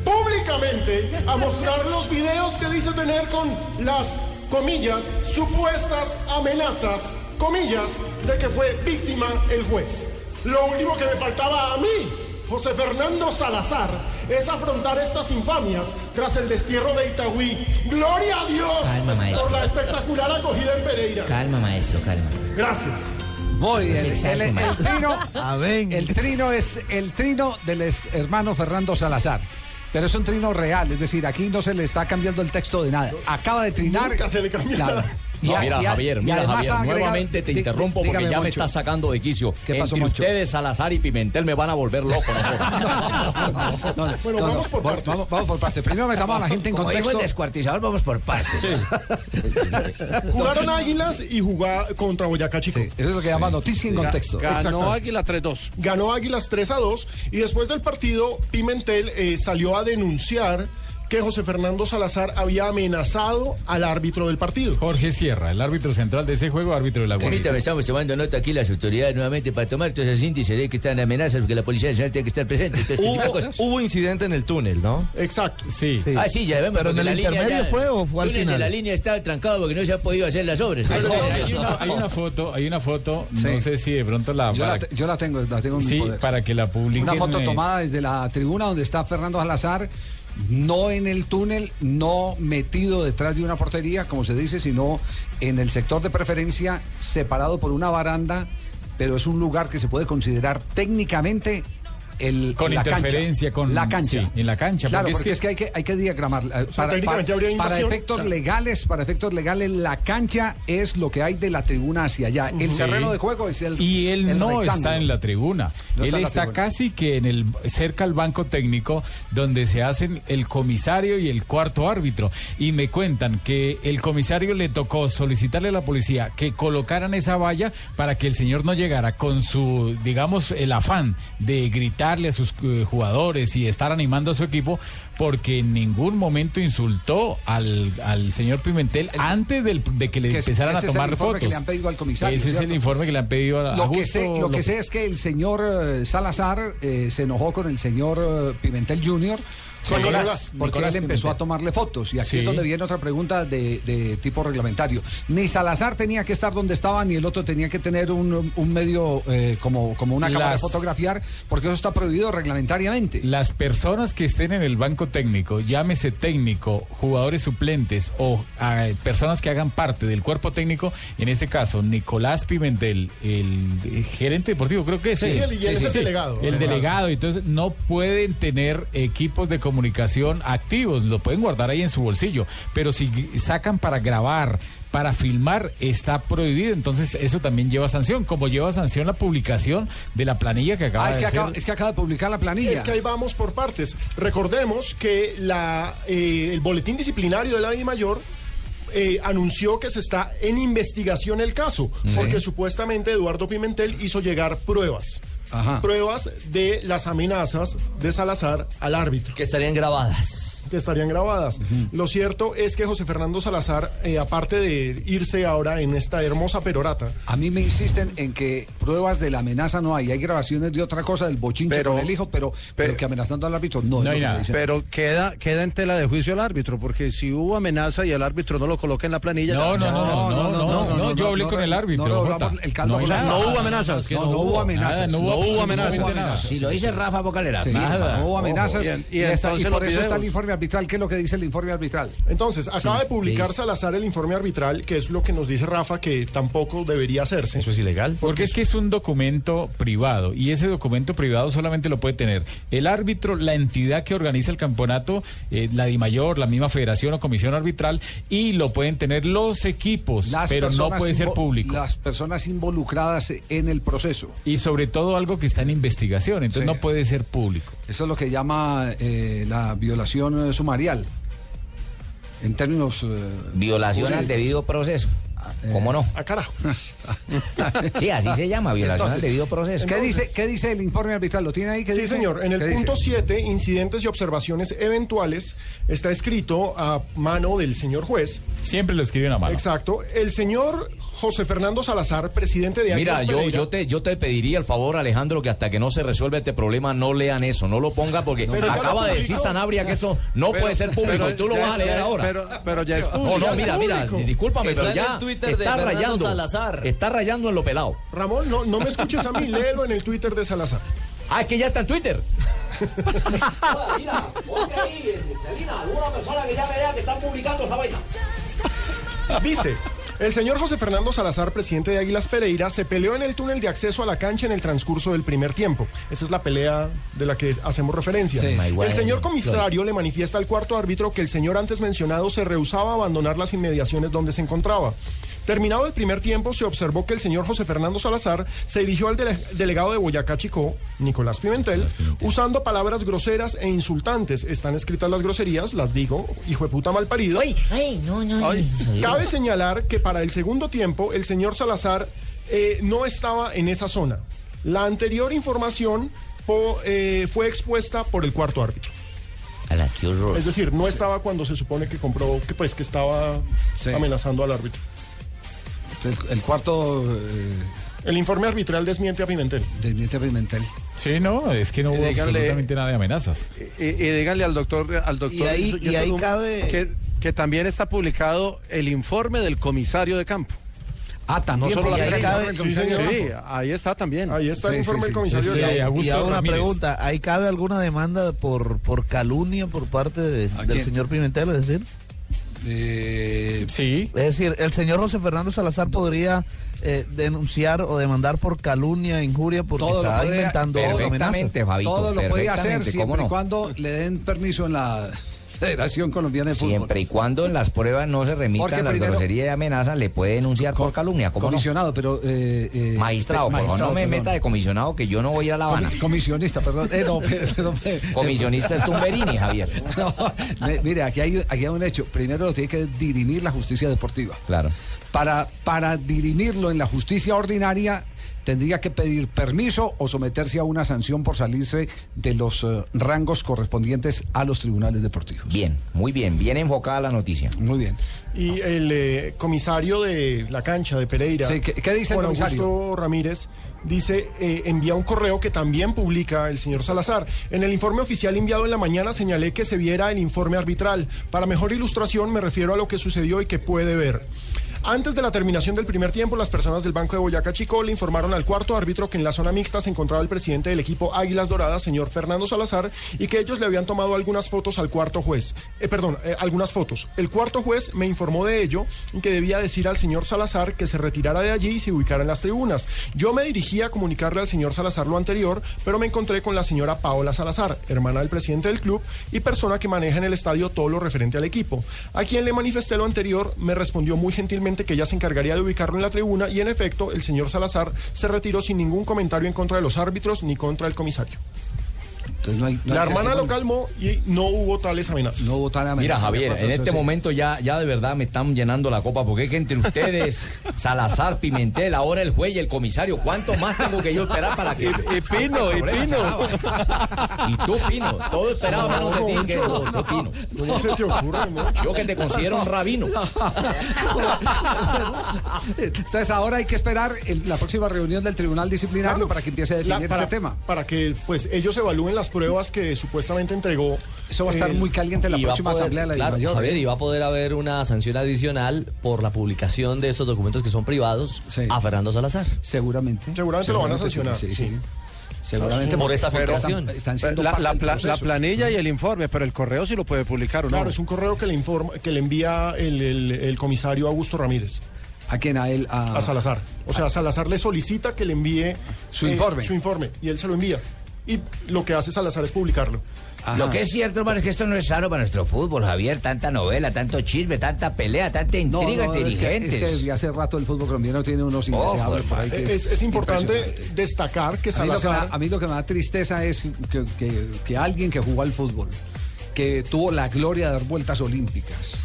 [SPEAKER 10] públicamente a mostrar los videos que dice tener con las, comillas, supuestas amenazas, comillas, de que fue víctima el juez. Lo último que me faltaba a mí, José Fernando Salazar, es afrontar estas infamias tras el destierro de Itagüí. ¡Gloria a Dios
[SPEAKER 38] Calma, maestro.
[SPEAKER 10] por la espectacular acogida en Pereira!
[SPEAKER 38] Calma, maestro, calma.
[SPEAKER 10] Gracias.
[SPEAKER 38] Se
[SPEAKER 7] El, trino, el trino es el trino del hermano Fernando Salazar. Pero es un trino real, es decir, aquí no se le está cambiando el texto de nada. Acaba de trinar.
[SPEAKER 10] Nunca se le cambia
[SPEAKER 7] Claro.
[SPEAKER 10] nada.
[SPEAKER 28] No, mira,
[SPEAKER 7] a-
[SPEAKER 28] Javier, mira, Javier,
[SPEAKER 7] agrega-
[SPEAKER 28] nuevamente te interrumpo
[SPEAKER 7] dígame,
[SPEAKER 28] porque ya me
[SPEAKER 7] Moncho.
[SPEAKER 28] está sacando de quicio.
[SPEAKER 7] ¿Qué pasó,
[SPEAKER 28] Entre
[SPEAKER 7] Moncho?
[SPEAKER 28] ustedes, Salazar y Pimentel, me van a volver loco. ¿no?
[SPEAKER 10] Bueno, vamos por partes.
[SPEAKER 7] Vamos, vamos por partes. Primero metamos a la gente en
[SPEAKER 38] Como
[SPEAKER 7] contexto.
[SPEAKER 38] el descuartizador, vamos por partes.
[SPEAKER 10] Jugaron Águilas y jugó contra Boyacá Chico.
[SPEAKER 7] Eso es lo que llama noticia en contexto.
[SPEAKER 10] Ganó
[SPEAKER 35] Águila 3-2.
[SPEAKER 10] Ganó Águilas 3 a 2 y después del partido Pimentel eh, salió a denunciar que José Fernando Salazar había amenazado al árbitro del partido.
[SPEAKER 12] Jorge Sierra, el árbitro central de ese juego, árbitro de la Guardia.
[SPEAKER 38] Permítame, estamos tomando nota aquí las autoridades nuevamente para tomar todos esos índices de que están amenazas porque la Policía Nacional tiene que estar presente.
[SPEAKER 15] Hubo,
[SPEAKER 38] cosas.
[SPEAKER 15] hubo incidente en el túnel, ¿no?
[SPEAKER 10] Exacto.
[SPEAKER 12] Sí.
[SPEAKER 38] Ah, sí, ya vemos.
[SPEAKER 30] ¿Pero en el
[SPEAKER 38] la línea
[SPEAKER 30] intermedio
[SPEAKER 38] ya-
[SPEAKER 30] fue o fue al
[SPEAKER 38] túnel de
[SPEAKER 30] final?
[SPEAKER 38] La línea está trancado porque no se han podido hacer las obras.
[SPEAKER 12] Hay, hay una, hay una foto, hay una foto,
[SPEAKER 7] Sí.
[SPEAKER 12] no sé si de pronto la...
[SPEAKER 7] Yo la,
[SPEAKER 12] para-
[SPEAKER 7] te- yo la tengo, la tengo en mi
[SPEAKER 12] sí,
[SPEAKER 7] poder.
[SPEAKER 12] para que la publiquen.
[SPEAKER 7] Una foto
[SPEAKER 12] eh,
[SPEAKER 7] tomada desde la tribuna donde está Fernando Salazar, no en el túnel, no metido detrás de una portería, como se dice, sino en el sector de preferencia, separado por una baranda, pero es un lugar que se puede considerar técnicamente el,
[SPEAKER 12] Con
[SPEAKER 7] la cancha.
[SPEAKER 12] interferencia, con-
[SPEAKER 7] la cancha.
[SPEAKER 12] sí, en la cancha,
[SPEAKER 7] Claro,
[SPEAKER 12] porque
[SPEAKER 7] porque,
[SPEAKER 12] es
[SPEAKER 7] es, que... hay que hay que diagramar. eh, Para,
[SPEAKER 10] técnicamente
[SPEAKER 7] para-
[SPEAKER 10] habría
[SPEAKER 7] para
[SPEAKER 10] invasión.
[SPEAKER 7] efectos
[SPEAKER 10] Claro.
[SPEAKER 7] legales, para efectos legales, la cancha es lo que hay de la tribuna hacia allá. El
[SPEAKER 12] Sí.
[SPEAKER 7] terreno de juego es el
[SPEAKER 12] y él
[SPEAKER 7] el
[SPEAKER 12] no
[SPEAKER 7] rectángulo.
[SPEAKER 12] está en la tribuna.
[SPEAKER 7] No
[SPEAKER 12] él
[SPEAKER 7] está tribuna.
[SPEAKER 12] casi que en el cerca al banco técnico donde se hacen el comisario y el cuarto árbitro y me cuentan que el comisario le tocó solicitarle a la policía que colocaran esa valla para que el señor no llegara con su digamos el afán de a sus eh, jugadores y estar animando a su equipo porque en ningún momento insultó al, al señor Pimentel antes del- de que le
[SPEAKER 7] Que
[SPEAKER 12] empezaran a
[SPEAKER 7] ese es el
[SPEAKER 12] tomar
[SPEAKER 7] informe
[SPEAKER 12] fotos.
[SPEAKER 7] que le han pedido al comisario,
[SPEAKER 12] Ese es el informe que le han pedido a, a
[SPEAKER 7] Lo que, sé, lo que sé es que el señor eh, Salazar eh, se enojó con el señor eh, Pimentel Jr.
[SPEAKER 12] Sí,
[SPEAKER 7] porque-
[SPEAKER 12] Nicolás,
[SPEAKER 7] porque
[SPEAKER 12] Nicolás
[SPEAKER 7] él empezó
[SPEAKER 12] Pimentel.
[SPEAKER 7] a tomarle fotos y aquí
[SPEAKER 12] Sí.
[SPEAKER 7] es donde viene otra pregunta de, de tipo reglamentario. Ni Salazar tenía que estar donde estaba ni el otro tenía que tener un, un medio eh, como, como una cámara de fotografiar porque eso está prohibido reglamentariamente.
[SPEAKER 12] Las personas que estén en el banco técnico, llámese técnico, jugadores suplentes o ah, personas que hagan parte del cuerpo técnico, en este caso Nicolás Pimentel, el gerente deportivo, creo que es.
[SPEAKER 10] Sí, el- y él es el delegado.
[SPEAKER 12] El
[SPEAKER 10] Delegado.
[SPEAKER 12] delegado, entonces no pueden tener equipos de comunicación activos, lo pueden guardar ahí en su bolsillo, pero si sacan para grabar, para filmar, está prohibido, entonces eso también lleva sanción, como lleva sanción la publicación de la planilla que acaba
[SPEAKER 7] Ah, es
[SPEAKER 12] de
[SPEAKER 7] que, acaba, es que acaba de publicar la planilla.
[SPEAKER 10] Es que ahí vamos por partes. Recordemos que la, eh, el boletín disciplinario de la Di Mayor eh, anunció que se está en investigación el caso,
[SPEAKER 7] Sí.
[SPEAKER 10] porque supuestamente Eduardo Pimentel hizo llegar pruebas.
[SPEAKER 7] Ajá.
[SPEAKER 10] Pruebas de las amenazas de Salazar al árbitro.
[SPEAKER 15] Que estarían grabadas.
[SPEAKER 10] Que estarían grabadas. Lo cierto es que José Fernando Salazar, eh, aparte de irse ahora en esta hermosa perorata,
[SPEAKER 7] A mí me insisten en que pruebas de la amenaza no hay. Hay grabaciones de otra cosa, del bochinche
[SPEAKER 35] Pero-
[SPEAKER 7] con el hijo, pero, pero que amenazando al árbitro no, es lo que me dicen.
[SPEAKER 35] Pero queda, queda en tela de juicio el árbitro, porque si hubo amenaza y el árbitro no lo coloca en la planilla.
[SPEAKER 12] No,
[SPEAKER 35] ya-
[SPEAKER 12] no, no, no, no, no, no, yo hablé
[SPEAKER 7] no,
[SPEAKER 12] con el
[SPEAKER 7] no,
[SPEAKER 12] árbitro.
[SPEAKER 7] no, no, el caldo
[SPEAKER 12] nada.
[SPEAKER 35] No hubo amenazas.
[SPEAKER 7] No, no hubo amenazas.
[SPEAKER 12] Nada, no hubo,
[SPEAKER 35] No amenazas.
[SPEAKER 12] nada.
[SPEAKER 38] Si lo dice Rafa Bocalera.
[SPEAKER 12] Nada.
[SPEAKER 7] no hubo amenazas y,
[SPEAKER 35] entonces
[SPEAKER 7] por eso está el informe arbitral. ¿Qué es lo que dice el informe arbitral?
[SPEAKER 10] Entonces, acaba de publicar Salazar el informe arbitral, que es lo que nos dice Rafa, que tampoco debería hacerse.
[SPEAKER 15] Eso es ilegal.
[SPEAKER 12] Porque es que es un documento privado y ese documento privado solamente lo puede tener el árbitro, la entidad que organiza el campeonato, eh, la DIMAYOR, la misma federación o comisión arbitral y lo pueden tener los equipos,
[SPEAKER 7] Las
[SPEAKER 12] pero no puede ser público.
[SPEAKER 7] Las personas involucradas en el proceso.
[SPEAKER 12] Y sobre todo algo que está en investigación, entonces
[SPEAKER 7] Sí.
[SPEAKER 12] no puede ser público.
[SPEAKER 7] Eso es lo que llama eh, la violación eh, sumarial. En términos... eh,
[SPEAKER 38] Violación al debido proceso. ¿Cómo no?
[SPEAKER 10] Ah, carajo. [LAUGHS]
[SPEAKER 38] Sí, así se llama, violación
[SPEAKER 10] Entonces,
[SPEAKER 38] al debido proceso.
[SPEAKER 7] ¿Qué dice, ¿Qué dice el informe arbitral? ¿Lo tiene ahí? ¿Qué
[SPEAKER 10] Sí,
[SPEAKER 7] dice?
[SPEAKER 10] señor. En el punto 7, incidentes y observaciones eventuales, está escrito a mano del señor juez.
[SPEAKER 12] Siempre lo escriben a mano.
[SPEAKER 10] Exacto. El señor José Fernando Salazar, presidente de
[SPEAKER 28] Mira, yo, te, yo te pediría el favor, Alejandro, que hasta que no se resuelva este problema no lean eso, no lo ponga porque
[SPEAKER 10] Pero
[SPEAKER 28] acaba de decir. Sanabria que eso no
[SPEAKER 35] Pero-
[SPEAKER 28] puede ser público
[SPEAKER 35] pero
[SPEAKER 28] y tú lo
[SPEAKER 35] ya-
[SPEAKER 28] vas a leer ahora.
[SPEAKER 35] Pero, pero ya es
[SPEAKER 28] Oh,
[SPEAKER 35] público.
[SPEAKER 28] no, mira, mira, discúlpame,
[SPEAKER 15] Está
[SPEAKER 28] pero
[SPEAKER 15] en
[SPEAKER 28] ya
[SPEAKER 15] el Twitter de
[SPEAKER 28] está
[SPEAKER 15] Fernando
[SPEAKER 28] rayando,
[SPEAKER 15] Salazar.
[SPEAKER 28] está rayando en lo pelado.
[SPEAKER 10] Ramón, no, no me escuches a mí, léelo en el Twitter de Salazar.
[SPEAKER 28] Ah, es que ya está en Twitter. [LAUGHS]
[SPEAKER 38] Mira, ponte ahí, Selina, alguna persona que ya vea que están publicando esa vaina.
[SPEAKER 10] Dice, el señor José Fernando Salazar, presidente de Águilas Pereira, se peleó en el túnel de acceso a la cancha en el transcurso del primer tiempo. Esa es la pelea de la que hacemos referencia.
[SPEAKER 7] Sí.
[SPEAKER 10] El señor comisario le manifiesta al cuarto árbitro que el señor antes mencionado se rehusaba a abandonar las inmediaciones donde se encontraba. Terminado el primer tiempo, se observó que el señor José Fernando Salazar se dirigió al dele- delegado de Boyacá Chicó, Nicolás Pimentel, usando palabras groseras e insultantes. Están escritas las groserías, las digo, hijo de puta malparido.
[SPEAKER 38] Ay, ay, no, no.
[SPEAKER 10] Ay. Cabe señalar que para el segundo tiempo el señor Salazar eh, no estaba en esa zona. La anterior información po- eh, fue expuesta por el cuarto árbitro.
[SPEAKER 38] Horror.
[SPEAKER 10] Es decir, no estaba cuando se supone que comprobó que pues que estaba
[SPEAKER 7] Sí.
[SPEAKER 10] amenazando al árbitro.
[SPEAKER 7] El, el cuarto eh,
[SPEAKER 10] El informe arbitral desmiente a Pimentel.
[SPEAKER 7] desmiente a Pimentel.
[SPEAKER 12] Sí, no, es que no hubo
[SPEAKER 35] Dígale-
[SPEAKER 12] absolutamente nada de amenazas.
[SPEAKER 35] Y, y díganle al doctor, al doctor
[SPEAKER 30] Y ahí- y ahí cabe-
[SPEAKER 35] que, que también está publicado el informe del comisario de campo.
[SPEAKER 7] Ah,
[SPEAKER 35] No
[SPEAKER 7] también.
[SPEAKER 35] solo
[SPEAKER 7] porque
[SPEAKER 35] la
[SPEAKER 7] ahí cabe el
[SPEAKER 35] Sí,
[SPEAKER 7] de campo.
[SPEAKER 35] ahí está también.
[SPEAKER 10] Ahí está el
[SPEAKER 7] Sí,
[SPEAKER 10] informe
[SPEAKER 7] sí,
[SPEAKER 10] del
[SPEAKER 7] sí.
[SPEAKER 10] comisario.
[SPEAKER 12] Sí,
[SPEAKER 30] y ahora una
[SPEAKER 12] Ramírez.
[SPEAKER 30] pregunta, ¿ahí cabe alguna demanda por, por calumnia por parte de-
[SPEAKER 7] ¿A
[SPEAKER 30] del
[SPEAKER 7] quién?
[SPEAKER 30] señor Pimentel? Es decir,
[SPEAKER 7] Eh,
[SPEAKER 12] Sí.
[SPEAKER 30] es decir, el señor José Fernando Salazar podría eh, denunciar o demandar por calumnia, injuria, porque
[SPEAKER 7] Todo
[SPEAKER 30] está inventando
[SPEAKER 28] Perfectamente. Fabito,
[SPEAKER 7] Todo lo puede hacer siempre y cuando le den permiso en la Federación Colombiana de Fútbol.
[SPEAKER 38] Siempre y cuando en las pruebas no se
[SPEAKER 7] Porque
[SPEAKER 38] remitan las
[SPEAKER 7] primero-
[SPEAKER 38] groserías y amenazas, le puede denunciar por calumnia. ¿cómo no?
[SPEAKER 7] Comisionado, pero... eh, eh,
[SPEAKER 38] Magistrado, por favor,
[SPEAKER 7] magistrado,
[SPEAKER 38] no me
[SPEAKER 7] perdón.
[SPEAKER 38] meta de comisionado que yo no voy a ir a La Habana.
[SPEAKER 7] Comi- comisionista, perdón. Eh, no, [LAUGHS] perdón,
[SPEAKER 38] Comisionista es Tumberini, Javier. [LAUGHS]
[SPEAKER 7] No, mire, aquí hay, aquí hay un hecho. Primero lo tiene que dirimir la justicia deportiva.
[SPEAKER 38] Claro.
[SPEAKER 7] Para, para dirimirlo en la justicia ordinaria, tendría que pedir permiso o someterse a una sanción por salirse de los eh, rangos correspondientes a los tribunales deportivos.
[SPEAKER 38] Bien, muy bien, bien enfocada la noticia.
[SPEAKER 7] Muy bien.
[SPEAKER 10] Y el eh, comisario de la cancha de Pereira,
[SPEAKER 7] Sí, ¿qué- qué dice el
[SPEAKER 10] Juan
[SPEAKER 7] comisario?
[SPEAKER 10] Augusto Ramírez, dice, eh, envía un correo que también publica el señor Salazar. En el informe oficial enviado en la mañana señalé que se viera el informe arbitral. Para mejor ilustración me refiero a lo que sucedió y que puede ver. Antes de la terminación del primer tiempo, las personas del Banco de Boyacá Chico le informaron al cuarto árbitro que en la zona mixta se encontraba el presidente del equipo Águilas Doradas, señor Fernando Salazar, y que ellos le habían tomado algunas fotos al cuarto juez. Eh, perdón, eh, algunas fotos. El cuarto juez me informó de ello y que debía decir al señor Salazar que se retirara de allí y se ubicara en las tribunas. Yo me dirigí a comunicarle al señor Salazar lo anterior, pero me encontré con la señora Paola Salazar, hermana del presidente del club y persona que maneja en el estadio todo lo referente al equipo. A quien le manifesté lo anterior, me respondió muy gentilmente que ella se encargaría de ubicarlo en la tribuna y en efecto el señor Salazar se retiró sin ningún comentario en contra de los árbitros ni contra el comisario.
[SPEAKER 7] Entonces no hay, no hay
[SPEAKER 10] La hermana lo calmó y no hubo tales amenazas.
[SPEAKER 7] No hubo tal
[SPEAKER 28] Mira,
[SPEAKER 7] amenaza.
[SPEAKER 28] Javier, en este momento ya, ya de verdad me están llenando la copa, porque es que entre ustedes, [LAUGHS] Salazar, Pimentel, ahora el juez y el comisario, ¿cuánto más tengo que yo esperar para que...
[SPEAKER 35] Y- y Pino, y Pino.
[SPEAKER 28] Y tú, Pino, todo esperaba menos de ti, que tú, Pino.
[SPEAKER 10] ¿Cómo se te ocurre?
[SPEAKER 28] Yo que te considero un rabino.
[SPEAKER 7] Entonces ahora hay que esperar el- la próxima reunión del Tribunal Disciplinario
[SPEAKER 10] Claro.
[SPEAKER 7] para que empiece a
[SPEAKER 10] La-
[SPEAKER 7] definir
[SPEAKER 10] para,
[SPEAKER 7] este tema.
[SPEAKER 10] Para que pues ellos evalúen las pruebas que supuestamente entregó.
[SPEAKER 7] Eso va a estar
[SPEAKER 10] el-
[SPEAKER 7] muy caliente en la próxima
[SPEAKER 15] poder-
[SPEAKER 7] asamblea de la
[SPEAKER 15] claro,
[SPEAKER 7] Dimayor.
[SPEAKER 15] Javier, y va a poder haber una sanción adicional por la publicación de estos documentos que son privados a Fernando Salazar.
[SPEAKER 7] Seguramente.
[SPEAKER 10] Seguramente lo van a sancionar.
[SPEAKER 7] Sí, sí. Seguramente
[SPEAKER 15] Por esta filtración.
[SPEAKER 7] Están, están siendo
[SPEAKER 35] La, la planilla y el informe, pero el correo sí lo puede publicar o no.
[SPEAKER 10] Claro, es un correo que le informa, que le envía el, el- el comisario Augusto Ramírez.
[SPEAKER 7] ¿A quién? A él. A,
[SPEAKER 10] A Salazar. O sea, Salazar le solicita que le envíe eh,
[SPEAKER 7] Su informe.
[SPEAKER 10] Su informe. Y él se lo envía. Y lo que hace Salazar es publicarlo.
[SPEAKER 38] Lo que es cierto, hermano, es que esto no es sano para nuestro fútbol, Javier. Tanta novela, tanto chisme, tanta pelea, tanta
[SPEAKER 7] No,
[SPEAKER 38] intriga
[SPEAKER 7] no, es que,
[SPEAKER 38] dirigentes.
[SPEAKER 7] es que desde hace rato el fútbol colombiano tiene unos indeseables por ahí que
[SPEAKER 10] Es, es importante destacar que
[SPEAKER 7] A mí, lo que me,
[SPEAKER 10] Salazar.
[SPEAKER 7] da- a mí lo que me da tristeza es que, que- que alguien que jugó al fútbol, que tuvo la gloria de dar vueltas olímpicas,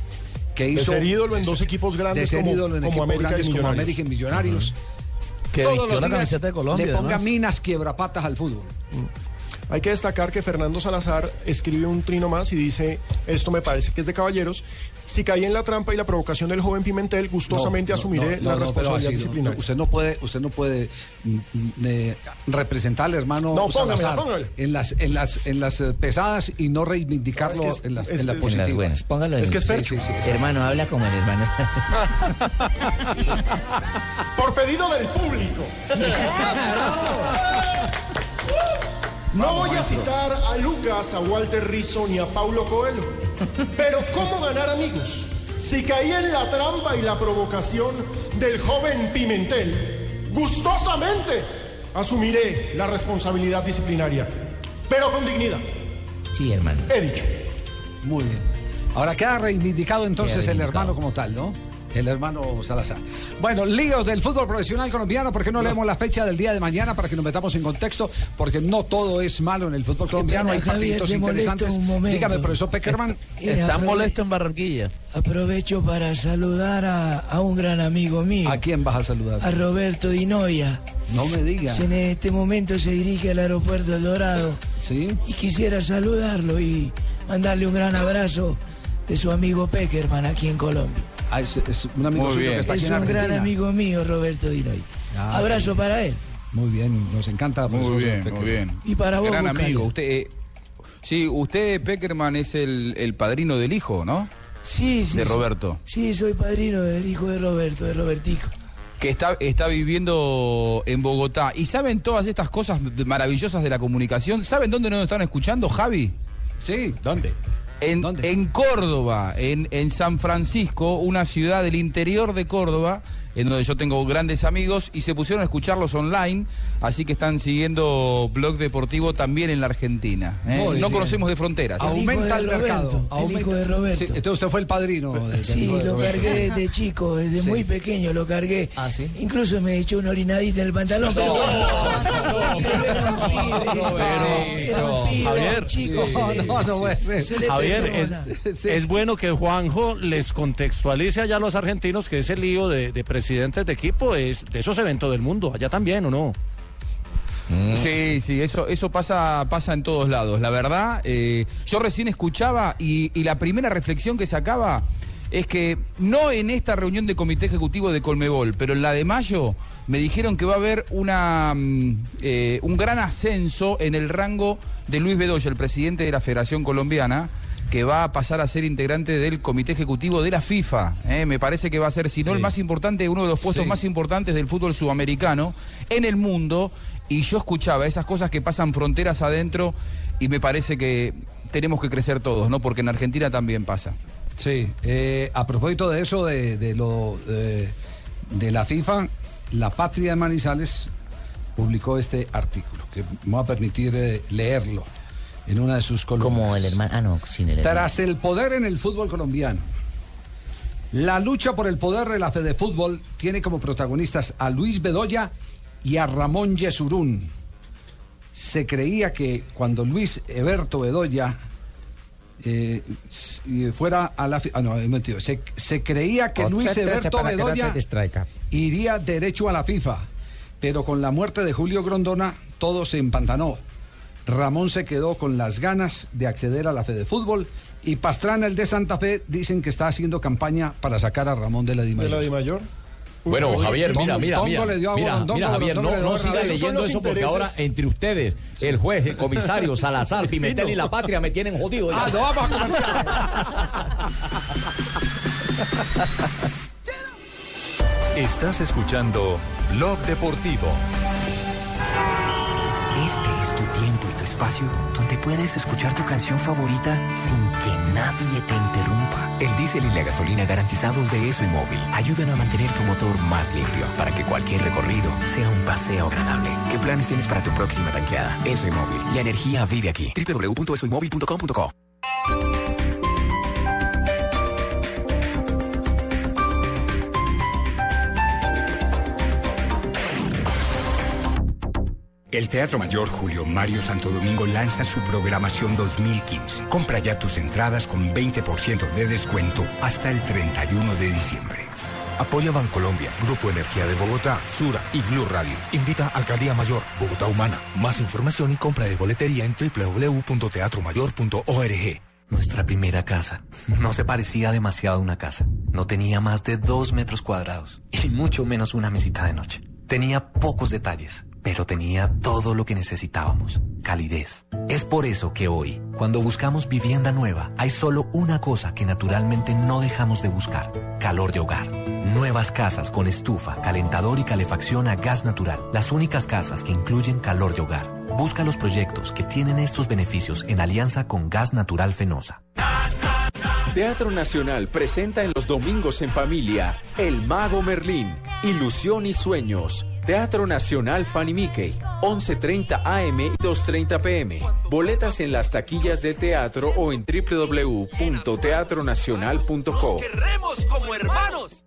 [SPEAKER 7] que
[SPEAKER 10] De
[SPEAKER 7] hizo
[SPEAKER 10] ser ídolo en dos equipos grandes
[SPEAKER 7] de ser
[SPEAKER 10] como-
[SPEAKER 7] ídolo en
[SPEAKER 10] como
[SPEAKER 7] equipos
[SPEAKER 10] América
[SPEAKER 7] grandes como. América y Millonarios,
[SPEAKER 30] Que
[SPEAKER 7] todos
[SPEAKER 30] vistió
[SPEAKER 7] los
[SPEAKER 30] la
[SPEAKER 7] días
[SPEAKER 30] camiseta de Colombia,
[SPEAKER 7] le ponga
[SPEAKER 30] además.
[SPEAKER 7] minas quiebrapatas al fútbol.
[SPEAKER 10] Hay que destacar que Fernando Salazar escribe un trino más y dice, esto me parece que es de caballeros, si caí en la trampa y la provocación del joven Pimentel, gustosamente
[SPEAKER 7] No, no,
[SPEAKER 10] asumiré
[SPEAKER 7] no,
[SPEAKER 10] la responsabilidad
[SPEAKER 7] así, no,
[SPEAKER 10] disciplinaria.
[SPEAKER 7] no, usted no puede, usted no puede mm, mm, eh, representar al hermano
[SPEAKER 10] No, póngamela,
[SPEAKER 7] Salazar
[SPEAKER 10] póngala.
[SPEAKER 7] en las en las en las eh, pesadas y no reivindicarlo
[SPEAKER 10] No, es que es-
[SPEAKER 7] en las
[SPEAKER 10] es-
[SPEAKER 7] en las
[SPEAKER 10] es-
[SPEAKER 7] positivas.
[SPEAKER 38] En las buenas, póngalo en
[SPEAKER 10] Es que es
[SPEAKER 7] Sí,
[SPEAKER 10] Fercho.
[SPEAKER 7] sí, sí, sí.
[SPEAKER 38] Hermano, habla como el hermano. [LAUGHS]
[SPEAKER 10] Por pedido del público. [LAUGHS] No voy a citar a Lucas, a Walter Rizzo ni a Paulo Coelho. Pero ¿cómo ganar amigos? Si caí en la trampa y la provocación del joven Pimentel, gustosamente asumiré la responsabilidad disciplinaria. Pero con dignidad.
[SPEAKER 38] Sí, hermano.
[SPEAKER 10] He dicho.
[SPEAKER 7] Muy bien. Ahora queda reivindicado entonces
[SPEAKER 38] Queda
[SPEAKER 7] el hermano como tal, ¿no? El hermano Salazar. Bueno, líos del fútbol profesional colombiano, ¿por qué no, leemos la fecha del día de mañana para que nos metamos en contexto? Porque no todo es malo en el fútbol colombiano, hay
[SPEAKER 22] molesto
[SPEAKER 7] interesantes. Dígame, profesor Peckerman.
[SPEAKER 22] Eh,
[SPEAKER 30] Está
[SPEAKER 22] aprove-
[SPEAKER 30] molesto en Barranquilla.
[SPEAKER 22] Aprovecho para saludar a, a un gran amigo mío,
[SPEAKER 7] ¿A quién vas a saludar?
[SPEAKER 22] a Roberto Dinoya.
[SPEAKER 7] No me diga.
[SPEAKER 22] En este momento se dirige al aeropuerto El Dorado
[SPEAKER 7] ¿Sí?
[SPEAKER 22] y quisiera saludarlo y mandarle un gran abrazo de su amigo Peckerman aquí en Colombia.
[SPEAKER 7] Ah, es, es un amigo
[SPEAKER 9] Muy
[SPEAKER 7] suyo
[SPEAKER 9] bien.
[SPEAKER 7] que está aquí
[SPEAKER 22] Es un gran amigo mío, Roberto Dinoya.
[SPEAKER 7] Ah,
[SPEAKER 22] Abrazo para él.
[SPEAKER 7] Muy bien, nos encanta.
[SPEAKER 9] Muy
[SPEAKER 7] profesor
[SPEAKER 9] bien, muy bien.
[SPEAKER 22] Y para vos,
[SPEAKER 9] Gran amigo. Usted, eh, sí, usted, Peckerman, es el, el padrino del hijo, ¿no?
[SPEAKER 22] Sí, sí.
[SPEAKER 9] De
[SPEAKER 22] sí.
[SPEAKER 9] Roberto.
[SPEAKER 22] Sí, soy padrino del hijo de Roberto, de Robertico.
[SPEAKER 9] Que está, está viviendo en Bogotá. ¿Y saben todas estas cosas maravillosas de la comunicación? ¿Saben dónde nos están escuchando, Javi?
[SPEAKER 7] Sí, ¿dónde?
[SPEAKER 9] En, en Córdoba, en, en San Francisco, una ciudad del interior de Córdoba, en donde yo tengo grandes amigos y se pusieron a escucharlos online, así que están siguiendo Blog Deportivo también en la Argentina. ¿eh? No
[SPEAKER 7] bien.
[SPEAKER 9] conocemos de fronteras.
[SPEAKER 7] Aumenta el
[SPEAKER 22] Roberto,
[SPEAKER 7] mercado.
[SPEAKER 22] el
[SPEAKER 7] aumenta-
[SPEAKER 22] hijo de Roberto.
[SPEAKER 7] Sí, entonces usted fue el padrino. de- del
[SPEAKER 22] Sí,
[SPEAKER 7] hijo de
[SPEAKER 22] lo
[SPEAKER 7] Roberto.
[SPEAKER 22] cargué desde chico, desde
[SPEAKER 7] Sí.
[SPEAKER 22] muy pequeño lo cargué.
[SPEAKER 15] Ah, sí.
[SPEAKER 22] Incluso me echó una orinadita en el pantalón. pero se le-
[SPEAKER 35] No, no Javier, es bueno que Juanjo les contextualice allá a los argentinos que ese lío de, de presidentes de equipo es de esos eventos del mundo, allá también, ¿o no?
[SPEAKER 9] Sí, sí, eso, eso pasa, pasa en todos lados. La verdad, eh, yo recién escuchaba y, y la primera reflexión que sacaba es que no en esta reunión de comité ejecutivo de Colmebol, pero en la de mayo me dijeron que va a haber una, mm, eh, un gran ascenso en el rango de Luis Bedoya, el presidente de la Federación Colombiana que va a pasar a ser integrante del comité ejecutivo de la FIFA. ¿eh? Me parece que va a ser, si no el más importante, uno de los puestos
[SPEAKER 7] Sí.
[SPEAKER 9] más importantes del fútbol sudamericano en el mundo. Y yo escuchaba esas cosas que pasan fronteras adentro y me parece que tenemos que crecer todos, ¿no? Porque en Argentina también pasa.
[SPEAKER 7] Sí, eh, a propósito de eso, de, de lo de la FIFA, la Patria de Manizales publicó este artículo, que me va a permitir eh, leerlo en una de sus columnas.
[SPEAKER 29] Como el hermano. Ah, no, sin el hermano.
[SPEAKER 7] Tras el poder en el fútbol colombiano. La lucha por el poder de la Fede Fútbol tiene como protagonistas a Luis Bedoya y a Ramón Yesurún. Se creía que cuando Luis Eberto Bedoya eh, y fuera a la... Ah, no, he mentido. Se, se creía que Luis Eberto Bedoya iría derecho a la FIFA, pero con la muerte de Julio Grondona todo se empantanó. Ramón se quedó con las ganas de acceder a la Fede Fútbol y Pastrana, el de Santa Fe, dicen que está haciendo campaña para sacar a Ramón de la
[SPEAKER 10] ¿De
[SPEAKER 7] Dimayor.
[SPEAKER 10] la Di Mayor?
[SPEAKER 28] Bueno,
[SPEAKER 10] Uy,
[SPEAKER 28] Javier, mira, mira, mira,
[SPEAKER 7] le dio a
[SPEAKER 28] mira, mira, Javier, no, no siga leyendo eso porque ahora entre ustedes, el juez, el comisario, [LAUGHS] Salazar, Pimentel y la patria me tienen jodido. ya.
[SPEAKER 7] Ah, no vamos a comerciales.
[SPEAKER 1] Estás escuchando Blog Deportivo.
[SPEAKER 39] Tu tiempo y tu espacio donde puedes escuchar tu canción favorita sin que nadie te interrumpa.
[SPEAKER 40] El diésel y la gasolina garantizados de ESO móvil ayudan a mantener tu motor más limpio para que cualquier recorrido sea un paseo agradable. ¿Qué planes tienes para tu próxima tanqueada? ESO móvil. La energía vive aquí. www.esoymóvil.com.co
[SPEAKER 27] El Teatro Mayor Julio Mario Santo Domingo lanza su programación 2015. Compra ya tus entradas con 20% de descuento hasta el 31 de diciembre.
[SPEAKER 17] Apoya Bancolombia, Grupo Energía de Bogotá, Sura y Blue Radio. Invita a Alcaldía Mayor, Bogotá Humana. Más información y compra de boletería en www.teatromayor.org.
[SPEAKER 40] Nuestra primera casa. No se parecía demasiado a una casa. No tenía más de dos metros cuadrados y mucho menos una mesita de noche. Tenía pocos detalles, pero tenía todo lo que necesitábamos. Calidez. Es por eso que hoy, cuando buscamos vivienda nueva, hay solo una cosa que naturalmente no dejamos de buscar. Calor de hogar. Nuevas casas con estufa, calentador y calefacción a gas natural. Las únicas casas que incluyen calor de hogar. Busca los proyectos que tienen estos beneficios en alianza con Gas Natural Fenosa.
[SPEAKER 24] Teatro Nacional presenta en los domingos en familia El Mago Merlín, Ilusión y Sueños. Teatro Nacional Fanny Mickey, 11.30 AM y 2.30 PM. Boletas en las taquillas del teatro o en www.teatronacional.co.
[SPEAKER 41] ¡Queremos como hermanos!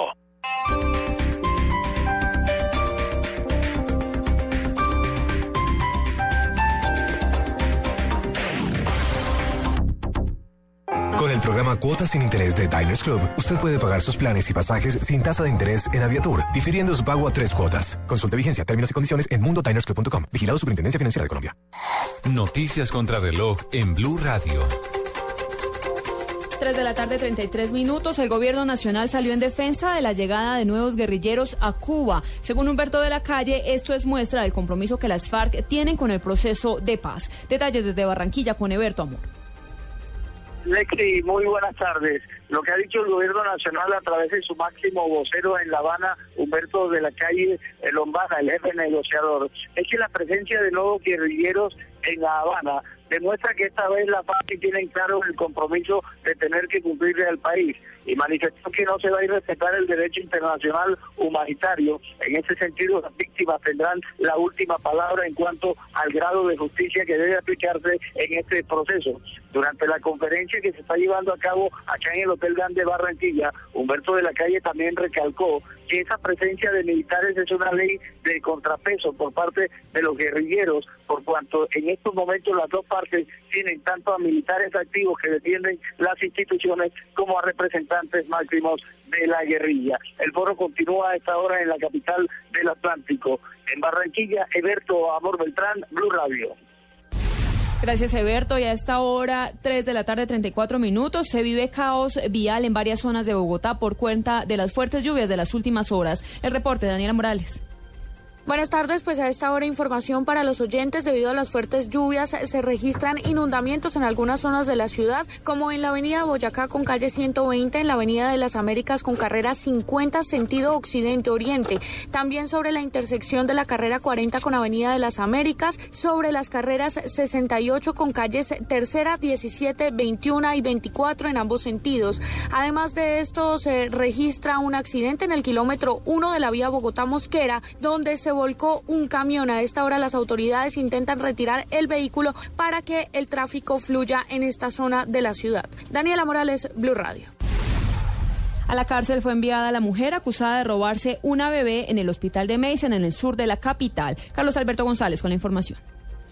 [SPEAKER 17] Con el programa Cuotas sin Interés de Diners Club, usted puede pagar sus planes y pasajes sin tasa de interés en Aviatur, difiriendo su pago a tres cuotas. Consulte vigencia, términos y condiciones en mundodinersclub.com. Vigilado Superintendencia Financiera de Colombia.
[SPEAKER 1] Noticias contra reloj en Blue Radio.
[SPEAKER 42] 3 de la tarde, 33 minutos. El gobierno nacional salió en defensa de la llegada de nuevos guerrilleros a Cuba. Según Humberto de la Calle, esto es muestra del compromiso que las FARC tienen con el proceso de paz. Detalles desde Barranquilla con Eberto Amor.
[SPEAKER 43] Lexi, muy buenas tardes. Lo que ha dicho el gobierno nacional a través de su máximo vocero en La Habana, Humberto de la Calle Lombana, el jefe negociador, es que la presencia de nuevos guerrilleros en La Habana demuestra que esta vez la FARC tiene claro el compromiso de tener que cumplirle al país y manifestó que no se va a ir a respetar el derecho internacional humanitario. En ese sentido, las víctimas tendrán la última palabra en cuanto al grado de justicia que debe aplicarse en este proceso. Durante la conferencia que se está llevando a cabo acá en el Hotel Grande Barranquilla, Humberto de la Calle también recalcó que esa presencia de militares es una ley de contrapeso por parte de los guerrilleros, por cuanto en estos momentos las dos partes tienen tanto a militares activos que defienden las instituciones como a representantes máximos de la guerrilla. El foro continúa a esta hora en la capital del Atlántico. En Barranquilla, Eberto Amor Beltrán, Blue Radio.
[SPEAKER 42] Gracias, Eberto. Y a esta hora, 3 de la tarde, 34 minutos, se vive caos vial en varias zonas de Bogotá por cuenta de las fuertes lluvias de las últimas horas. El reporte Daniela Morales.
[SPEAKER 44] Buenas tardes, pues a esta hora información para los oyentes. Debido a las fuertes lluvias se registran inundamientos en algunas zonas de la ciudad, como en la avenida Boyacá con calle 120, en la avenida de las Américas con carrera 50 sentido occidente-oriente. También sobre la intersección de la carrera 40 con avenida de las Américas, sobre las carreras 68 con calles tercera, 17, 21 y 24 en ambos sentidos. Además de esto, se registra un accidente en el kilómetro 1 de la vía Bogotá-Mosquera, donde se volcó un camión. A esta hora las autoridades intentan retirar el vehículo para que el tráfico fluya en esta zona de la ciudad. Daniela Morales, Blue Radio.
[SPEAKER 42] A la cárcel fue enviada la mujer acusada de robarse una bebé en el hospital de Mason, en el sur de la capital. Carlos Alberto González con la información.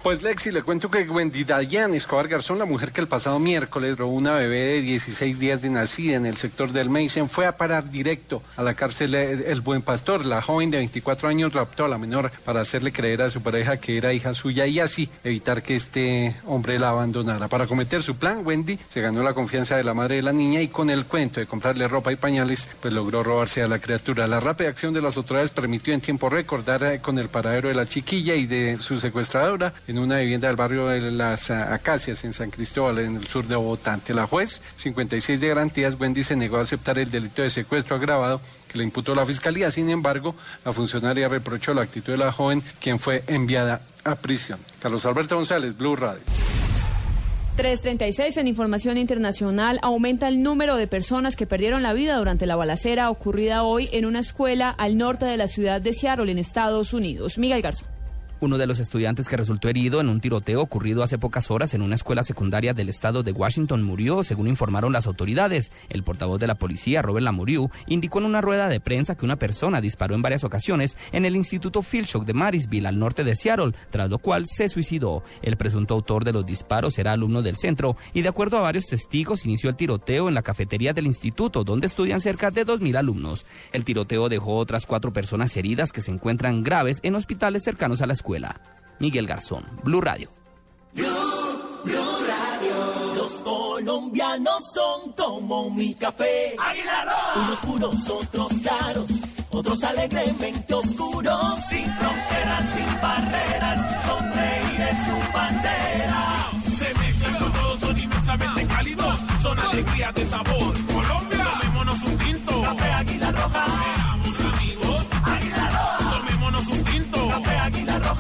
[SPEAKER 45] Pues Lexi, le cuento que Wendy Dayan Escobar Garzón, la mujer que el pasado miércoles robó una bebé de 16 días de nacida en el sector del Mason, fue a parar directo a la cárcel El Buen Pastor. La joven de 24 años raptó a la menor para hacerle creer a su pareja que era hija suya y así evitar que este hombre la abandonara. Para cometer su plan, Wendy se ganó la confianza de la madre de la niña y con el cuento de comprarle ropa y pañales, pues logró robarse a la criatura. La rápida acción de las autoridades permitió en tiempo récord dar eh, con el paradero de la chiquilla y de su secuestradora en una vivienda del barrio de las Acacias en San Cristóbal, en el sur de Bogotá. Ante la juez, 56 de garantías, Wendy se negó a aceptar el delito de secuestro agravado que le imputó la fiscalía. Sin embargo, la funcionaria reprochó la actitud de la joven, quien fue enviada a prisión. Carlos Alberto González, Blue Radio.
[SPEAKER 42] 336 en información internacional aumenta el número de personas que perdieron la vida durante la balacera ocurrida hoy en una escuela al norte de la ciudad de Seattle en Estados Unidos. Miguel Garzón.
[SPEAKER 46] Uno de los estudiantes que resultó herido en un tiroteo ocurrido hace pocas horas en una escuela secundaria del estado de Washington murió, según informaron las autoridades. El portavoz de la policía, Robert Lamuriu, indicó en una rueda de prensa que una persona disparó en varias ocasiones en el Instituto Philshock de Marysville, al norte de Seattle, tras lo cual se suicidó. El presunto autor de los disparos era alumno del centro y, de acuerdo a varios testigos, inició el tiroteo en la cafetería del instituto, donde estudian cerca de 2.000 alumnos. El tiroteo dejó otras cuatro personas heridas que se encuentran graves en hospitales cercanos a la escuela. Miguel Garzón, Blue Radio.
[SPEAKER 22] Blue, Radio. Los colombianos son como mi café. Unos puros, otros claros, otros alegremente oscuros. Sin fronteras, sin barreras, son reyes su bandera. Se mezclan con todos, son inmensamente cálidos, son alegrías de sabor.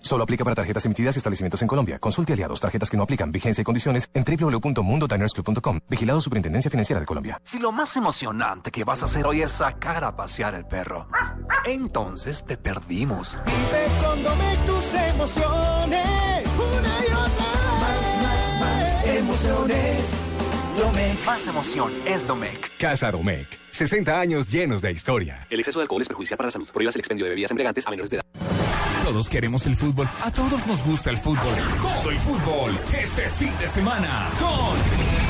[SPEAKER 17] Solo aplica para tarjetas emitidas y establecimientos en Colombia. Consulte aliados, tarjetas que no aplican, vigencia y condiciones en www.mundodinersclub.com. Vigilado Superintendencia Financiera de Colombia.
[SPEAKER 27] Si lo más emocionante que vas a hacer hoy es sacar a pasear el perro, entonces te perdimos.
[SPEAKER 22] Vive con Domec tus emociones. Una y otra Más, más, más emociones. Domec.
[SPEAKER 27] Más emoción es Domec.
[SPEAKER 47] Casa Domecq. 60 años llenos de historia.
[SPEAKER 48] El exceso de alcohol es perjudicial para la salud. Prohíbas el expendio de bebidas embriagantes a menores de edad.
[SPEAKER 31] Todos queremos el fútbol. A todos nos gusta el fútbol. Todo el fútbol. Este fin de semana con...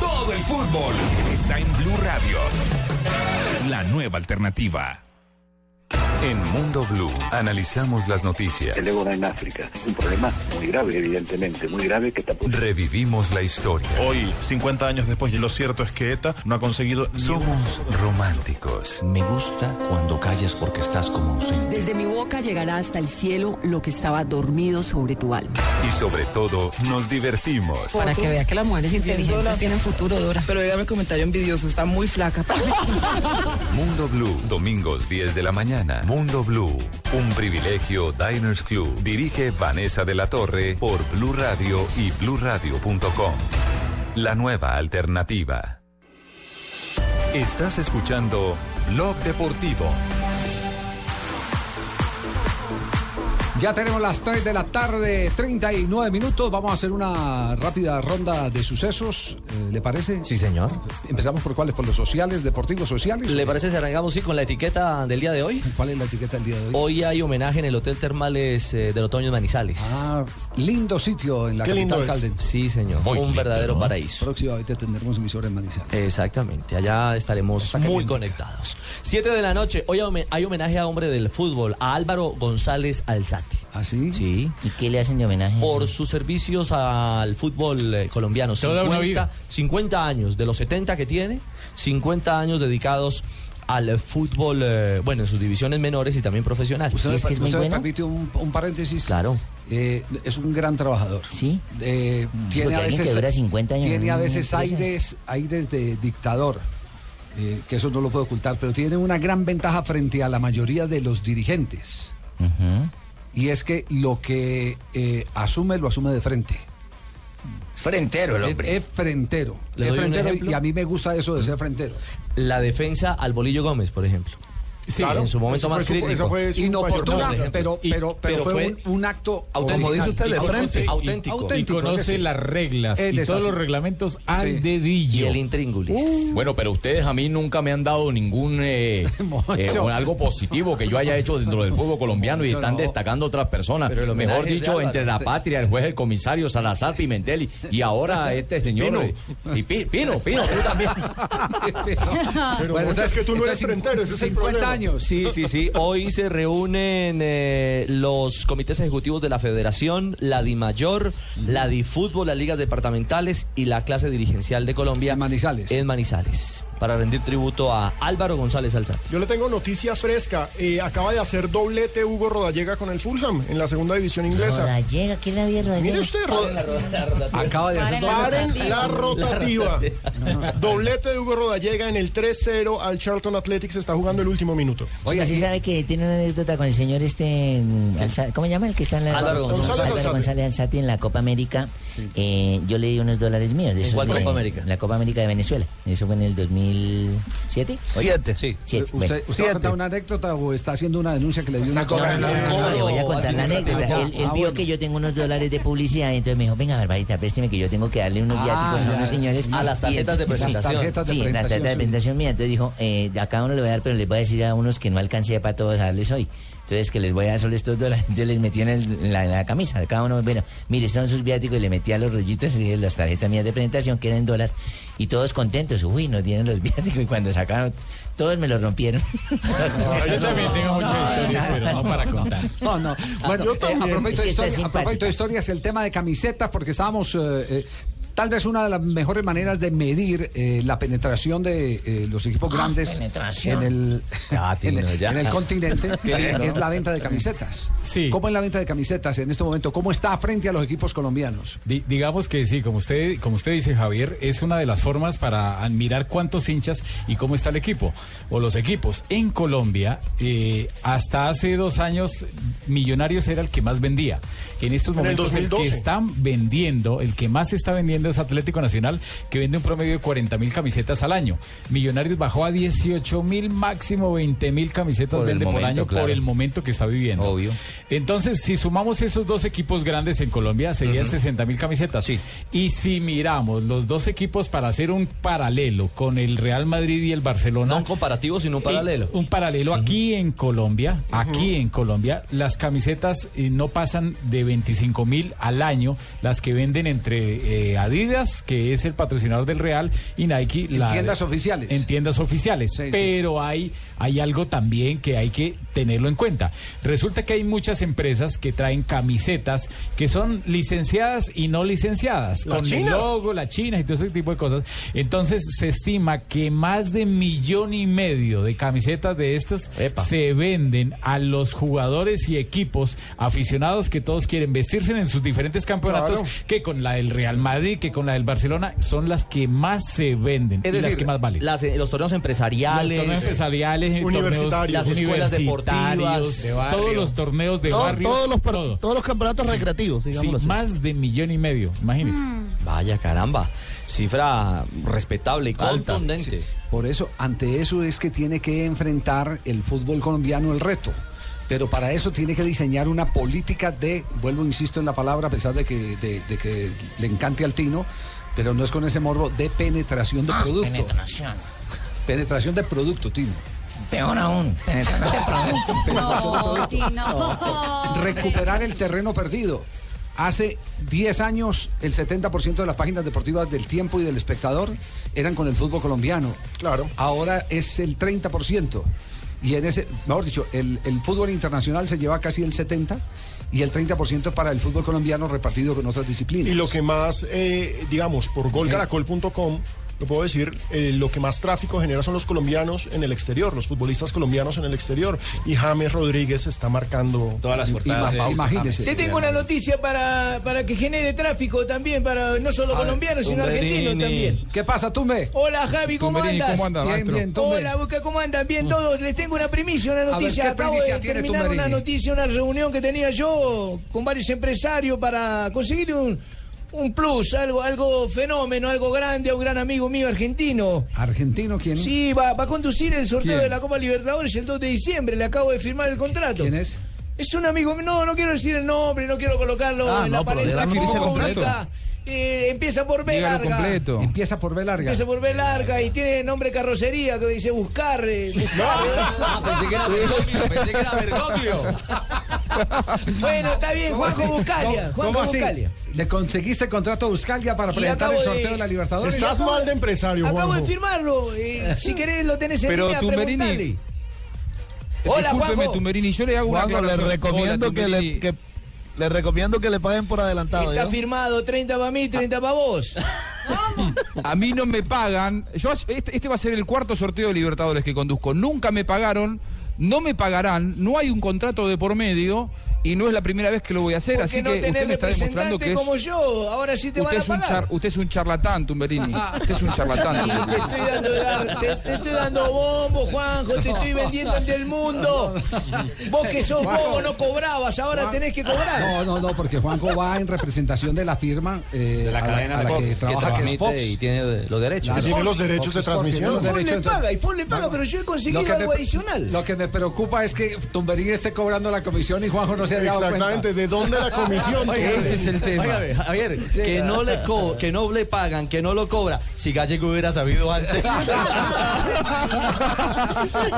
[SPEAKER 31] Todo el fútbol está en Blue Radio. La nueva alternativa.
[SPEAKER 1] En Mundo Blue analizamos las noticias.
[SPEAKER 49] El ébola en África. Un problema muy grave, evidentemente, muy grave que tampoco.
[SPEAKER 1] Revivimos la historia.
[SPEAKER 27] Hoy, 50 años después, y lo cierto es que ETA no ha conseguido.
[SPEAKER 1] Somos románticos.
[SPEAKER 50] Me gusta cuando callas porque estás como ausente.
[SPEAKER 51] Desde mi boca llegará hasta el cielo lo que estaba dormido sobre tu alma.
[SPEAKER 1] Y sobre todo, nos divertimos.
[SPEAKER 51] Para que vea que las mujeres inteligentes tienen futuro, Dora.
[SPEAKER 15] Pero dígame comentario envidioso, está muy flaca. [LAUGHS]
[SPEAKER 1] Mundo Blue, domingos 10 de la mañana. Mundo Blue, un privilegio Diners Club. Dirige Vanessa de la Torre por Blue Radio y bluradio.com. La nueva alternativa. Estás escuchando Blog Deportivo.
[SPEAKER 7] Ya tenemos las 3 de la tarde, 39 minutos. Vamos a hacer una rápida ronda de sucesos, eh, ¿le parece?
[SPEAKER 15] Sí, señor.
[SPEAKER 7] Empezamos por cuáles, por los sociales, deportivos sociales.
[SPEAKER 15] ¿Le parece si arrancamos sí con la etiqueta del día de hoy?
[SPEAKER 7] ¿Cuál es la etiqueta del día de hoy?
[SPEAKER 15] Hoy hay homenaje en el Hotel Termales eh, del Otoño de Manizales.
[SPEAKER 7] Ah, lindo sitio en la
[SPEAKER 15] Qué
[SPEAKER 7] capital caldense.
[SPEAKER 15] Sí, señor.
[SPEAKER 7] Muy
[SPEAKER 15] Un
[SPEAKER 7] lindo,
[SPEAKER 15] verdadero
[SPEAKER 7] ¿no?
[SPEAKER 15] paraíso.
[SPEAKER 7] Próximamente tendremos emisora en Manizales.
[SPEAKER 15] Exactamente, allá estaremos muy conectados. Siete de la noche, hoy hay homenaje a hombre del fútbol, a Álvaro González Alzate.
[SPEAKER 7] ¿Ah, sí?
[SPEAKER 15] Sí.
[SPEAKER 29] ¿Y qué le hacen de homenaje?
[SPEAKER 15] Por sus servicios al fútbol eh, colombiano.
[SPEAKER 29] Toda una
[SPEAKER 15] 50,
[SPEAKER 29] vida.
[SPEAKER 15] 50 años, de los 70 que tiene, 50 años dedicados al fútbol, eh, bueno, en sus divisiones menores y también profesional.
[SPEAKER 7] ¿Usted, me- usted me permite un, un paréntesis?
[SPEAKER 15] Claro.
[SPEAKER 7] Eh, es un gran trabajador.
[SPEAKER 29] Sí.
[SPEAKER 7] Eh,
[SPEAKER 29] porque
[SPEAKER 7] tiene a veces,
[SPEAKER 29] que dura 50 años
[SPEAKER 7] Tiene a
[SPEAKER 29] en
[SPEAKER 7] veces
[SPEAKER 29] empresas.
[SPEAKER 7] aires, aires de dictador. eh, que eso no lo puedo ocultar, pero tiene una gran ventaja frente a la mayoría de los dirigentes. Y es que lo que eh, asume, lo asume de frente.
[SPEAKER 29] Frentero el
[SPEAKER 7] Es-
[SPEAKER 29] hombre.
[SPEAKER 7] Es, frentero.
[SPEAKER 15] ¿Le
[SPEAKER 7] Es frentero y-
[SPEAKER 15] ejemplo?
[SPEAKER 7] y a mí me gusta eso de ser frentero.
[SPEAKER 15] La defensa al Bolillo Gómez, por ejemplo.
[SPEAKER 7] Sí,
[SPEAKER 15] en su momento más
[SPEAKER 7] fue su-
[SPEAKER 15] crítico.
[SPEAKER 7] esa fue su Inoportuna, mayor pero- pero- pero fue un- un acto
[SPEAKER 15] auténtico.
[SPEAKER 7] original.
[SPEAKER 15] Y conoce- auténtico.
[SPEAKER 12] Y
[SPEAKER 15] Auténtico.
[SPEAKER 12] conoce las reglas
[SPEAKER 15] Él
[SPEAKER 12] y todos
[SPEAKER 15] así.
[SPEAKER 12] los reglamentos al
[SPEAKER 15] Sí.
[SPEAKER 12] dedillo.
[SPEAKER 15] Y el intríngulis.
[SPEAKER 28] Bueno, pero ustedes a mí nunca me han dado ningún eh, [LAUGHS] eh, algo positivo que yo haya hecho dentro del fútbol colombiano y están
[SPEAKER 15] no.
[SPEAKER 28] destacando otras personas.
[SPEAKER 15] Pero
[SPEAKER 28] Mejor
[SPEAKER 15] de
[SPEAKER 28] dicho,
[SPEAKER 15] Álvaro,
[SPEAKER 28] entre la
[SPEAKER 15] usted-
[SPEAKER 28] patria, el juez, el comisario, Salazar, Pimentel y, y ahora este señor.
[SPEAKER 10] Pino.
[SPEAKER 28] eh, Y Pi- Pino, Pino, tú también. [LAUGHS]
[SPEAKER 10] Pero
[SPEAKER 15] Bueno,
[SPEAKER 10] es que tú no eres frentero, ese es el
[SPEAKER 15] 50
[SPEAKER 10] problema.
[SPEAKER 15] Años. Sí, sí, sí. Hoy se reúnen eh, los comités ejecutivos de la Federación, la DIMAYOR, la DIFútbol, las ligas departamentales y la clase dirigencial de Colombia. En
[SPEAKER 7] Manizales.
[SPEAKER 15] En Manizales. Para rendir tributo a Álvaro González Alzate.
[SPEAKER 10] Yo le tengo noticia fresca. Eh, acaba de hacer doblete Hugo Rodallega con el Fulham en la segunda división inglesa.
[SPEAKER 29] Rodallega, ¿quién la había Rodallega?
[SPEAKER 10] Mire usted, Ro-
[SPEAKER 7] Acaba de hacer
[SPEAKER 10] Paren
[SPEAKER 7] doblete.
[SPEAKER 10] la rotativa. Doblete de Hugo Rodallega en el 3-0 al Charlton Athletics. Está jugando el último minuto.
[SPEAKER 29] Oye, ¿sí sabe que tiene una anécdota con el señor este, mm, ¿cómo se llama el que está en la
[SPEAKER 10] Álvaro González.
[SPEAKER 29] González en la Copa América? Eh, yo le di unos dólares míos. De
[SPEAKER 15] ¿En
[SPEAKER 29] esos
[SPEAKER 15] cuál
[SPEAKER 29] de-
[SPEAKER 15] Copa América?
[SPEAKER 29] La Copa América de Venezuela. Eso fue en el 2007.
[SPEAKER 15] Siete. Sí.
[SPEAKER 29] Siete, bueno.
[SPEAKER 7] ¿Usted, usted va a contar una anécdota o está haciendo una denuncia que le dio una
[SPEAKER 29] No, no, no, no, le voy a contar la anécdota.
[SPEAKER 7] Ah,
[SPEAKER 29] Él, él
[SPEAKER 7] ah,
[SPEAKER 29] vio
[SPEAKER 7] bueno.
[SPEAKER 29] que yo tengo unos dólares de publicidad, entonces me dijo, venga, Barbarita, présteme que yo tengo que darle unos
[SPEAKER 7] Ah,
[SPEAKER 29] viáticos a
[SPEAKER 7] ya,
[SPEAKER 29] unos señores.
[SPEAKER 15] A las tarjetas
[SPEAKER 29] Y-
[SPEAKER 15] de presentación.
[SPEAKER 29] Las tarjetas de
[SPEAKER 15] Sí,
[SPEAKER 29] las tarjetas de presentación mía. Entonces dijo, eh, a cada uno le voy a dar, pero les voy a decir a unos que no alcancé para todos darles hoy. Entonces que les voy a dar solo estos dólares. [LAUGHS] Entonces les metí en, el- en la, en la camisa. Cada uno, bueno, mire, estos son sus viáticos y le metí a los rollitos y las tarjetas mías de presentación que eran en dólar. Y todos contentos. Uy, nos dieron los [LAUGHS] viáticos y cuando sacaron, todos me los rompieron.
[SPEAKER 12] Yo también tengo muchas historias, pero no para contar.
[SPEAKER 7] No, no. Bueno,
[SPEAKER 29] Yo
[SPEAKER 7] eh, a, propósito de
[SPEAKER 29] que está
[SPEAKER 7] historia, a propósito de
[SPEAKER 29] simpática.
[SPEAKER 7] historias, el tema de camisetas, porque estábamos. eh, eh, Tal vez una de las mejores maneras de medir eh, la penetración de eh, los equipos
[SPEAKER 29] Ah,
[SPEAKER 7] grandes en el,
[SPEAKER 15] Ah, [LAUGHS]
[SPEAKER 7] en,
[SPEAKER 15] Tino,
[SPEAKER 7] el,
[SPEAKER 15] ya.
[SPEAKER 7] en el continente [LAUGHS] es la venta de camisetas.
[SPEAKER 12] Sí.
[SPEAKER 7] ¿Cómo es la venta de camisetas en este momento? ¿Cómo está frente a los equipos colombianos?
[SPEAKER 12] Di- digamos que sí, como usted, como usted dice, Javier, es una de las formas para admirar cuántos hinchas y cómo está el equipo o los equipos. En Colombia, eh, hasta hace dos años Millonarios era el que más vendía. En estos
[SPEAKER 10] En el
[SPEAKER 12] momentos el, que
[SPEAKER 10] 2012.
[SPEAKER 12] están vendiendo, el que más está vendiendo es Atlético Nacional, que vende un promedio de 40 mil camisetas al año. Millonarios bajó a 18 mil, máximo 20 mil camisetas
[SPEAKER 28] Por
[SPEAKER 12] vende por año
[SPEAKER 28] claro.
[SPEAKER 12] por el momento que está viviendo.
[SPEAKER 28] Obvio.
[SPEAKER 12] Entonces, si sumamos esos dos equipos grandes en Colombia, serían 60 mil camisetas. Y si miramos los dos equipos para hacer un paralelo con el Real Madrid y el Barcelona.
[SPEAKER 15] No un comparativo, sino un paralelo.
[SPEAKER 12] Un paralelo aquí en Colombia, aquí en Colombia, las camisetas eh, no pasan de 25 mil al año, las que venden entre eh, Adidas, que es el patrocinador del Real, y Nike.
[SPEAKER 7] En tiendas oficiales.
[SPEAKER 12] En tiendas oficiales.
[SPEAKER 7] Sí, sí.
[SPEAKER 12] Pero hay, hay algo también que hay que tenerlo en cuenta. Resulta que hay muchas empresas que traen camisetas que son licenciadas y no licenciadas,
[SPEAKER 10] ¿Las
[SPEAKER 12] con el logo, la China y todo ese tipo de cosas. Entonces se estima que más de millón y medio de camisetas de estas se venden a los jugadores y equipos aficionados que todos quieren vestirse en sus diferentes campeonatos,
[SPEAKER 15] Claro.
[SPEAKER 12] que con la del Real Madrid, que con la del Barcelona, son las que más se venden
[SPEAKER 15] Es
[SPEAKER 12] y las que más valen.
[SPEAKER 15] las- eh, los torneos empresariales,
[SPEAKER 12] Los torneos empresariales, eh,
[SPEAKER 15] universitarios,
[SPEAKER 12] torneos
[SPEAKER 15] las escuelas deportivas, de barrio.
[SPEAKER 12] todos los torneos de
[SPEAKER 52] Todo-
[SPEAKER 12] barrio,
[SPEAKER 52] todos, los, par-
[SPEAKER 12] todo.
[SPEAKER 52] todos los campeonatos
[SPEAKER 12] Sí.
[SPEAKER 52] recreativos,
[SPEAKER 12] Sí,
[SPEAKER 52] así.
[SPEAKER 12] más de millón y medio, imagínese.
[SPEAKER 15] Vaya caramba, cifra respetable y
[SPEAKER 7] Alta.
[SPEAKER 15] contundente.
[SPEAKER 7] Sí. Por eso, ante eso es que tiene que enfrentar el fútbol colombiano el reto. Pero para eso tiene que diseñar una política de, vuelvo, insisto en la palabra, a pesar de que, de, de que le encante al Tino, pero no es con ese morbo de penetración de producto.
[SPEAKER 29] Penetración.
[SPEAKER 7] Penetración de producto, Tino.
[SPEAKER 29] Peor aún. Penetración de producto.
[SPEAKER 7] Penetración de producto. Recuperar el terreno perdido. Hace 10 años el 70% de las páginas deportivas del tiempo y del espectador eran con el fútbol colombiano.
[SPEAKER 10] Claro.
[SPEAKER 7] Ahora es el 30%. Y en ese, mejor dicho, el, el fútbol internacional se lleva casi el 70% y el 30% para el fútbol colombiano repartido con otras disciplinas.
[SPEAKER 10] Y lo que más, eh, digamos, por golcaracol.com, lo puedo decir, eh, lo que más tráfico genera son los colombianos en el exterior, los futbolistas colombianos en el exterior. Y James Rodríguez está marcando
[SPEAKER 12] todas las
[SPEAKER 10] portadas.
[SPEAKER 13] Te tengo una noticia para, para que genere tráfico también, para no solo colombianos, sino argentinos también.
[SPEAKER 7] ¿Qué pasa, Tumbe?
[SPEAKER 13] Hola Javi, ¿cómo
[SPEAKER 7] Tumberini,
[SPEAKER 13] andas?
[SPEAKER 7] ¿cómo anda, Bien, bien.
[SPEAKER 13] Hola, Boca, ¿cómo andan? Bien todos. Les tengo una primicia, una noticia.
[SPEAKER 7] ¿qué
[SPEAKER 13] Acabo
[SPEAKER 7] primicia
[SPEAKER 13] de terminar
[SPEAKER 7] Tumberini?
[SPEAKER 13] una noticia, una reunión que tenía yo con varios empresarios para conseguir un, un plus, algo, algo fenómeno, algo grande a un gran amigo mío argentino.
[SPEAKER 7] ¿Argentino quién?
[SPEAKER 13] Sí, va, va a conducir el sorteo
[SPEAKER 7] ¿Quién?
[SPEAKER 13] de la Copa Libertadores el 2 de diciembre. Le acabo de firmar el contrato.
[SPEAKER 7] ¿Quién es?
[SPEAKER 13] Es un amigo, no, no quiero decir el nombre, no quiero colocarlo
[SPEAKER 7] Ah,
[SPEAKER 13] en
[SPEAKER 7] no,
[SPEAKER 13] la
[SPEAKER 7] pero
[SPEAKER 13] pared de la. Eh, empieza por B
[SPEAKER 7] Dígalo
[SPEAKER 13] larga.
[SPEAKER 7] completo. Empieza por B larga.
[SPEAKER 13] Empieza por B larga y tiene nombre carrocería que dice buscar. eh, buscar, ¿eh?
[SPEAKER 15] Ah, pensé que era Bergoglio, pensé que era Bergoglio. [LAUGHS]
[SPEAKER 13] Bueno, está bien,
[SPEAKER 7] ¿Cómo
[SPEAKER 13] Juanjo
[SPEAKER 7] así?
[SPEAKER 13] Buscalia.
[SPEAKER 7] ¿Cómo-
[SPEAKER 13] Juanjo
[SPEAKER 7] cómo así?
[SPEAKER 13] Buscalia.
[SPEAKER 7] ¿Le conseguiste contrato a Buscalia para presentar
[SPEAKER 13] acabo
[SPEAKER 7] el sorteo
[SPEAKER 13] de-
[SPEAKER 7] de, la Libertadores?
[SPEAKER 10] Estás mal de empresario,
[SPEAKER 13] Acabo
[SPEAKER 10] Juanjo.
[SPEAKER 13] de firmarlo. eh, si querés lo tenés en
[SPEAKER 9] Pero
[SPEAKER 13] línea,
[SPEAKER 9] Tumberini-
[SPEAKER 13] preguntale. Hola,
[SPEAKER 9] Discúlpeme,
[SPEAKER 13] Juanjo.
[SPEAKER 9] Tumberini, yo le hago una
[SPEAKER 52] Juanjo, le
[SPEAKER 9] aclaración.
[SPEAKER 52] recomiendo
[SPEAKER 9] Hola,
[SPEAKER 52] que, le,
[SPEAKER 9] Tumberini.
[SPEAKER 52] que le recomiendo que le paguen por adelantado.
[SPEAKER 13] Está
[SPEAKER 52] ¿yo?
[SPEAKER 13] firmado 30 para mí, 30 para vos.
[SPEAKER 9] A mí no me pagan. Yo este, este va a ser el cuarto sorteo de Libertadores que conduzco. Nunca me pagaron, no me pagarán, no hay un contrato de por medio y no es la primera vez que lo voy a hacer,
[SPEAKER 13] ¿Por
[SPEAKER 9] así
[SPEAKER 13] no
[SPEAKER 9] que usted me está demostrando que es
[SPEAKER 13] como yo? Ahora sí te
[SPEAKER 9] usted
[SPEAKER 13] van a
[SPEAKER 9] es, un
[SPEAKER 13] pagar.
[SPEAKER 9] char- usted es un charlatán, Tumberini. Usted es un charlatán.
[SPEAKER 13] Sí, [LAUGHS] te estoy dando, dar- te, te estoy dando bombo, Juanjo, te estoy vendiendo ante el mundo. [LAUGHS] Vos que sos
[SPEAKER 7] Juanjo.
[SPEAKER 13] bobo no cobrabas, ahora
[SPEAKER 7] Juan-
[SPEAKER 13] tenés que cobrar.
[SPEAKER 7] No, no, no, porque Juanjo va en representación de la firma eh,
[SPEAKER 15] De la
[SPEAKER 7] a
[SPEAKER 15] cadena
[SPEAKER 7] a la
[SPEAKER 15] Fox,
[SPEAKER 7] que
[SPEAKER 15] que
[SPEAKER 7] trabaja, que es Fox.
[SPEAKER 15] y tiene los derechos.
[SPEAKER 7] Claro.
[SPEAKER 10] Tiene los derechos
[SPEAKER 7] Fox
[SPEAKER 10] de transmisión.
[SPEAKER 7] los
[SPEAKER 13] Fon le
[SPEAKER 7] derechos, entonces-
[SPEAKER 13] paga, y Fon le paga, pero yo he conseguido algo
[SPEAKER 7] me-
[SPEAKER 13] adicional.
[SPEAKER 7] Lo que me preocupa es que Tumberini esté cobrando la comisión y Juanjo no se haya dado cuenta.
[SPEAKER 10] Exactamente, ¿de dónde la [LAUGHS] comisión?
[SPEAKER 9] Ese es el tema.
[SPEAKER 15] Javier, que no, le co- que no le pagan, que no lo cobra. Si Gallego hubiera sabido antes. [LAUGHS]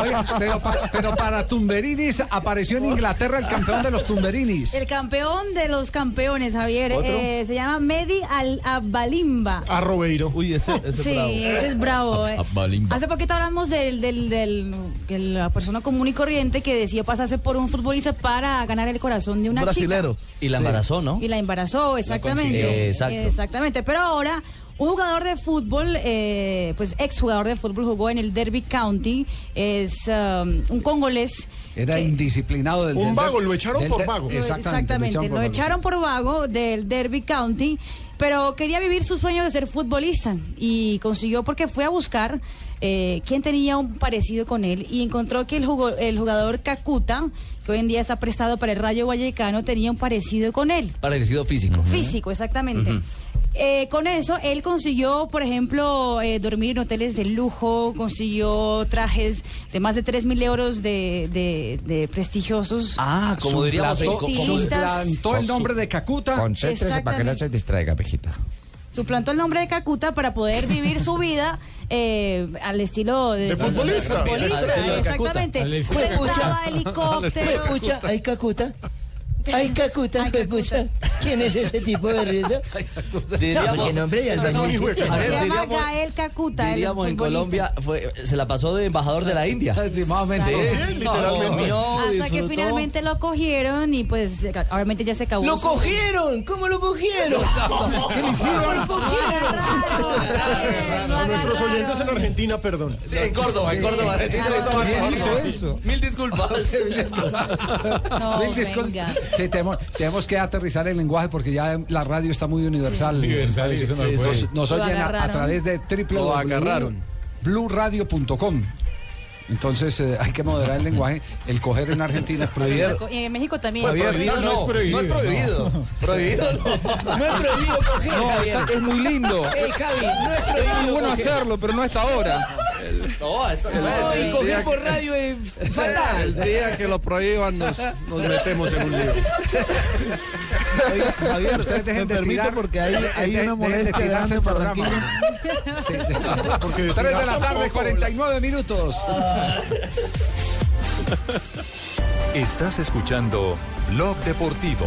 [SPEAKER 7] Oiga, pero, pa- pero para Tumberinis apareció en Inglaterra el campeón de los Tumberinis.
[SPEAKER 14] El campeón de los campeones, Javier, eh, se llama Medi Al Abalimba.
[SPEAKER 10] A Robeiro.
[SPEAKER 52] Uy, ese, ese
[SPEAKER 14] Sí,
[SPEAKER 52] bravo.
[SPEAKER 14] ese es bravo. Hace poquito hablamos del, del, del- de la persona común y corriente que decidió pasarse por un futbolista para ganar el corazón de una
[SPEAKER 52] Brasilero.
[SPEAKER 14] chica.
[SPEAKER 15] Y la embarazó, ¿no?
[SPEAKER 14] Y la embarazó, exactamente.
[SPEAKER 15] Exacto.
[SPEAKER 14] Exactamente. Pero ahora Un jugador de fútbol, eh, pues exjugador de fútbol, jugó en el Derby County, es um, un congolés.
[SPEAKER 7] Era indisciplinado del
[SPEAKER 10] Un
[SPEAKER 7] del-
[SPEAKER 10] vago, lo echaron
[SPEAKER 7] del-
[SPEAKER 10] por vago.
[SPEAKER 7] Exactamente,
[SPEAKER 14] Exactamente, lo echaron por vago del Derby County, pero quería vivir su sueño de ser futbolista y consiguió porque fue a buscar eh, quién tenía un parecido con él y encontró que el, jugo- el jugador Kakuta, que hoy en día está prestado para el Rayo Vallecano, tenía un parecido con él.
[SPEAKER 15] Parecido físico.
[SPEAKER 14] Físico, exactamente. Eh, con eso, él consiguió, por ejemplo, eh, dormir en hoteles de lujo, consiguió trajes de más de 3 mil euros de, de- de prestigiosos.
[SPEAKER 15] Ah, como diríamos.
[SPEAKER 7] Suplantó el nombre de Cacuta.
[SPEAKER 14] Concéntrese para que no se
[SPEAKER 53] distraiga, pejita.
[SPEAKER 14] Suplantó el nombre de Cacuta para poder vivir su vida eh, al estilo de,
[SPEAKER 10] De futbolista.
[SPEAKER 14] futbolista,
[SPEAKER 10] Al estilo de
[SPEAKER 14] exactamente. [LAUGHS] Helicópteros.
[SPEAKER 13] Escucha, hay Cacuta. Hay Cacuta,
[SPEAKER 14] Ay,
[SPEAKER 13] escucha. ¿Quién es ese tipo de riendo? [LAUGHS]
[SPEAKER 15] Diríamos-
[SPEAKER 13] Porque nombre ya
[SPEAKER 15] hijo de
[SPEAKER 14] Se llama
[SPEAKER 15] diríamos-
[SPEAKER 14] Gael Cacuta. el
[SPEAKER 15] Diríamos en. Colombia, fue, se la pasó de embajador de la India.
[SPEAKER 7] Sí, más o menos.
[SPEAKER 15] Sí,
[SPEAKER 10] Sí, literalmente.
[SPEAKER 14] Hasta que finalmente lo cogieron y pues obviamente ya se acabó.
[SPEAKER 13] ¡Lo cogieron! ¿Cómo lo cogieron?
[SPEAKER 7] ¿Qué le hicieron?
[SPEAKER 13] ¿Cómo lo cogieron?
[SPEAKER 10] A nuestros oyentes en Argentina, perdón.
[SPEAKER 15] Sí, en Córdoba, en Córdoba, Argentina.
[SPEAKER 14] Ah,
[SPEAKER 15] ¿Quién
[SPEAKER 7] hizo eso?
[SPEAKER 15] Mil disculpas. [LAUGHS]
[SPEAKER 14] No,
[SPEAKER 7] Mil discul-
[SPEAKER 14] venga.
[SPEAKER 7] Sí, tenemos, tenemos que aterrizar el lenguaje porque ya la radio está muy universal.
[SPEAKER 12] Universal, y
[SPEAKER 7] Entonces,
[SPEAKER 12] eso no
[SPEAKER 7] nos, nos oyen a, a través de
[SPEAKER 15] Lo agarraron.
[SPEAKER 7] www.bluradio.com. Entonces eh, hay que moderar el lenguaje. El coger en Argentina [LAUGHS] es prohibido.
[SPEAKER 14] Y en México también.
[SPEAKER 15] Prohibido no,
[SPEAKER 10] no es prohibido.
[SPEAKER 15] no es prohibido. Prohibido no.
[SPEAKER 13] No es prohibido coger,
[SPEAKER 9] No,
[SPEAKER 13] Javier.
[SPEAKER 9] es, es muy lindo.
[SPEAKER 13] Ey, Javi, no es
[SPEAKER 9] Es
[SPEAKER 13] prohibido
[SPEAKER 9] muy bueno
[SPEAKER 13] coger.
[SPEAKER 9] hacerlo, pero no hasta ahora. [LAUGHS]
[SPEAKER 15] No, eso
[SPEAKER 13] No, y coger por radio
[SPEAKER 35] El
[SPEAKER 13] fatal.
[SPEAKER 35] día que lo prohíban nos, nos metemos en un lío.
[SPEAKER 52] Oiga, Javier,
[SPEAKER 7] dejen
[SPEAKER 52] me
[SPEAKER 7] de
[SPEAKER 52] permite
[SPEAKER 7] tirar-
[SPEAKER 52] porque hay,
[SPEAKER 7] de-
[SPEAKER 52] hay
[SPEAKER 7] de-
[SPEAKER 52] una
[SPEAKER 7] dejen de
[SPEAKER 52] molestia
[SPEAKER 7] tirarse
[SPEAKER 52] grande
[SPEAKER 7] el
[SPEAKER 52] en
[SPEAKER 7] programa.
[SPEAKER 52] Barranquilla. [LAUGHS]
[SPEAKER 7] Sí.
[SPEAKER 10] De
[SPEAKER 7] 3 de la tarde,
[SPEAKER 10] tampoco,
[SPEAKER 7] 49 minutos.
[SPEAKER 1] Estás escuchando Blog Deportivo.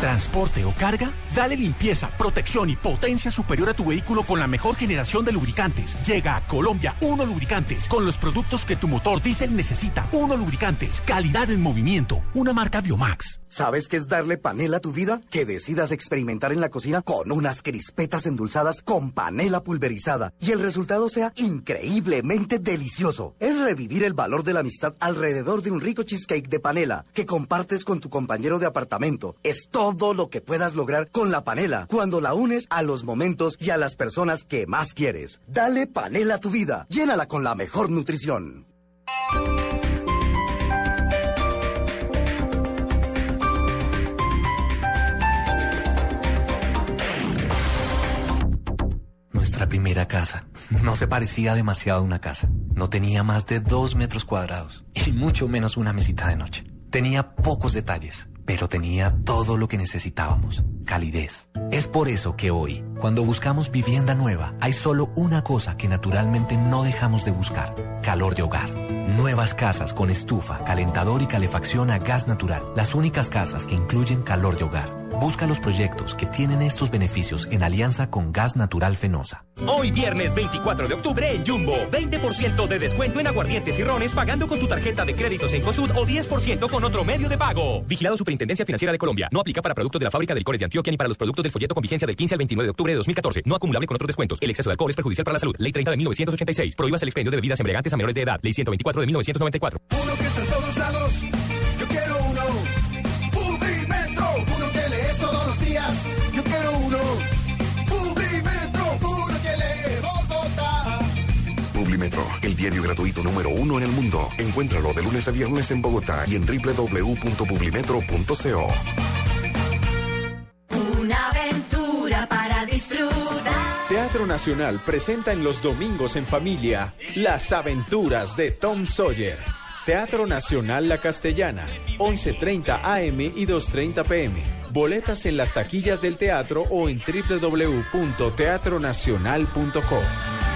[SPEAKER 16] ¿Transporte o carga? Dale limpieza, protección y potencia superior a tu vehículo con la mejor generación de lubricantes. Llega a Colombia Uno Lubricantes con los productos que tu motor diésel necesita. Uno Lubricantes, calidad en movimiento, una marca Biomax.
[SPEAKER 18] ¿Sabes qué es darle panela a tu vida? Que decidas experimentar en la cocina con unas crispetas endulzadas con panela pulverizada y el resultado sea increíblemente delicioso. Es revivir el valor de la amistad alrededor de un rico cheesecake de panela que compartes con tu compañero de apartamento. Es todo lo que puedas lograr con la panela cuando la unes a los momentos y a las personas que más quieres. Dale panela a tu vida. Llénala con la mejor nutrición.
[SPEAKER 40] Nuestra primera casa. No se parecía demasiado a una casa. No tenía más de dos metros cuadrados y mucho menos una mesita de noche. Tenía pocos detalles, pero tenía todo lo que necesitábamos. Calidez. Es por eso que hoy, cuando buscamos vivienda nueva, hay solo una cosa que naturalmente no dejamos de buscar. Calor de hogar. Nuevas casas con estufa, calentador y calefacción a gas natural. Las únicas casas que incluyen calor de hogar. Busca los proyectos que tienen estos beneficios en alianza con Gas Natural Fenosa.
[SPEAKER 26] Hoy viernes 24 de octubre en Jumbo, 20% de descuento en aguardientes y rones pagando con tu tarjeta de créditos en COSUD o 10% con otro medio de pago. Vigilado Superintendencia Financiera de Colombia. No aplica para productos de la fábrica de licores de Antioquia ni para los productos del folleto con vigencia del 15 al 29 de octubre de 2014. No acumulable con otros descuentos. El exceso de alcohol es perjudicial para la salud. Ley 30 de 1986. Prohíbas el expendio de bebidas embriagantes a menores de edad. Ley 124 de 1994.
[SPEAKER 54] Uno que está en todos lados, Publimetro,
[SPEAKER 55] el diario gratuito número uno en el mundo. Encuéntralo de lunes a viernes en Bogotá y en www.publimetro.co.
[SPEAKER 11] Una aventura para disfrutar.
[SPEAKER 24] Teatro Teatro Nacional presenta en los domingos en familia Las aventuras de Tom Sawyer. Teatro Nacional La Castellana, 11.30 AM y 2.30 PM. Boletas en las taquillas del teatro o en www.teatronacional.com.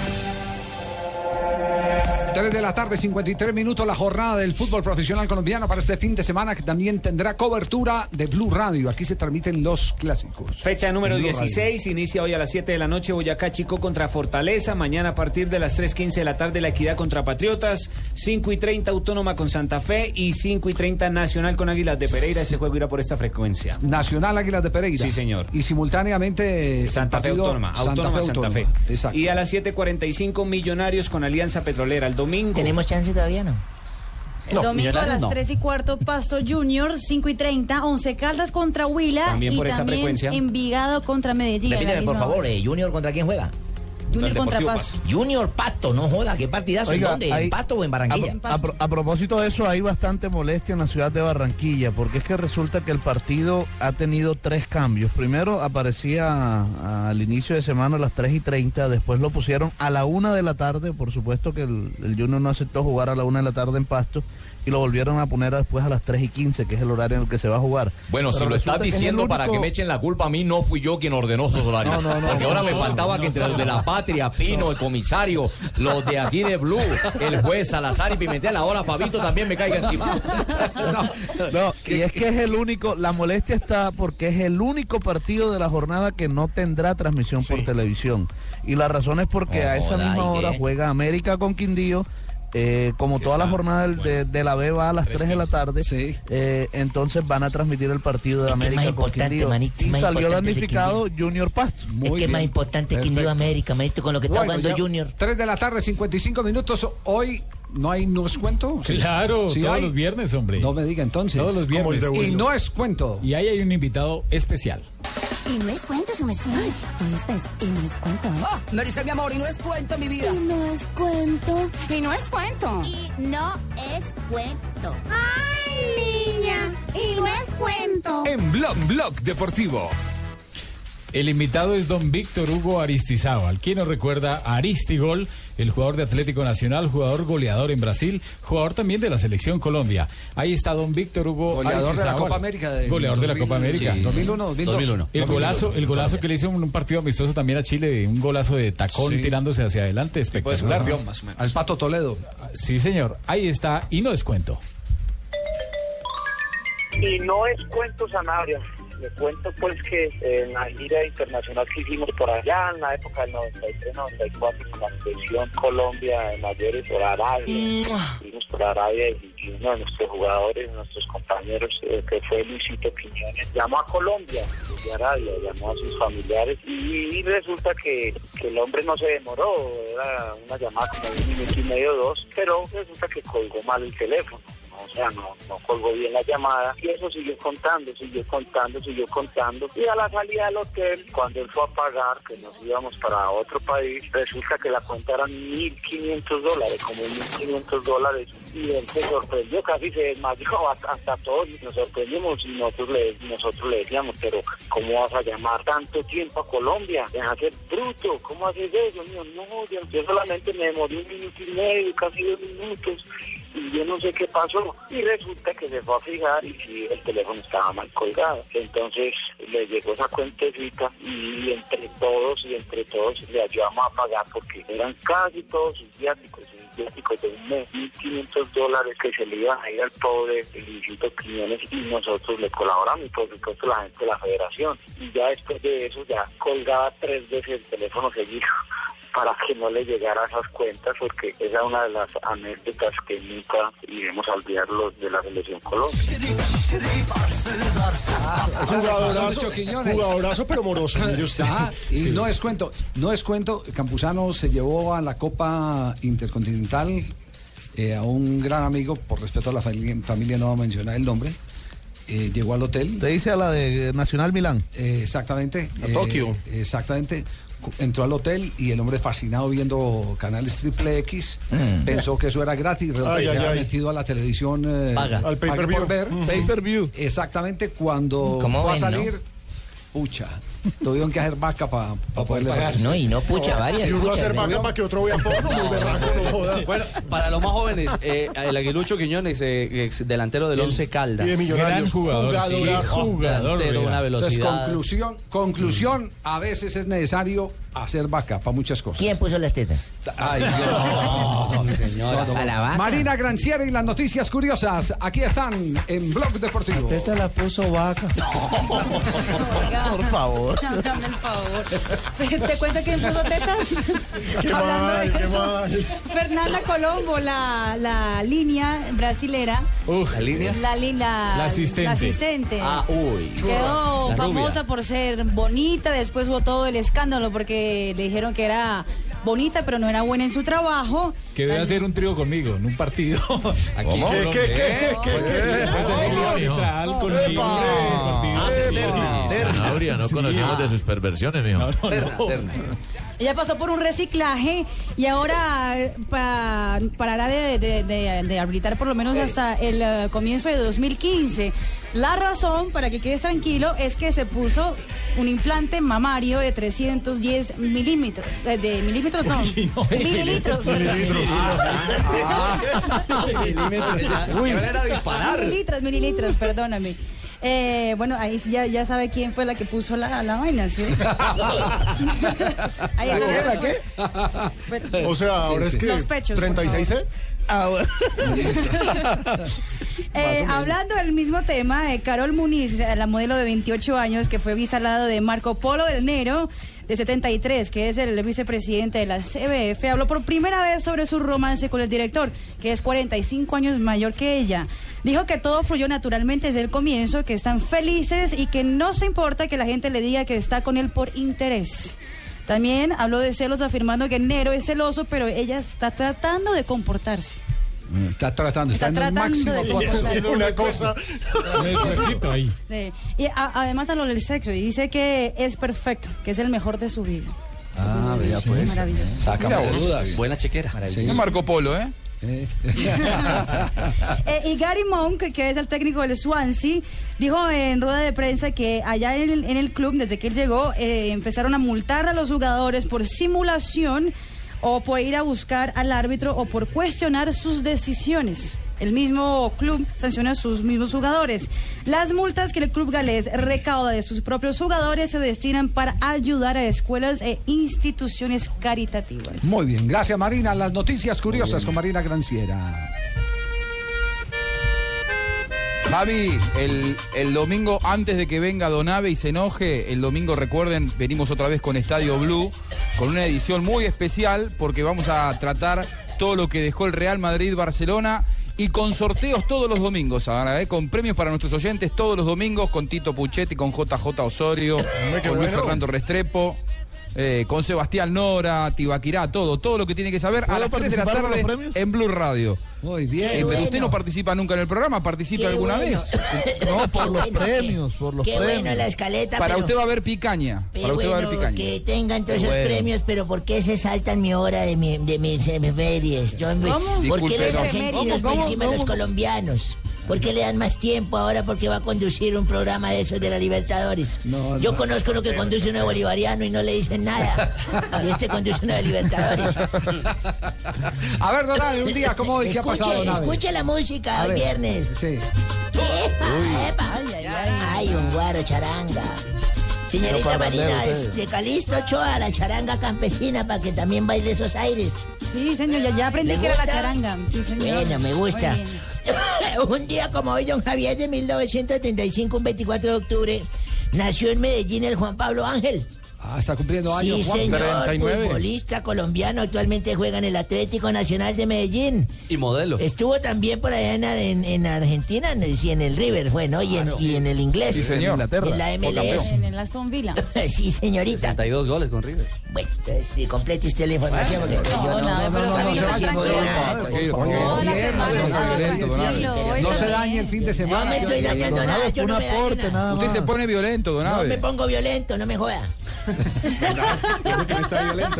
[SPEAKER 7] 3 de la tarde, 53 minutos, la jornada del fútbol profesional colombiano para este fin de semana que también tendrá cobertura de Blue Radio. Aquí se transmiten los clásicos.
[SPEAKER 56] Fecha número
[SPEAKER 7] En Blue Radio.
[SPEAKER 56] 16, inicia hoy a las 7 de la noche Boyacá Chico contra Fortaleza, mañana a partir de las 3.15 de la tarde La Equidad contra Patriotas, 5 y 30 Autónoma con Santa Fe y 5 y 30 Nacional con Águilas de Pereira. Este juego irá por esta frecuencia.
[SPEAKER 7] Nacional Águilas de Pereira.
[SPEAKER 56] Sí, señor.
[SPEAKER 7] Y simultáneamente
[SPEAKER 56] Santa Fe Autónoma, Autónoma Santa, Fe.
[SPEAKER 7] Exacto.
[SPEAKER 56] Y a las 7.45 Millonarios con Alianza Petrolera. El domingo.
[SPEAKER 29] ¿Tenemos chance todavía no?
[SPEAKER 14] El domingo a las 3 y cuarto, Pasto Junior, 5 y 30, Once Caldas contra Huila
[SPEAKER 29] También
[SPEAKER 14] y
[SPEAKER 29] por esa
[SPEAKER 14] también
[SPEAKER 29] frecuencia.
[SPEAKER 14] Envigado contra Medellín.
[SPEAKER 29] Repíteme, por favor, eh, Junior contra quién juega?
[SPEAKER 14] Junior contra Pasto.
[SPEAKER 29] Junior Pato, no joda, qué partidazo. ¿En
[SPEAKER 52] Oiga,
[SPEAKER 29] dónde? ¿En Pato o en Barranquilla?
[SPEAKER 52] A, pro- a propósito de eso, hay bastante molestia en la ciudad de Barranquilla, porque es que resulta que el partido ha tenido tres cambios. Primero aparecía a- al inicio de semana a las 3 y 30, después lo pusieron a la 1 de la tarde, por supuesto que el, el Junior no aceptó jugar a la 1 de la tarde en Pasto, y lo volvieron a poner después a las 3 y 15, que es el horario en el que se va a jugar.
[SPEAKER 28] Bueno,
[SPEAKER 52] Pero
[SPEAKER 28] si lo estás
[SPEAKER 52] es
[SPEAKER 28] diciendo para que me echen la culpa a mí, no fui yo quien ordenó esos horarios.
[SPEAKER 52] No, no, no,
[SPEAKER 28] Porque ahora
[SPEAKER 52] no,
[SPEAKER 28] me faltaba que entre los de la patria, Pino, el comisario, los de aquí de Blue, el juez Salazar y Pimentel, ahora Fabito también me caiga encima. [LAUGHS]
[SPEAKER 52] No, y es que es el único, la molestia está porque es el único partido de la jornada que no tendrá transmisión por televisión. Y la razón es porque a esa misma
[SPEAKER 29] ¿y
[SPEAKER 52] hora juega América con Quindío. Eh, como toda la jornada del- de, de la B va a las 3 de la tarde, eh, entonces van a transmitir el partido de
[SPEAKER 29] Es
[SPEAKER 52] América
[SPEAKER 29] más
[SPEAKER 52] con
[SPEAKER 29] importante,
[SPEAKER 52] Quindío.
[SPEAKER 29] manito,
[SPEAKER 52] y
[SPEAKER 29] más
[SPEAKER 52] salió damnificado Junior Pasto.
[SPEAKER 29] es que es más importante que Indio América, manito, con lo que está
[SPEAKER 7] Bueno,
[SPEAKER 29] jugando
[SPEAKER 7] ya,
[SPEAKER 29] Junior.
[SPEAKER 7] 3 de la tarde, 55 minutos. Hoy no hay no es cuento. Sí.
[SPEAKER 12] Claro,
[SPEAKER 7] Sí
[SPEAKER 12] todos
[SPEAKER 7] hay.
[SPEAKER 12] los viernes, hombre.
[SPEAKER 7] No me diga entonces.
[SPEAKER 12] Todos los viernes.
[SPEAKER 7] Y no es cuento.
[SPEAKER 12] Y ahí hay un invitado especial.
[SPEAKER 11] Y no es cuento, su merced. ¿Oíste? Y no es cuento, ¿eh?
[SPEAKER 57] Oh, Marisa, mi amor, y no es cuento, mi vida.
[SPEAKER 11] Y no es cuento.
[SPEAKER 57] Y no es cuento.
[SPEAKER 11] Y no es cuento. ¡Ay, niña! Y no es cuento.
[SPEAKER 1] En Blog Blog Deportivo.
[SPEAKER 12] El invitado es don Víctor Hugo Aristizábal. ¿Quién nos recuerda a Aristigol, el jugador de Atlético Nacional, jugador goleador en Brasil, jugador también de la Selección Colombia? Ahí está don Víctor Hugo
[SPEAKER 7] Goleador de la. Copa América de-
[SPEAKER 12] Goleador de la
[SPEAKER 7] 2000,
[SPEAKER 12] Copa América.
[SPEAKER 7] sí, 2001, 2002. 2001.
[SPEAKER 12] El golazo, el golazo que le hizo en un partido amistoso también a Chile, un golazo de tacón
[SPEAKER 7] Sí.
[SPEAKER 12] tirándose hacia adelante, espectacular.
[SPEAKER 7] campeón, más o menos. Al Pato Toledo.
[SPEAKER 12] Sí, señor. Ahí está, y no es cuento.
[SPEAKER 43] Y no es cuento Sanabria. Le cuento pues que en la gira internacional que hicimos por allá en la época del 93-94 con la selección Colombia de mayores por Arabia. Fuimos por Arabia y, y uno de nuestros jugadores, nuestros compañeros, eh, que fue Luisito Quiñones, llamó a Colombia de Arabia, llamó a sus familiares y, y resulta que, que el hombre no se demoró, era una llamada como de un minuto y medio dos, pero resulta que colgó mal el teléfono o sea, no, no colgó bien la llamada. Y eso siguió contando, siguió contando, siguió contando. Y a la salida del hotel, cuando él fue a pagar, que nos íbamos para otro país, resulta que la cuenta eran 1.500 dólares, como 1.500 dólares. Y él se sorprendió, casi se desmayó [LAUGHS] hasta, hasta todos nos sorprendimos y nosotros le, nosotros le decíamos, pero ¿cómo vas a llamar tanto tiempo a Colombia? Deja ser bruto, ¿cómo haces eso? Mío, no, yo solamente me demoré un minuto y medio, casi dos minutos y yo no sé qué pasó. Y resulta que se fue a fijar y sí, el teléfono estaba mal colgado. Entonces le llegó esa cuentecita y entre todos y entre todos le ayudamos a pagar porque eran casi todos sus viáticos, sus viáticos de un mes, 1.500 dólares que se le iban a ir al pobre Luisito Quiñones y nosotros le colaboramos y por supuesto la gente de la federación. Y ya después de eso ya colgaba tres veces el teléfono seguido para que no le llegara a esas cuentas, porque esa es una de las anécdotas que nunca iremos a olvidar los de la selección Colombia.
[SPEAKER 10] Jugadorazo, jugadorazo, pero moroso. mire usted.
[SPEAKER 7] Ah, y
[SPEAKER 10] Sí.
[SPEAKER 7] no es cuento, no es cuento. Campuzano se llevó a la Copa Intercontinental eh, a un gran amigo, por respeto a la familia, familia no va a mencionar el nombre, eh, llegó al hotel.
[SPEAKER 52] Te dice a la de Nacional Milán.
[SPEAKER 7] Eh, exactamente.
[SPEAKER 52] A
[SPEAKER 7] eh,
[SPEAKER 52] Tokio.
[SPEAKER 7] Exactamente. Entró al hotel y el hombre fascinado viendo canales triple X
[SPEAKER 52] Mm.
[SPEAKER 7] pensó que eso era gratis.
[SPEAKER 10] Ay,
[SPEAKER 7] que
[SPEAKER 10] ay,
[SPEAKER 7] se había
[SPEAKER 10] ay.
[SPEAKER 7] metido a la televisión eh,
[SPEAKER 10] Paga. Al pay-per-view.
[SPEAKER 7] por ver.
[SPEAKER 10] Mm.
[SPEAKER 7] Exactamente cuando
[SPEAKER 29] ¿Cómo
[SPEAKER 7] va a salir. Pucha, tuvieron que hacer vaca para poderle
[SPEAKER 29] pagar. No, y no pucha, varias
[SPEAKER 10] Si uno
[SPEAKER 29] puchas,
[SPEAKER 10] hacer vaca para que otro vea porno, [LAUGHS] muy berraco, no joda.
[SPEAKER 15] Bueno, para los más jóvenes, eh, el Aguilucho Quiñones, eh, ex delantero del Once Caldas.
[SPEAKER 10] Y de Millonarios.
[SPEAKER 12] Gran jugador, sí,
[SPEAKER 10] Jugadorazo.
[SPEAKER 12] jugador,
[SPEAKER 15] delantero, una
[SPEAKER 7] Entonces,
[SPEAKER 15] velocidad.
[SPEAKER 7] conclusión, conclusión, a veces es necesario hacer vaca para muchas cosas.
[SPEAKER 29] ¿Quién puso las tetas?
[SPEAKER 7] Ay, Dios. [LAUGHS]
[SPEAKER 15] No, mi señora.
[SPEAKER 29] A la vaca.
[SPEAKER 7] Marina Granciera y las noticias curiosas. Aquí están en Blog Deportivo.
[SPEAKER 52] Esta la puso vaca. Por favor.
[SPEAKER 14] Hágame el favor. ¿Te cuento quién puso teta?
[SPEAKER 10] Qué
[SPEAKER 14] Hablando
[SPEAKER 10] mal,
[SPEAKER 14] de
[SPEAKER 10] qué mal.
[SPEAKER 14] Fernanda Colombo, la, la línea brasilera.
[SPEAKER 12] Uf,
[SPEAKER 15] ¿La línea?
[SPEAKER 14] La, la,
[SPEAKER 12] La asistente.
[SPEAKER 14] la asistente.
[SPEAKER 15] Ah, uy.
[SPEAKER 14] Quedó
[SPEAKER 15] La
[SPEAKER 14] famosa
[SPEAKER 15] rubia.
[SPEAKER 14] por ser bonita, después hubo todo el escándalo porque le dijeron que era bonita, pero no era buena en su trabajo.
[SPEAKER 12] que debe hacer un trío conmigo en un partido. [LAUGHS] Aquí
[SPEAKER 28] ¿Cómo?
[SPEAKER 10] ¿Qué, qué, qué, qué,
[SPEAKER 12] partido.
[SPEAKER 58] Sanabria, no conocíamos de sus perversiones, mijo.
[SPEAKER 14] Ella pasó por un reciclaje y ahora eh, pa- parará de, de, de- de arbitrar por lo menos hasta el eh, comienzo de 2015. La razón, para que quedes tranquilo, es que se puso un implante mamario de 310 milímetros. Eh, de milímetros, no. Uy, no
[SPEAKER 28] mililitros. Mililitros. Mililitros. Ah, disparar.
[SPEAKER 14] Mililitros, mililitros, perdóname. Eh, bueno, ahí ya, ya sabe quién fue la que puso la, la vaina, ¿sí? [LAUGHS] ahí
[SPEAKER 10] ¿La, qué, la
[SPEAKER 14] qué? Bueno,
[SPEAKER 10] o sea, ahora sí, es sí. que...
[SPEAKER 14] Los pechos,
[SPEAKER 52] 36C. [LAUGHS]
[SPEAKER 14] Eh, hablando del mismo tema, eh, Carol Muniz, eh, la modelo de 28 años que fue visalado de Marco Polo del Nero, de 73, que es el vicepresidente de la CBF, habló por primera vez sobre su romance con el director, que es 45 años mayor que ella. Dijo que todo fluyó naturalmente desde el comienzo, que están felices y que no se importa que la gente le diga que está con él por interés. También habló de celos afirmando que Nero es celoso, pero ella está tratando de comportarse.
[SPEAKER 7] Está tratando, está,
[SPEAKER 14] Está
[SPEAKER 7] en el
[SPEAKER 14] tratando
[SPEAKER 7] máximo
[SPEAKER 14] de-
[SPEAKER 10] una cosa.
[SPEAKER 12] Ahí.
[SPEAKER 14] Sí. Y a- además habló del sexo y dice que es perfecto, que es el mejor de su vida.
[SPEAKER 7] Ah, vea pues.
[SPEAKER 14] maravilloso.
[SPEAKER 28] Sácame
[SPEAKER 15] Mira
[SPEAKER 28] de
[SPEAKER 15] vos,
[SPEAKER 28] dudas.
[SPEAKER 15] Buena chequera.
[SPEAKER 28] Marco Polo, ¿eh?
[SPEAKER 7] Eh.
[SPEAKER 14] Y Gary Monk, que es el técnico del Swansea, dijo en rueda de prensa que allá en el, en el club, desde que él llegó, eh, empezaron a multar a los jugadores por simulación o por ir a buscar al árbitro o por cuestionar sus decisiones. El mismo club sanciona a sus mismos jugadores. Las multas que el club galés recauda de sus propios jugadores se destinan para ayudar a escuelas e instituciones caritativas.
[SPEAKER 7] Muy bien, gracias Marina. Las noticias curiosas con Marina Granciera.
[SPEAKER 9] Javi, el, el domingo antes de que venga Donave y se enoje, el domingo recuerden, venimos otra vez con Estadio Blue, con una edición muy especial porque vamos a tratar todo lo que dejó el Real Madrid-Barcelona y con sorteos todos los domingos, ahora, ¿eh? con premios para nuestros oyentes todos los domingos, con Tito Puchetti, con JJ Osorio, con Luis
[SPEAKER 10] bueno.
[SPEAKER 9] Fernando Restrepo. eh, con Sebastián Nora, Tibaquirá, todo, todo lo que tiene que saber a
[SPEAKER 52] ¿Puedo
[SPEAKER 9] las 3 de la tarde en Blue Radio.
[SPEAKER 7] Muy
[SPEAKER 9] Eh,
[SPEAKER 7] bien.
[SPEAKER 9] pero usted no participa nunca en el programa, ¿participa
[SPEAKER 29] Qué
[SPEAKER 9] alguna
[SPEAKER 29] bueno.
[SPEAKER 9] vez? [LAUGHS]
[SPEAKER 52] No, por los
[SPEAKER 29] bueno,
[SPEAKER 52] premios,
[SPEAKER 29] qué-
[SPEAKER 52] por los
[SPEAKER 29] Qué
[SPEAKER 52] premios.
[SPEAKER 29] bueno la escaleta,
[SPEAKER 9] Para
[SPEAKER 29] pero,
[SPEAKER 9] usted va a haber picaña.
[SPEAKER 29] qué
[SPEAKER 9] Para usted va a haber
[SPEAKER 29] bueno
[SPEAKER 9] picaña.
[SPEAKER 29] que tengan todos esos
[SPEAKER 52] Bueno.
[SPEAKER 29] premios, pero ¿por qué se saltan mi hora de, mi, de mis efemérides? Yo,
[SPEAKER 14] ¿Cómo?
[SPEAKER 29] ¿Por
[SPEAKER 9] Disculpe,
[SPEAKER 29] qué los
[SPEAKER 9] no.
[SPEAKER 29] argentinos por
[SPEAKER 52] ¿Cómo?
[SPEAKER 29] encima de los colombianos? ¿Por qué le dan más tiempo ahora porque va a conducir un programa de esos de la Libertadores?
[SPEAKER 7] No,
[SPEAKER 29] Yo
[SPEAKER 7] no.
[SPEAKER 29] conozco uno que conduce uno de bolivariano y no le dicen nada. [LAUGHS] Y este conduce uno de Libertadores.
[SPEAKER 7] A ver, Donave, un día como hoy, [LAUGHS] ¿qué ha
[SPEAKER 29] Escuche,
[SPEAKER 7] pasado,
[SPEAKER 29] escuche la música
[SPEAKER 7] ver.
[SPEAKER 29] viernes.
[SPEAKER 7] Sí. [LAUGHS]
[SPEAKER 29] Epa, epa. Ay, un guaro charanga. Señorita Marina, es de Calixto Ochoa, la charanga campesina, para que también baile esos aires.
[SPEAKER 14] Sí, señor, ya, ya aprendí
[SPEAKER 29] ¿Le
[SPEAKER 14] que era la
[SPEAKER 29] gusta?
[SPEAKER 14] charanga. Sí, señor.
[SPEAKER 29] Bueno, me gusta. [LAUGHS] Un día como hoy, don Javier, de 1975, un 24 de octubre, nació en Medellín el Juan Pablo Ángel.
[SPEAKER 7] Ah, está cumpliendo años.
[SPEAKER 29] Sí,
[SPEAKER 7] Juan.
[SPEAKER 29] señor, futbolista colombiano, actualmente juega en el Atlético Nacional de Medellín.
[SPEAKER 59] Y modelo.
[SPEAKER 29] Estuvo también por allá en, en- en Argentina, en el, sí, en el River, fue, ¿no? Y, en, y en el inglés.
[SPEAKER 59] Sí, señor.
[SPEAKER 29] En la MLS.
[SPEAKER 14] En el Aston Villa.
[SPEAKER 29] sí, señorita.
[SPEAKER 59] 62 goles con River.
[SPEAKER 29] Bueno, entonces, complete usted la información. porque yo
[SPEAKER 14] no, nada,
[SPEAKER 29] no, no, no, no, no, no,
[SPEAKER 7] no,
[SPEAKER 29] no,
[SPEAKER 7] no, No se dañe el fin de semana.
[SPEAKER 29] No me estoy dañando nada, yo no me.
[SPEAKER 60] Usted se pone violento, don
[SPEAKER 29] No me pongo violento, no me joda.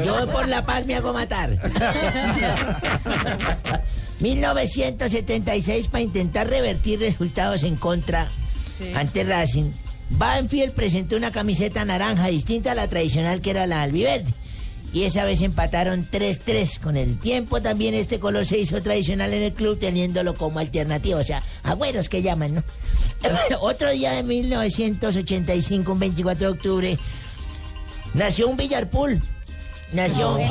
[SPEAKER 29] Yo por la paz me hago matar. [LAUGHS] 1976 para intentar revertir resultados en contra
[SPEAKER 14] Sí.
[SPEAKER 29] ante Racing. Banfield presentó una camiseta naranja distinta a la tradicional que era la albiverde. Y esa vez empataron 3-3. Con el tiempo también este color se hizo tradicional en el club teniéndolo como alternativa. O sea, agüeros que llaman, ¿no? [COUGHS] Otro día de 1985, un 24 de octubre, nació un Villarpool. Nació
[SPEAKER 14] El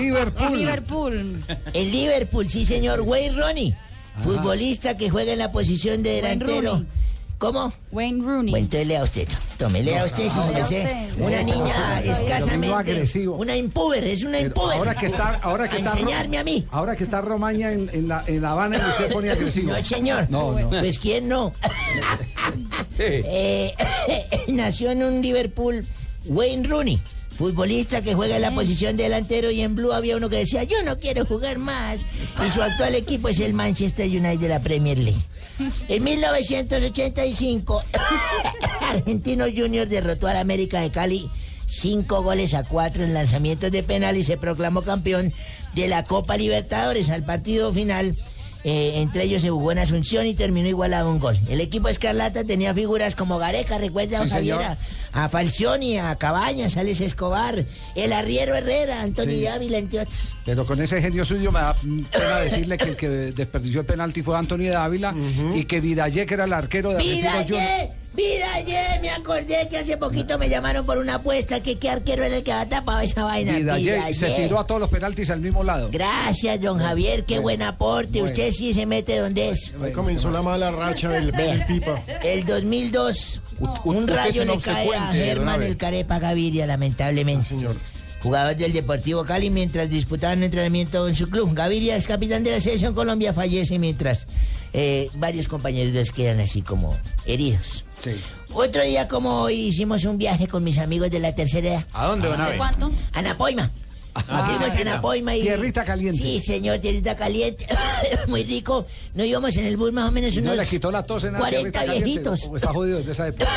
[SPEAKER 14] Liverpool.
[SPEAKER 29] Liverpool.
[SPEAKER 14] El Liverpool.
[SPEAKER 29] El Liverpool, sí, señor. Wayne Rooney, futbolista que juega en la posición de delantero. ¿Cómo?
[SPEAKER 14] Wayne Rooney.
[SPEAKER 29] Bueno, entonces lea usted. Tome, lea usted, si se me
[SPEAKER 14] lea
[SPEAKER 29] sé.
[SPEAKER 14] usted.
[SPEAKER 29] Una niña escasamente. Una impuber, es una impuber.
[SPEAKER 7] Ahora que está, ahora que
[SPEAKER 29] A
[SPEAKER 7] está Ro-
[SPEAKER 29] enseñarme a mí.
[SPEAKER 7] Ahora que está Romaña en, en la, en La Habana y usted pone agresivo.
[SPEAKER 29] No, señor.
[SPEAKER 7] No, no.
[SPEAKER 29] Pues quién no. Eh, nació en un Liverpool Wayne Rooney, futbolista que juega en la posición de delantero y en Blue había uno que decía yo no quiero jugar más y su actual [LAUGHS] equipo es el Manchester United de la Premier League. En 1985 Argentinos Juniors derrotó al América de Cali cinco goles a cuatro en lanzamientos de penal y se proclamó campeón de la Copa Libertadores al partido final. eh, entre ellos se jugó en Asunción y terminó igualado a un gol. El equipo Escarlata tenía figuras como Gareca, recuerda
[SPEAKER 7] Sí.
[SPEAKER 29] A, a Falcioni, a Cabañas, Alex Escobar, el arriero Herrera, Antonio
[SPEAKER 7] Sí.
[SPEAKER 29] Ávila, entre otros.
[SPEAKER 7] Pero con ese genio suyo me da pena decirle que el que desperdició el penalti fue Antonio Dávila y que Vidallé, que era el arquero de Juniors.
[SPEAKER 29] Vidalle, Vidalle, me acordé que hace poquito me llamaron por una apuesta que qué arquero era el que había tapado esa vaina.
[SPEAKER 7] Vidallé se tiró a todos los penaltis al mismo lado.
[SPEAKER 29] Gracias, don Javier, qué buen aporte.
[SPEAKER 7] Bueno.
[SPEAKER 29] Usted sí se mete donde es.
[SPEAKER 10] Ahí comenzó la mala racha del, del Pipa.
[SPEAKER 29] El 2002, un rayo le cae a
[SPEAKER 10] don
[SPEAKER 29] Germán el Carepa Gaviria, lamentablemente. Jugador del Deportivo Cali mientras disputaban entrenamiento en su club. Gaviria es capitán de la selección Colombia, fallece mientras eh, varios compañeros quedan así como heridos. Otro día como hoy hicimos un viaje con mis amigos de la tercera edad.
[SPEAKER 60] ¿A dónde, don
[SPEAKER 14] ¿Hace
[SPEAKER 60] Abe?
[SPEAKER 14] cuánto?
[SPEAKER 29] A Napoima. [LAUGHS]
[SPEAKER 7] Ah,
[SPEAKER 29] Fuimos a Napoima y...
[SPEAKER 7] Tierrita caliente.
[SPEAKER 29] Sí, señor, tierrita caliente. [LAUGHS] Muy rico. Nos íbamos en el bus más o menos
[SPEAKER 7] ¿No
[SPEAKER 29] unos
[SPEAKER 7] le quitó la tos en la
[SPEAKER 29] 40
[SPEAKER 7] tierrita caliente?
[SPEAKER 29] viejitos.
[SPEAKER 7] ¿O está jodido desde esa [LAUGHS] época?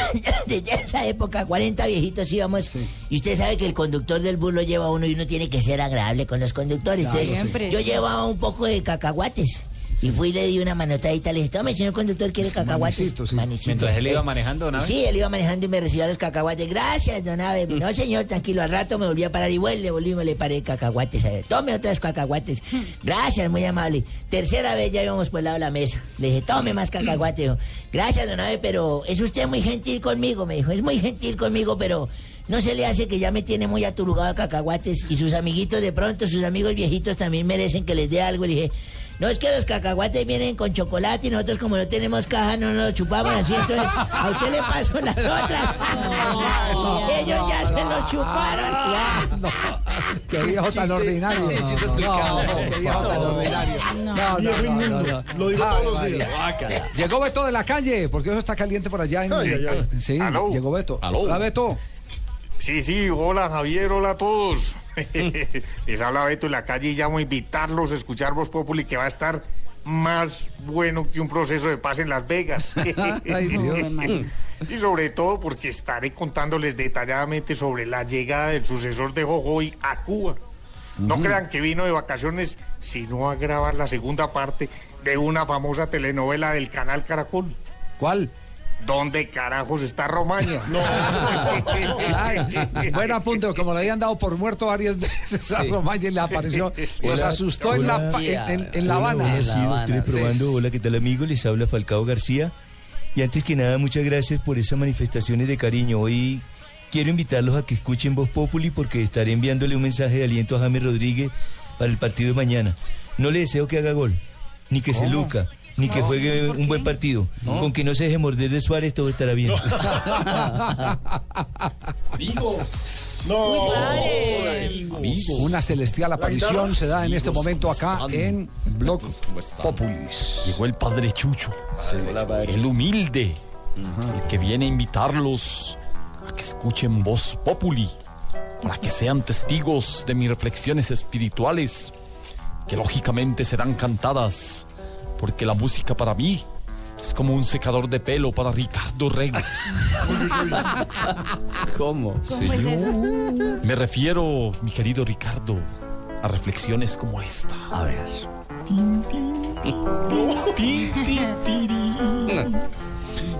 [SPEAKER 29] Desde esa época, 40 viejitos íbamos. Y usted sabe que el conductor del bus lo lleva a uno y uno tiene que ser agradable con los conductores.
[SPEAKER 14] Claro,
[SPEAKER 29] Entonces,
[SPEAKER 14] siempre.
[SPEAKER 29] yo llevaba un poco de cacahuates. Y fui y le di una manotadita. Le dije, tome, señor conductor, ¿quiere cacahuates?
[SPEAKER 7] Manecito, sí.
[SPEAKER 56] Mientras él iba manejando, don Abe.
[SPEAKER 29] Sí, él iba manejando y me recibía los cacahuates. Gracias, don Abe. No, señor, tranquilo. Al rato me volví a parar y vuelve, le volví y me le paré cacahuates. a él. Tome otras cacahuates. Gracias, muy amable. Tercera vez ya íbamos por el lado de la mesa. Le dije, tome más cacahuates. Dijo, Gracias, don Abe, pero es usted muy gentil conmigo, me dijo. Es muy gentil conmigo, pero no se le hace que ya me tiene muy aturugado a cacahuates. Y sus amiguitos de pronto, sus amigos viejitos también merecen que les dé algo. Le dije, no es que los cacahuates vienen con chocolate y nosotros como no tenemos caja no nos chupamos así, entonces a usted le paso las otras. [LAUGHS] Ellos ya se los chuparon.
[SPEAKER 7] Qué viejo tan ordinario. No, no, qué viejo tan ordinario. No, no, no, no, no.
[SPEAKER 10] Lo digo todos los días.
[SPEAKER 7] Llegó Beto de la calle, porque eso está caliente por allá. En,
[SPEAKER 10] Ay, ay, ay.
[SPEAKER 7] Sí, llegó Beto. Hola, Beto.
[SPEAKER 61] Sí, sí, hola Javier, hola a todos. [LAUGHS] Les habla Beto en la calle y llamo a invitarlos a escuchar Voz Populi que va a estar más bueno que un proceso de paz en Las Vegas. [LAUGHS]
[SPEAKER 7] Ay, Dios. [LAUGHS]
[SPEAKER 61] y sobre todo porque estaré contándoles detalladamente sobre la llegada del sucesor de Jojoy a Cuba. No crean que vino de vacaciones, sino a grabar la segunda parte de una famosa telenovela del canal Caracol.
[SPEAKER 7] ¿Cuál?
[SPEAKER 61] ¿Dónde carajos está Romaña? [LAUGHS] No.
[SPEAKER 7] Ay, buen apunte, como le habían dado por muerto varias veces a Romaña y le apareció. [LAUGHS] Los
[SPEAKER 62] Hola,
[SPEAKER 7] asustó en, la, pa- en, en- en La
[SPEAKER 62] Hola,
[SPEAKER 7] Habana.
[SPEAKER 62] hola, sí, doctor, probando. Hola, ¿qué tal, amigo? Les habla Falcao García. Y antes que nada, muchas gracias por esas manifestaciones de cariño. Hoy quiero invitarlos a que escuchen Voz Populi porque estaré enviándole un mensaje de aliento a James Rodríguez para el partido de mañana. No le deseo que haga gol, ni que se luca, ni que
[SPEAKER 7] No,
[SPEAKER 62] juegue
[SPEAKER 7] ¿por
[SPEAKER 62] un buen partido.
[SPEAKER 7] No.
[SPEAKER 62] Con que no se deje morder de Suárez, todo estará bien.
[SPEAKER 7] Amigos.
[SPEAKER 10] No.
[SPEAKER 7] Una celestial aparición se da en este momento acá en Blog Populis.
[SPEAKER 63] Llegó el padre Chucho, el humilde, el que viene a invitarlos a que escuchen voz populi, para que sean testigos de mis reflexiones espirituales, que lógicamente serán cantadas, porque la música para mí es como un secador de pelo para Ricardo Rego. [LAUGHS]
[SPEAKER 59] ¿Cómo?
[SPEAKER 14] ¿Cómo es eso?
[SPEAKER 63] Me refiero, mi querido Ricardo, a reflexiones como esta. A ver.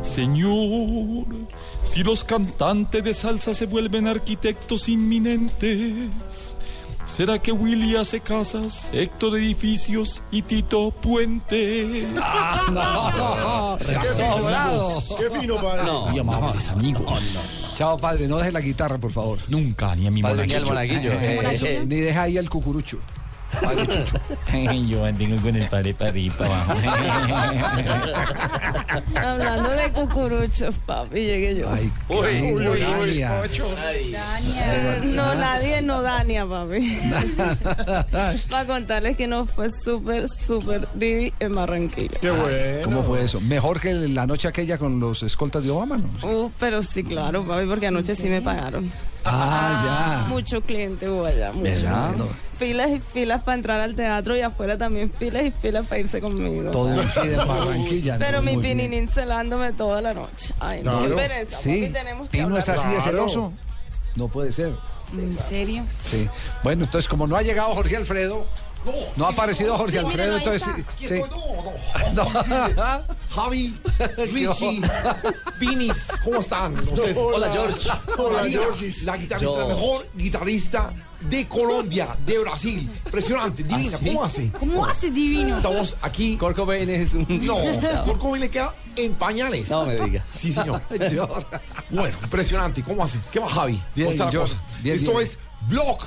[SPEAKER 63] Señor, si los cantantes de salsa se vuelven arquitectos inminentes, ¿será que Willy hace casas, Héctor edificios y Tito puentes?
[SPEAKER 7] no, sobrado.
[SPEAKER 10] Qué fino, padre.
[SPEAKER 63] Muy amables amigos.
[SPEAKER 7] Chao, padre, no deje la guitarra, por favor.
[SPEAKER 63] Nunca, ni a mi
[SPEAKER 7] Padre,
[SPEAKER 63] monaguillo.
[SPEAKER 7] Eh, eso, Ni deja ahí el cucurucho. Padre Chucho. [LAUGHS]
[SPEAKER 63] Yo mantengo con el padre abajo. [LAUGHS]
[SPEAKER 64] Hablando de cucuruchos, papi, llegué yo.
[SPEAKER 7] Ay,
[SPEAKER 64] uy,
[SPEAKER 7] uy, uy,
[SPEAKER 64] Dania. Eh, No, nadie, no Dania, papi. [LAUGHS] Para contarles que nos fue súper, súper divi en Barranquilla.
[SPEAKER 7] Qué bueno. ¿Cómo fue eso? ¿Mejor que la noche aquella con los escoltas de Obama, no?
[SPEAKER 64] Uh, pero sí, claro, papi, porque anoche sí me pagaron.
[SPEAKER 7] Ah, ya.
[SPEAKER 64] Mucho cliente hubo allá, mucho.
[SPEAKER 7] ¿Verdad?
[SPEAKER 64] Filas y filas para entrar al teatro y afuera también filas y filas para irse conmigo.
[SPEAKER 7] Todo el día en Barranquilla.
[SPEAKER 64] Pero
[SPEAKER 7] ¿no?
[SPEAKER 64] mi
[SPEAKER 7] Muy bien.
[SPEAKER 64] pininín celándome toda la noche. Ay, no, qué
[SPEAKER 7] Claro.
[SPEAKER 64] pereza.
[SPEAKER 7] Sí.
[SPEAKER 64] papi, tenemos que
[SPEAKER 7] ¿Y no es así de celoso? No puede ser.
[SPEAKER 14] ¿En serio?
[SPEAKER 7] Sí. Bueno, entonces, como no ha llegado Jorge Alfredo, no, ha aparecido Jorge Alfredo, entonces. sí,
[SPEAKER 14] Aquí
[SPEAKER 7] sí.
[SPEAKER 14] estoy,
[SPEAKER 7] No.
[SPEAKER 25] Javi, [LAUGHS] Richie, Vinis, ¿cómo están ustedes?
[SPEAKER 59] Hola, George.
[SPEAKER 25] Hola, George. La guitarrista, la mejor guitarrista de Colombia, de Brasil. Impresionante, divina,
[SPEAKER 59] ¿Ah, sí?
[SPEAKER 25] ¿cómo hace?
[SPEAKER 14] ¿Cómo hace divino?
[SPEAKER 25] Estamos aquí.
[SPEAKER 59] Kurt Cobain es un...
[SPEAKER 25] No, Kurt Cobain le queda en pañales.
[SPEAKER 59] No me diga.
[SPEAKER 25] Sí, señor. [LAUGHS] bueno, impresionante, ¿cómo hace? ¿Qué va, Javi?
[SPEAKER 7] Bien,
[SPEAKER 25] ¿Cómo está la
[SPEAKER 7] George.
[SPEAKER 25] cosa?
[SPEAKER 7] Bien,
[SPEAKER 25] Esto
[SPEAKER 7] bien.
[SPEAKER 25] es Blog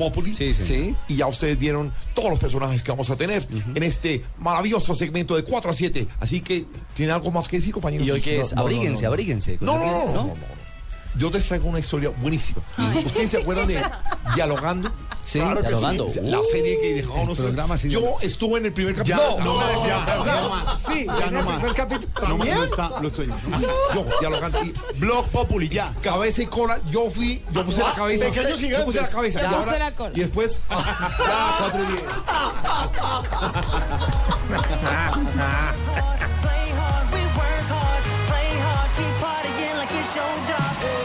[SPEAKER 25] Populi.
[SPEAKER 59] Sí, sí.
[SPEAKER 7] Sí.
[SPEAKER 25] Y ya ustedes vieron todos los personajes que vamos a tener en este maravilloso segmento de 4 a 7. Así que, ¿tienen algo más que decir, compañeros?
[SPEAKER 59] ¿Y hoy qué es?
[SPEAKER 25] No,
[SPEAKER 59] abríguense,
[SPEAKER 25] no, no.
[SPEAKER 59] abríguense.
[SPEAKER 25] No, no, no. Yo te traigo una historia buenísima. [LAUGHS] ¿Ustedes se acuerdan de Dialogando?
[SPEAKER 7] Sí,
[SPEAKER 25] claro
[SPEAKER 59] dialogando.
[SPEAKER 25] Sí. La serie que dejó
[SPEAKER 7] unos programas.
[SPEAKER 25] Yo estuve en el primer capítulo.
[SPEAKER 10] Ya, no,
[SPEAKER 25] no,
[SPEAKER 10] ya,
[SPEAKER 25] no,
[SPEAKER 10] ya,
[SPEAKER 25] no
[SPEAKER 10] más.
[SPEAKER 25] Sí,
[SPEAKER 10] ya no más.
[SPEAKER 25] El capítulo también.
[SPEAKER 10] Lo está, lo estoy. No.
[SPEAKER 25] Yo, dialogando. Y Blog Populi, ya. Cabeza y cola. Yo fui, yo puse la cabeza.
[SPEAKER 10] Pequeños gigantes.
[SPEAKER 25] Yo puse la cabeza.
[SPEAKER 64] Yo puse
[SPEAKER 25] ahora,
[SPEAKER 64] la cola.
[SPEAKER 25] Y después. [LAUGHS] Ya, cuatro y. Show job.